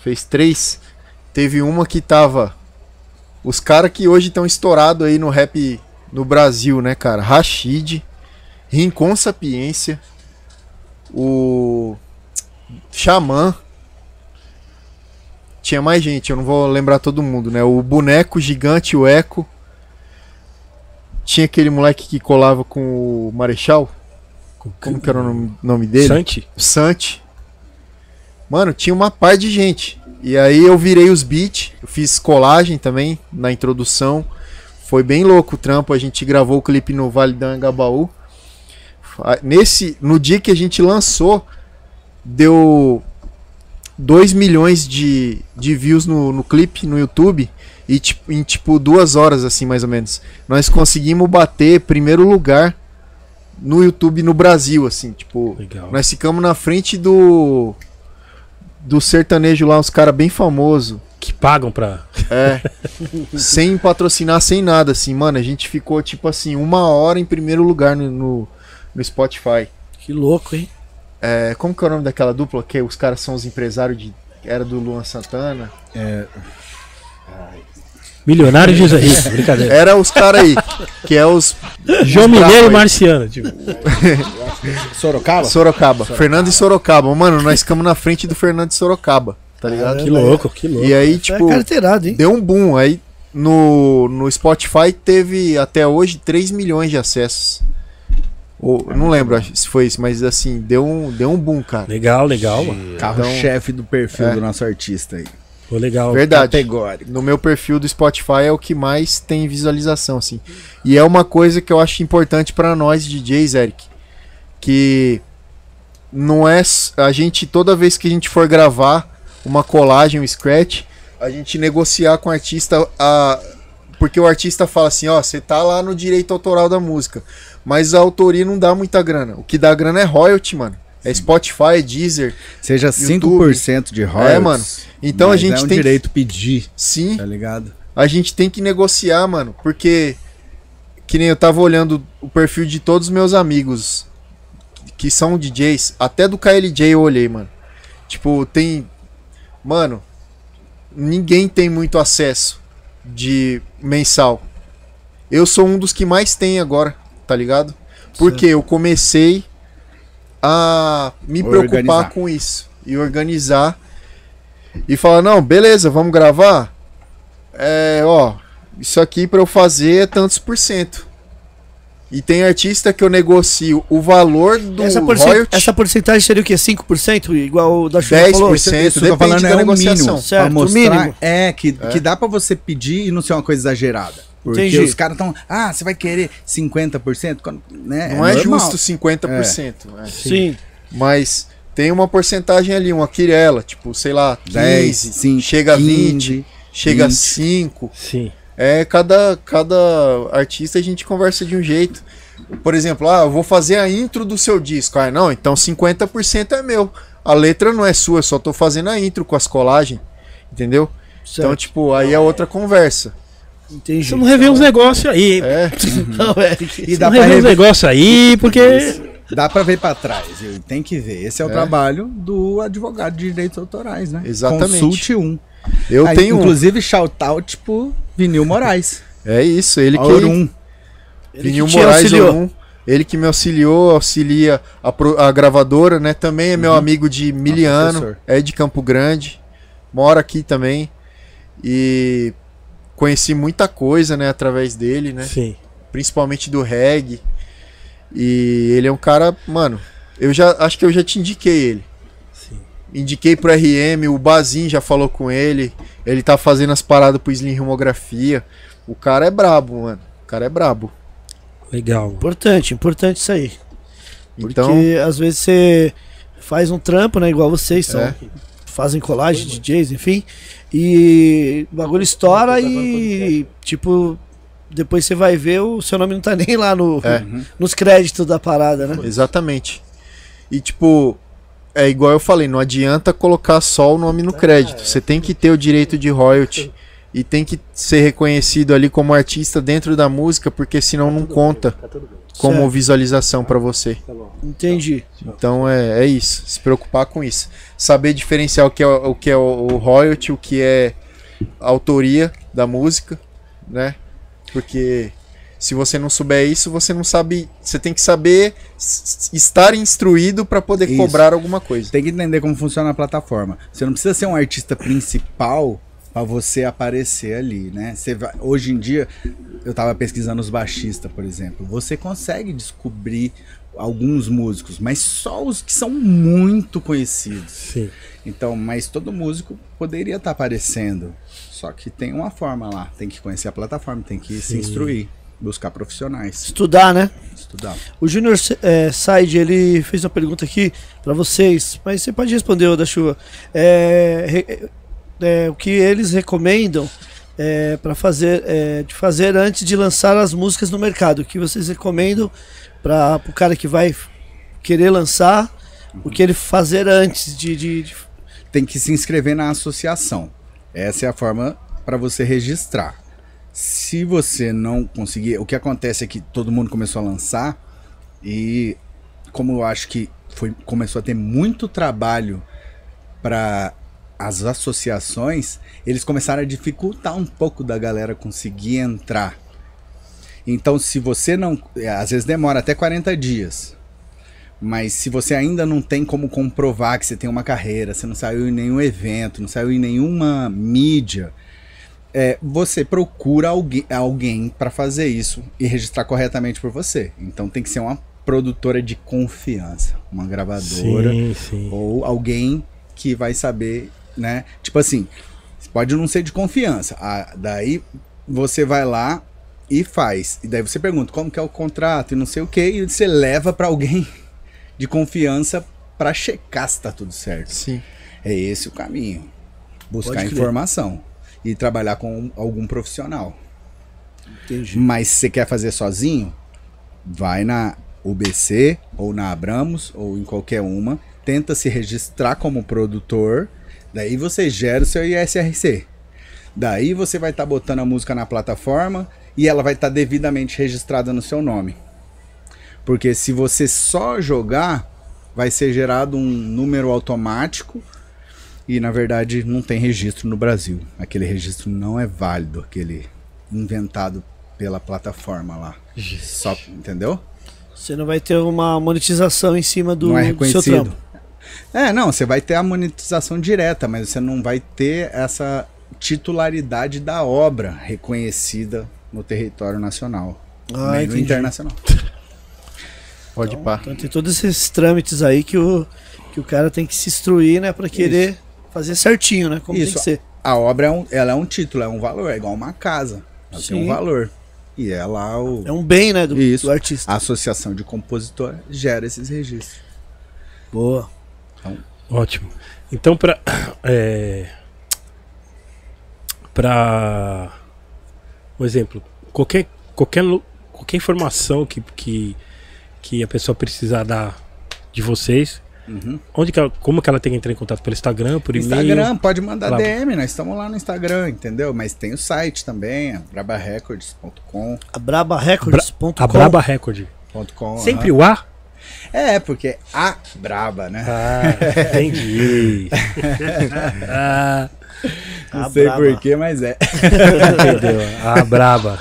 Fez três. Teve uma que tava. Os caras que hoje estão estourados aí no rap no Brasil, né, cara? Rashid, Rincon Sapiência, o. Xamã. Tinha mais gente, eu não vou lembrar todo mundo, né? O Boneco Gigante, o Eco. Tinha aquele moleque que colava com o Marechal. Como que era o nome, nome dele? Santi? O Santi. Mano, tinha uma par de gente. E aí eu virei os beats, eu fiz colagem também na introdução. Foi bem louco o trampo, a gente gravou o clipe no Vale do Angabaú. Nesse, no dia que a gente lançou, deu 2 milhões de, de views no, no clipe no YouTube. E tipo, em tipo duas horas, assim, mais ou menos. Nós conseguimos bater primeiro lugar no YouTube no Brasil, assim, tipo. Legal. Nós ficamos na frente do. Do sertanejo lá, uns caras bem famosos. Que pagam pra. É. sem patrocinar, sem nada, assim, mano. A gente ficou, tipo assim, uma hora em primeiro lugar no, no, no Spotify. Que louco, hein? É, como que é o nome daquela dupla? Que os caras são os empresários de. Era do Luan Santana. Milionário José Rico, brincadeira. Era os caras aí. que é os. João os Mineiro e. Marciano. Tipo, Sorocaba? Sorocaba. Fernando e Sorocaba. Mano, nós ficamos na frente do Fernando e Sorocaba. Tá ligado? que louco, que louco. E aí, É tipo. carteirado, hein? Deu um boom. Aí no, no Spotify teve até hoje 3 milhões de acessos. Ou, não lembro se foi isso, mas assim, deu um, deu um boom, cara. Legal, legal, mano. Carro-chefe do perfil É. do nosso artista aí. Pô, legal. Verdade. Categórico. No meu perfil do Spotify é o que mais tem visualização, assim. E é uma coisa que eu acho importante pra nós DJs, Eric, que não é a gente toda vez que a gente for gravar uma colagem, um scratch, a gente negociar com o artista a porque o artista fala assim, ó, você tá lá no direito autoral da música, mas a autoria não dá muita grana. O que dá grana é royalty, mano. É Spotify, é Deezer. Seja YouTube. 5% de royalties. É, mano. Então a gente é um tem que- direito pedir, Sim. tá ligado? a gente tem que negociar, mano, porque que nem eu tava olhando o perfil de todos os meus amigos que são DJs, até do KLJ eu olhei, mano. Tipo, tem mano, ninguém tem muito acesso de mensal. Eu sou um dos que mais tem agora, tá ligado? Porque eu comecei a me preocupar Organizar. com isso e organizar e falar, não, beleza, vamos gravar. É, ó, isso aqui pra eu fazer é tantos por cento. E tem artista que eu negocio o valor do Essa, porcent... royalty essa porcentagem seria o quê? 5%? Igual o da Xuxa 10%. falou? Isso, isso depende que eu tô falando da é o negociação. mínimo. Certo, mostrar, mínimo. É, que, É. que dá pra você pedir e não ser uma coisa exagerada. Porque Entendi. os caras estão, ah, você vai querer 50%? Quando- Né? Não é, normal. justo 50%. né? Sim. Mas tem uma porcentagem ali, uma quirela, tipo, sei lá, 15, 10, sim, chega a 20, 15, chega a 20. 5. Sim. É, cada, cada artista a gente conversa de um jeito. Por exemplo, ah, eu vou fazer a intro do seu disco. Ah, não, então 50% é meu. A letra não é sua, eu só tô fazendo a intro com as colagens. Entendeu? Então, Certo. tipo, aí é outra conversa. Entendi. Vamos rever uns negócios aí. É, Não, Eric. E dá pra, rever uns rever, negócios aí, porque. dá pra ver pra trás. Tem que ver. Esse é o É. trabalho do advogado de direitos autorais, né? Exatamente. Consulte um. eu Aí, tenho um. Inclusive, shout out pro Vinil Moraes. É isso, ele que. Ele Vinil que Moraes auxiliou. Orum, ele que me auxiliou, auxilia a, pro- a gravadora, né? Também é meu Uhum. amigo de miliano, professor. é de Campo Grande, mora aqui também. E conheci muita coisa, né, através dele, né? Sim. Principalmente do reggae. E ele é um cara, mano, eu já acho que eu já te indiquei ele. Sim. Indiquei pro RM, o Bazin já falou com ele. Ele tá fazendo as paradas pro Slim Rimografia. O cara é brabo, mano. O cara é brabo. Legal. Importante, importante isso aí. Porque Então, às vezes você faz um trampo, né? Igual vocês são. É. Fazem colagem, DJs, enfim. E o bagulho estoura e, tipo, depois você vai ver, o seu nome não tá nem lá no, É. nos créditos da parada, né? Exatamente. E tipo, é igual eu falei, não adianta colocar só o nome no crédito. Você tem que ter o direito de royalty e tem que ser reconhecido ali como artista dentro da música, porque senão não conta como Certo. visualização pra você. Entendi. Então é, é isso, se preocupar com isso. Saber diferenciar o que é o, que é o, o royalty, o que é a autoria da música, né? Porque se você não souber isso, você não sabe, você tem que saber estar instruído para poder Isso. cobrar alguma coisa. Tem que entender como funciona a plataforma. Você não precisa ser um artista principal pra você aparecer ali, né? Você vai- hoje em dia, eu tava pesquisando os baixistas, por exemplo. Você consegue descobrir alguns músicos, mas só os que são muito conhecidos. Sim. Então, mas todo músico poderia estar aparecendo. Só que tem uma forma lá. Tem que conhecer a plataforma, tem que se Sim. instruir, buscar profissionais, Estudar, né? estudar. O Júnior é, Said, ele fez uma pergunta aqui pra vocês, mas você pode responder, ô da chuva. É, é, o que eles recomendam é, para fazer, é, de fazer antes de lançar as músicas no mercado? O que vocês recomendam para o cara que vai querer lançar? O que ele fazer antes de, de- de- tem que se inscrever na associação. Essa é a forma para você registrar. Se você não conseguir, o que acontece é que todo mundo começou a lançar e como eu acho que foi, começou a ter muito trabalho para as associações, eles começaram a dificultar um pouco da galera conseguir entrar. Então, se você não, é, às vezes demora até 40 dias. Mas se você ainda não tem como comprovar que você tem uma carreira, você não saiu em nenhum evento, não saiu em nenhuma mídia, é, você procura alguém, alguém para fazer isso e registrar corretamente por você. Então tem que ser uma produtora de confiança, uma gravadora Sim, sim. ou alguém que vai saber, né? Tipo assim, pode não ser de confiança. Ah, daí você vai lá e faz. E daí você pergunta como que é o contrato e não sei o que, e você leva para alguém de confiança para checar se tá tudo certo. Sim. É esse o caminho. Buscar informação e trabalhar com algum profissional. Entendi. Mas se você quer fazer sozinho, vai na UBC ou na Abramos ou em qualquer uma, tenta se registrar como produtor, daí você gera o seu ISRC. Daí você vai estar botando a música na plataforma e ela vai estar devidamente registrada no seu nome. Porque se você só jogar, vai ser gerado um número automático e na verdade não tem registro no Brasil. Aquele registro não é válido, aquele inventado pela plataforma lá. Só, entendeu? Você não vai ter uma monetização em cima do, não é do seu reconhecido. trampo. É, não, você vai ter a monetização direta, mas você não vai ter essa titularidade da obra reconhecida no território nacional. Ah, nem no entendi. internacional. Pode Então, pá. então tem todos esses trâmites aí que o, que o cara tem que se instruir, né? Pra querer fazer certinho, né? Como tem Isso. que ser. A obra é um, ela é um título, é um valor, é igual uma casa. Ela tem Sim. um valor. E é lá o, É um bem, né? Do, Isso. do artista. a associação de compositor gera esses registros. Boa. Ótimo. Então, pra. É, pra. Um exemplo. Qualquer, qualquer, qualquer informação que, que, que a pessoa precisar dar de vocês, Uhum. onde que ela, como que ela tem que entrar em contato? Pelo Instagram, por e-mail? Instagram, pode mandar Lá. DM, nós estamos lá no Instagram, entendeu? Mas tem o site também, é brabarecords.com. A brabarecords.com. A Braba Record. .com, Sempre o A? É, porque a braba, né? Ah, entendi. ah, Não A sei porquê, mas é. entendeu? A Braba.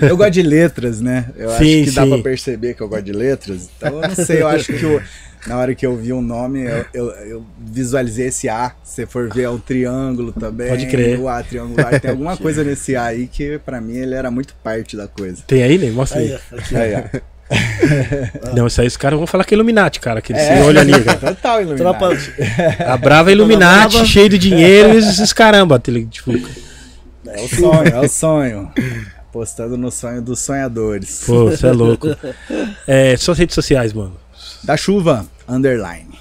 Eu gosto de letras, né? Eu Sim, acho que dá sim. pra perceber que eu gosto de letras. Então eu não sei, eu acho que eu- na hora que eu vi o nome, eu, eu- eu visualizei esse A. Se você for ver, é um triângulo também. Pode crer. O A triangular. Tem alguma coisa nesse A aí que pra mim ele era muito parte da coisa. Tem aí, Ney? Mostra aí. Aí. Aí. Não, isso aí os caras vão falar que é Illuminati, cara. Que É. esse olho ali, cara. Total Illuminati. Tropa, A Brava é Illuminati, Brava. cheio de dinheiro e esses caramba. tele- Tipo, É o sonho, é o sonho. Apostando no sonho dos sonhadores. pô, você é louco. É, suas redes sociais, mano. Da chuva, underline.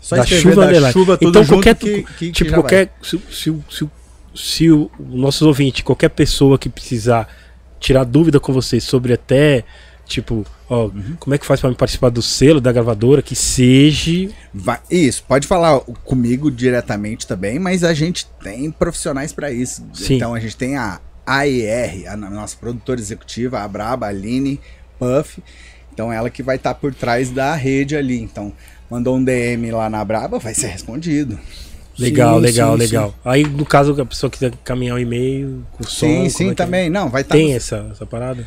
Só da chuva da underline. chuva tudo Então junto qualquer que, que- que tipo já qualquer se, se, se, se o o nosso ouvinte, qualquer pessoa que precisar tirar dúvida com você sobre até tipo, ó, Uhum. como é que faz pra me participar do selo da gravadora que seja Vai- isso, pode falar comigo diretamente também, mas a gente tem profissionais para isso. Sim. Então a gente tem a AER, a nossa produtora executiva, a Braba, a Aline, Puff. Então ela que vai estar por trás da rede ali. Então mandou um DM lá na Braba, vai ser respondido. legal, Sim, legal, sim, legal. Aí no caso a pessoa quiser caminhar o e-mail com o som, sim, sim, é que- também. Não, vai estar. Tem essa, essa parada?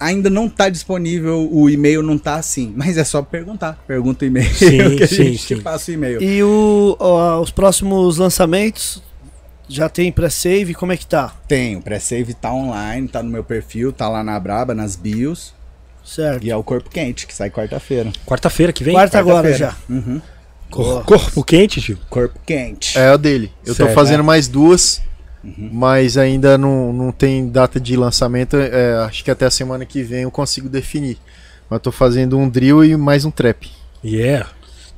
Ainda não está disponível, o e-mail não tá assim, mas é só perguntar. Pergunta o e-mail Sim, que a sim, gente sim. te passa o e-mail. E o, ó, os próximos lançamentos já tem pré-save? Como é que tá? Tem, o pré-save tá online, tá no meu perfil, tá lá na Braba, nas bios. Certo. E é o Corpo Quente, que sai quarta-feira. Quarta-feira que vem? Quarta agora já. Uhum. Cor- Corpo quente, tio. Corpo Quente. É o dele. Eu Certo, tô fazendo é. mais duas, Uhum. mas ainda não, não tem data de lançamento. É, acho que até a semana que vem eu consigo definir. Mas tô fazendo um drill e mais um trap. Yeah.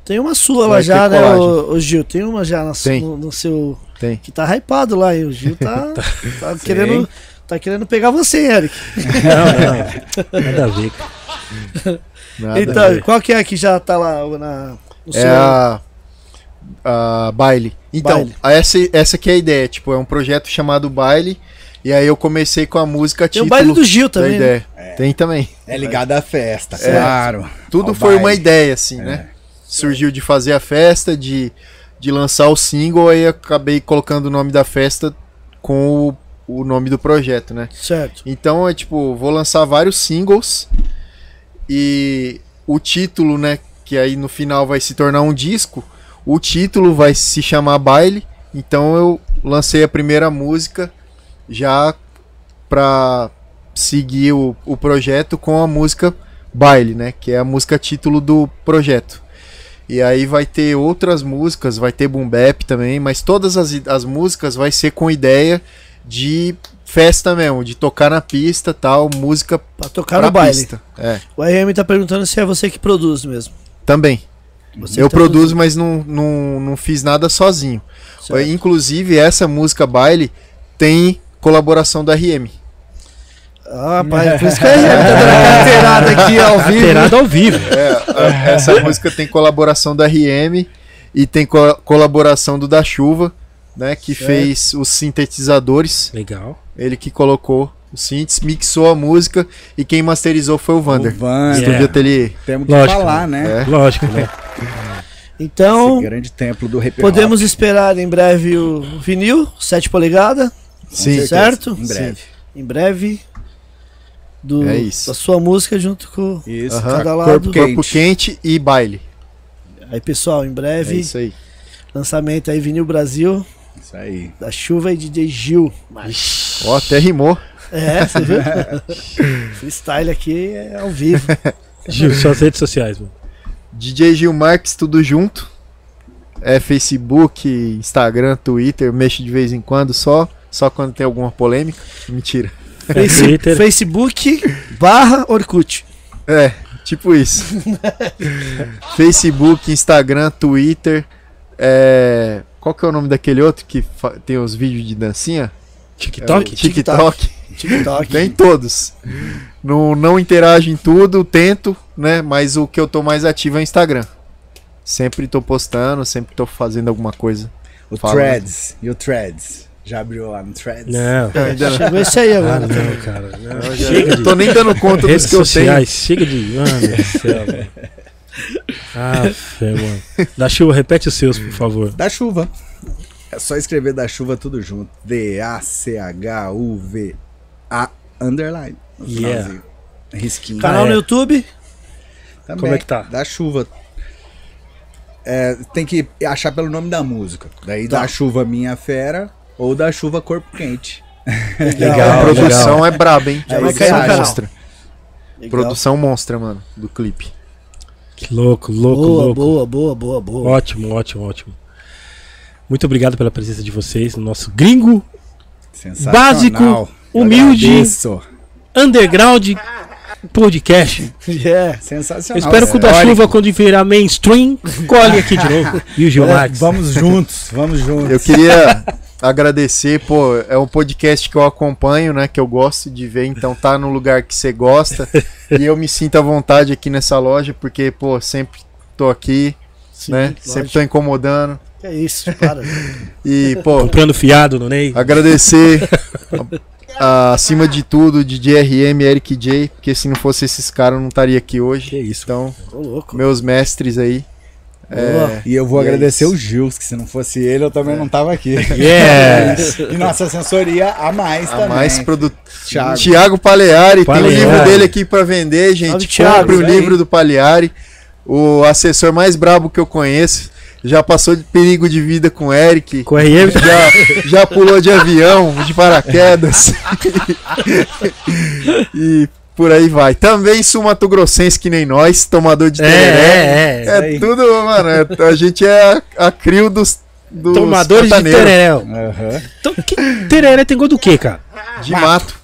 Tem uma sua lá já, né, colagem. o, Gil? Tem uma já na Tem. no, no seu. Tem. Que tá hypado lá, e o Gil tá, tá querendo. Tá querendo pegar você, Eric. Não, não. Nada a ver. cara. Nada a então, ver. qual que é que já tá lá na, no É seu. a, a Baile. Então, Baile. a- essa, essa que é a ideia. Tipo, é um projeto chamado Baile. E aí eu comecei com a música Tem o título baile do Gil da também. né? ideia. Tem também. É ligado à festa, É. claro. Tudo Ao foi uma baile. ideia, assim, né? Surgiu de fazer a festa, de, de lançar o single, aí acabei colocando o nome da festa com o, o nome do projeto, né? Certo. Então é tipo, vou lançar vários singles e o título, né, que aí no final vai se tornar um disco, o título vai se chamar Baile. Então eu lancei a primeira música já pra seguir o, o projeto com a música Baile, né, que é a música título do projeto. E aí vai ter outras músicas, vai ter boom bap também, mas todas as, as músicas vai ser com ideia de festa mesmo, de tocar na pista, tal, música Pra tocar pra no baile. pista. É, O RM tá perguntando se é você que produz mesmo. também. Você eu tá produzo, mas não, não, não fiz nada sozinho. Certo. Inclusive, essa música baile tem colaboração da RM. Ah, pai, por isso que o RM tá dando a carteirada aqui ao vivo. Carteirada ao vivo. É, a- essa música tem colaboração da RM e tem co- colaboração do Da Chuva, né, que Certo. fez os sintetizadores. Legal. Ele que colocou os synths, mixou a música e quem masterizou foi o Vander. O Vander. Estúdio Yeah. Atelier. Temos que Lógico, falar, né? É. Lógico, né? Então, Esse grande templo do rap podemos esperar em breve o vinil, 7 polegadas, Sim, certeza. certo? Em breve. em breve. Do, É isso. Da sua música junto com. Isso. Cada lado. Corpo quente. Corpo quente e baile. Aí, pessoal, em É breve, isso aí. lançamento aí, Vinil Brasil. Isso aí. Da chuva e DJ Gil. Ó, até rimou. É, você viu? Freestyle aqui é ao vivo. Gil, suas redes sociais, mano. DJ Gil Marques, tudo junto. É Facebook, Instagram, Twitter, mexo de vez em quando só. Só quando tem alguma polêmica. Mentira. Face- Twitter. Facebook barra Orkut. É, tipo isso. Facebook, Instagram, Twitter. É... Qual que é o nome daquele outro que fa- tem os vídeos de dancinha? TikTok? É, TikTok. TikTok. Tem todos. Não, não interajo em tudo, tento, né? Mas o que eu tô mais ativo é o Instagram. Sempre tô postando, sempre tô fazendo alguma coisa. O Fala. Threads. E o Threads? Já abriu lá no Threads? Não. Eu ainda não. Chegou esse aí Ah, agora. não, cara. Não. Já- Chega de tô nem dando conta dos que eu tenho. Chega de. Mano do céu, mano. Ah, fé, mano. Da chuva, repete os seus, por favor. Da chuva. É só escrever da chuva tudo junto. D-A-C-H-U-V-A underline. no Yeah. Risquinho. Canal Ah, é. no YouTube. Também. Como é que tá? Da chuva. É, tem que achar pelo nome da música. Daí Tá. da chuva Minha Fera ou da chuva Corpo Quente. Legal, a produção é braba, hein? Já vai vai cair no monstra. Legal. Produção monstra, mano, do clipe. Que louco, louco, Boa, louco. boa, boa, boa, boa. Ótimo, ótimo, ótimo. Muito obrigado pela presença de vocês no nosso gringo Sensacional. Básico, humilde. underground podcast. Yeah. Sensacional. Eu espero que o da chuva, quando virar mainstream, colhe aqui de novo. E o Gil é. Vamos juntos, vamos juntos. Eu queria agradecer, pô, é um podcast que eu acompanho, né, que eu gosto de ver, então tá no lugar que você gosta e eu me sinto à vontade aqui nessa loja, porque, pô, sempre tô aqui, Sim, né, lógico. sempre tô incomodando É isso, para. e, pô, Comprando fiado no Ney. agradecer a- acima de tudo DJ RM, Eric J, porque se não fosse esses caras eu não estaria aqui hoje. Que isso. Então, meus mestres aí. Boa. E eu vou E é agradecer o Gils, que se não fosse ele, eu também não tava aqui. Yes! e nossa assessoria a mais A também. mais produ... Thiago. Tiago Paleari, tem o Paleari. livro dele aqui pra vender, gente. Salve, Thiago, Compre o livro do Paleari. O assessor mais brabo que eu conheço. Já passou de perigo de vida com o Eric. Com o RM. Já, já pulou de avião, de paraquedas. e por aí vai. Também sul Mato Grossense que nem nós, tomador de É, tereré. é, é. aí. É tudo, mano. é- a gente é a, a crio dos, dos Tomadores de pantaneiros. tereré. Aham. Então, que tereré tem gosto do quê, cara? De mato.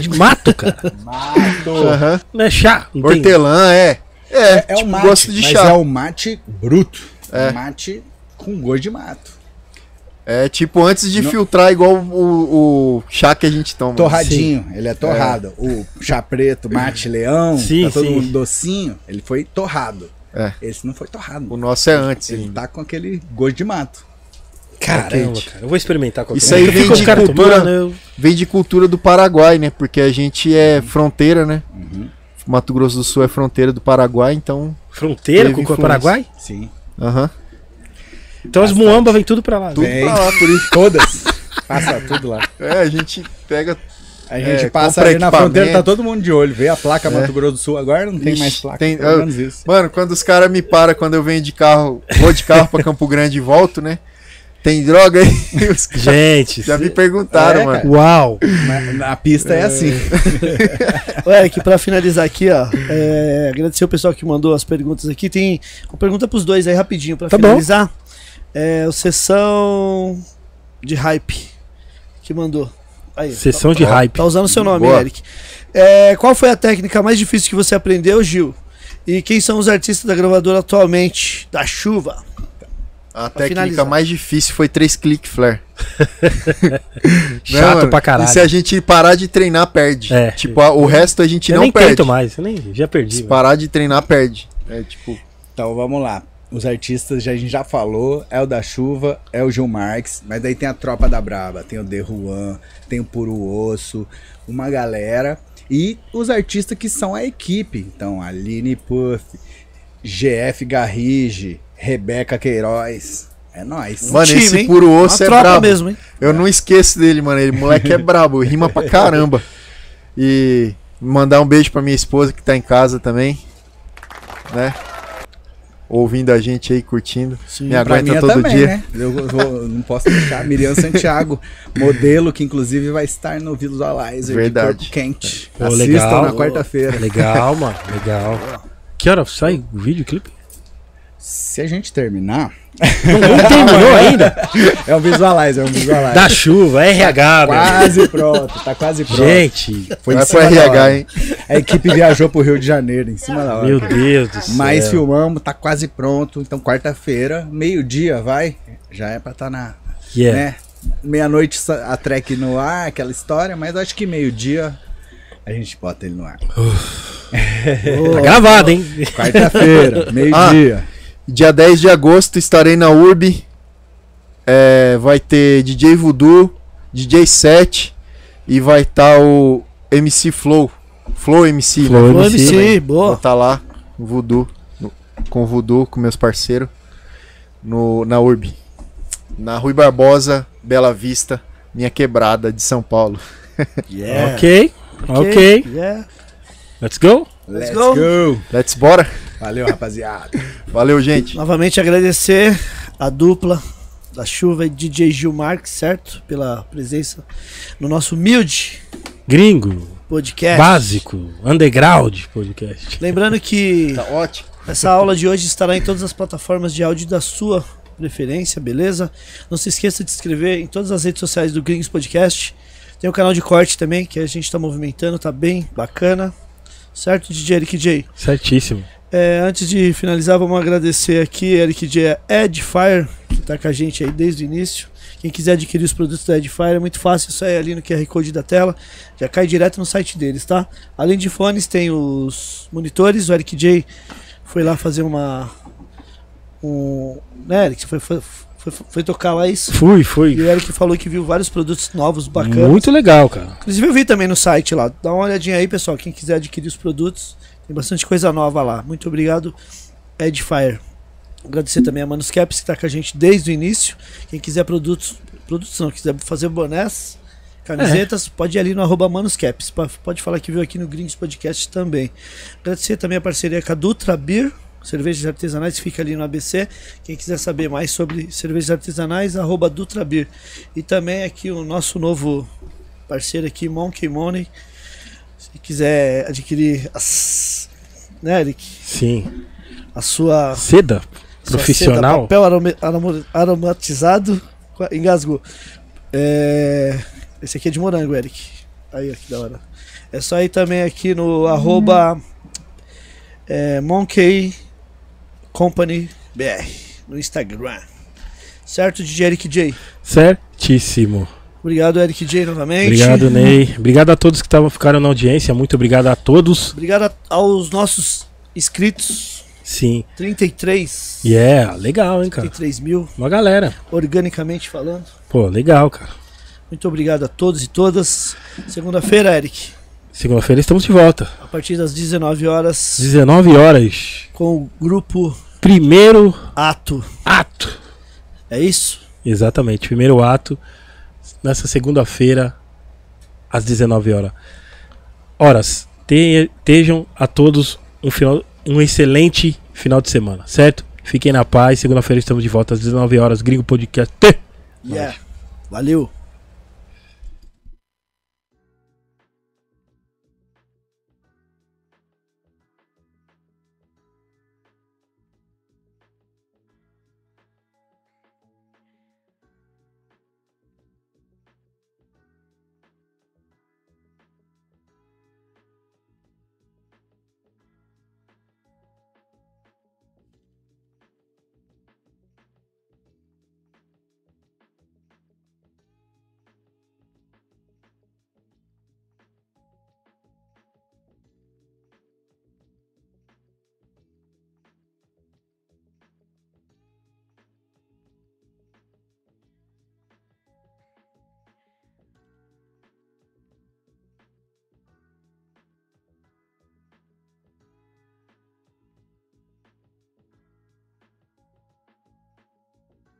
De mato, cara. Mato. Aham. Não é chá. Não tem. Hortelã, é. É, É tipo, o mate, gosto de mas chá. é o mate bruto. É. Mate com gosto de mato. É tipo antes de Não- filtrar igual o, o chá que a gente toma. Torradinho, ele é torrado. O chá preto, mate leão, Sim, tá todo sim. mundo docinho, ele foi torrado. É. Esse não foi torrado. O nosso é antes. Ele tá com aquele gosto de mato. Caramba, cara. Eu vou experimentar qualquer Isso aí vem de cultura- tomando, eu- Vem de cultura do Paraguai, né? Porque a gente é fronteira, né? Uhum. Mato Grosso do Sul é fronteira do Paraguai, então. Fronteira com o. Paraguai? Sim. Aham. Então as muambas vêm tudo pra lá. Tudo Vem. pra lá, por isso. Todas. Passa tudo lá. É, a gente pega. A gente É, passa ali na fronteira, tá todo mundo de olho. Vê a placa É. Mato Grosso do Sul, agora não tem Ixi, mais placa. tem- pelo eu- menos isso. Mano, quando os caras me param quando eu venho de carro, vou de carro pra Campo Grande e volto, né? Tem droga aí? Gente, já me perguntaram, É, mano. cara. uau. Na, na pista é, assim. Ô, Eric, pra finalizar aqui, ó, é, agradecer o pessoal que mandou as perguntas aqui. Tem uma pergunta pros dois aí rapidinho pra Tá bom. finalizar. É o Sessão de Hype que mandou. Aí, Sessão de Ó, hype. Tá usando seu nome, Boa. Eric. É, qual foi a técnica mais difícil que você aprendeu, Gil? E quem são os artistas da gravadora atualmente? Da chuva. A Pra técnica finalizar. mais difícil foi três click flare. Chato mano? pra caralho. E se a gente parar de treinar, perde. É. Tipo, a- o resto a gente eu não nem perde. tento mais. Eu nem, já perdi. Se velho. parar de treinar, perde. É tipo. Então vamos lá. Os artistas já, a gente já falou, é o da Chuva, é o Gil Marques, mas daí tem a Tropa da Braba, tem o De Juan, tem o Puro Osso, uma galera. E os artistas que são a equipe. Então, Aline Puff, GF Garrige, Rebeca Queiroz. É nóis. Mano, time, esse hein? puro Uma osso é tropa brabo. mesmo, hein? Eu não esqueço dele, mano. Ele moleque é brabo, rima pra caramba. E mandar um beijo pra minha esposa que tá em casa também. Né? ouvindo a gente aí, curtindo. Sim. Me aguenta é todo também, dia. né? Eu vou- não posso deixar. Miriam Santiago, modelo que inclusive vai estar no Visualizer Verdade. de corpo quente. Pô, Assistam legal. na quarta-feira. Legal, mano. Legal. Que hora sai o videoclipe? Se a gente terminar, Não, não terminou ainda? é um Visualizer, é um Visualizer. Da chuva, RH, velho. quase pronto, tá quase pronto. Gente, Foi em Vai pro cima da RH, hora. hein? A equipe viajou pro Rio de Janeiro, em cima da hora. meu Deus do céu. Mas filmamos, tá quase pronto. Então, quarta-feira, meio-dia, vai. Já é pra tá na. Yeah. Né? Meia-noite a track no ar, aquela história, mas acho que meio-dia a gente bota ele no ar. Tá gravado, hein? Quarta-feira, meio-dia. Dia 10 de agosto estarei na URB. É, vai ter DJ Voodoo, DJ Set e vai estar o MC Flow. Flow MC, Flow né? MC, MC, Vou boa. estar lá, Voodoo, no- com o Voodoo, com meus parceiros, no, na URB. Na Rui Barbosa, Bela Vista, minha quebrada de São Paulo. Yeah. Ok, ok. Yeah. Let's go. Let's go. go. Let's bora. Valeu, rapaziada. Valeu, gente. Novamente agradecer a dupla da chuva e DJ Gil Marques, certo? Pela presença no nosso humilde Gringo, podcast. básico, underground podcast. Lembrando que Tá ótimo. essa aula de hoje estará em todas as plataformas de áudio da sua preferência, beleza? Não se esqueça de se inscrever em todas as redes sociais do Gringos Podcast. Tem o canal de corte também, que a gente está movimentando, tá bem bacana. Certo, DJ Eric J? Certíssimo. É, antes de finalizar, vamos agradecer aqui, Eric J. Edifier, que tá com a gente aí desde o início. Quem quiser adquirir os produtos da Edifier é muito fácil, só é ali no QR Code da tela, já cai direto no site deles, tá? Além de fones, tem os monitores, o Eric J foi lá fazer uma. Um, né, Eric? Foi, foi, foi, foi tocar lá isso. Fui, E fui. o Eric falou que viu vários produtos novos, bacanas. Muito legal, cara. Inclusive eu vi também no site lá. Dá uma olhadinha aí, pessoal. Quem quiser adquirir os produtos, tem bastante coisa nova lá. Muito obrigado, Edifier. Agradecer também a Manuscaps que está com a gente desde o início. Quem quiser produtos, produtos não, quiser fazer bonés, camisetas, pode ir ali no arroba Manuscaps. Pode falar que viu aqui no Gringos Podcast também. Agradecer também a parceria com a Dutra Beer, cervejas artesanais, fica ali no ABC. Quem quiser saber mais sobre cervejas artesanais, arroba Dutra Beer. E também aqui o nosso novo parceiro aqui, Monkey Money. Se quiser adquirir as, né, Eric? Sim. A sua Seda sua profissional. seda, papel aroma- aroma- aromatizado. Engasgou. É, esse aqui é de morango, Eric. Aí, ó, que da hora. É só ir também aqui no arroba é, Monkey Company BR no Instagram. Certo, DJ Eric J? Certíssimo. Obrigado, Eric J, novamente. Obrigado, Ney. Obrigado a todos que tavam, ficaram na audiência. Muito obrigado a todos. Obrigado a- aos nossos inscritos. Sim. 33. Yeah, legal, hein, cara. 33 mil, Uma galera. organicamente falando. Pô, legal, cara. Muito obrigado a todos e todas. Segunda-feira, Eric, Segunda-feira estamos de volta. a partir das 19 horas, 19 horas. com o grupo Primeiro Ato. ato. É isso? Exatamente, primeiro ato. Nessa segunda-feira, às 19 horas. Horas. Te- Estejam a todos um, final, um excelente final de semana, certo? Fiquem na paz. Segunda-feira estamos de volta às 19 horas. Gringo Podcast. Yeah. Valeu.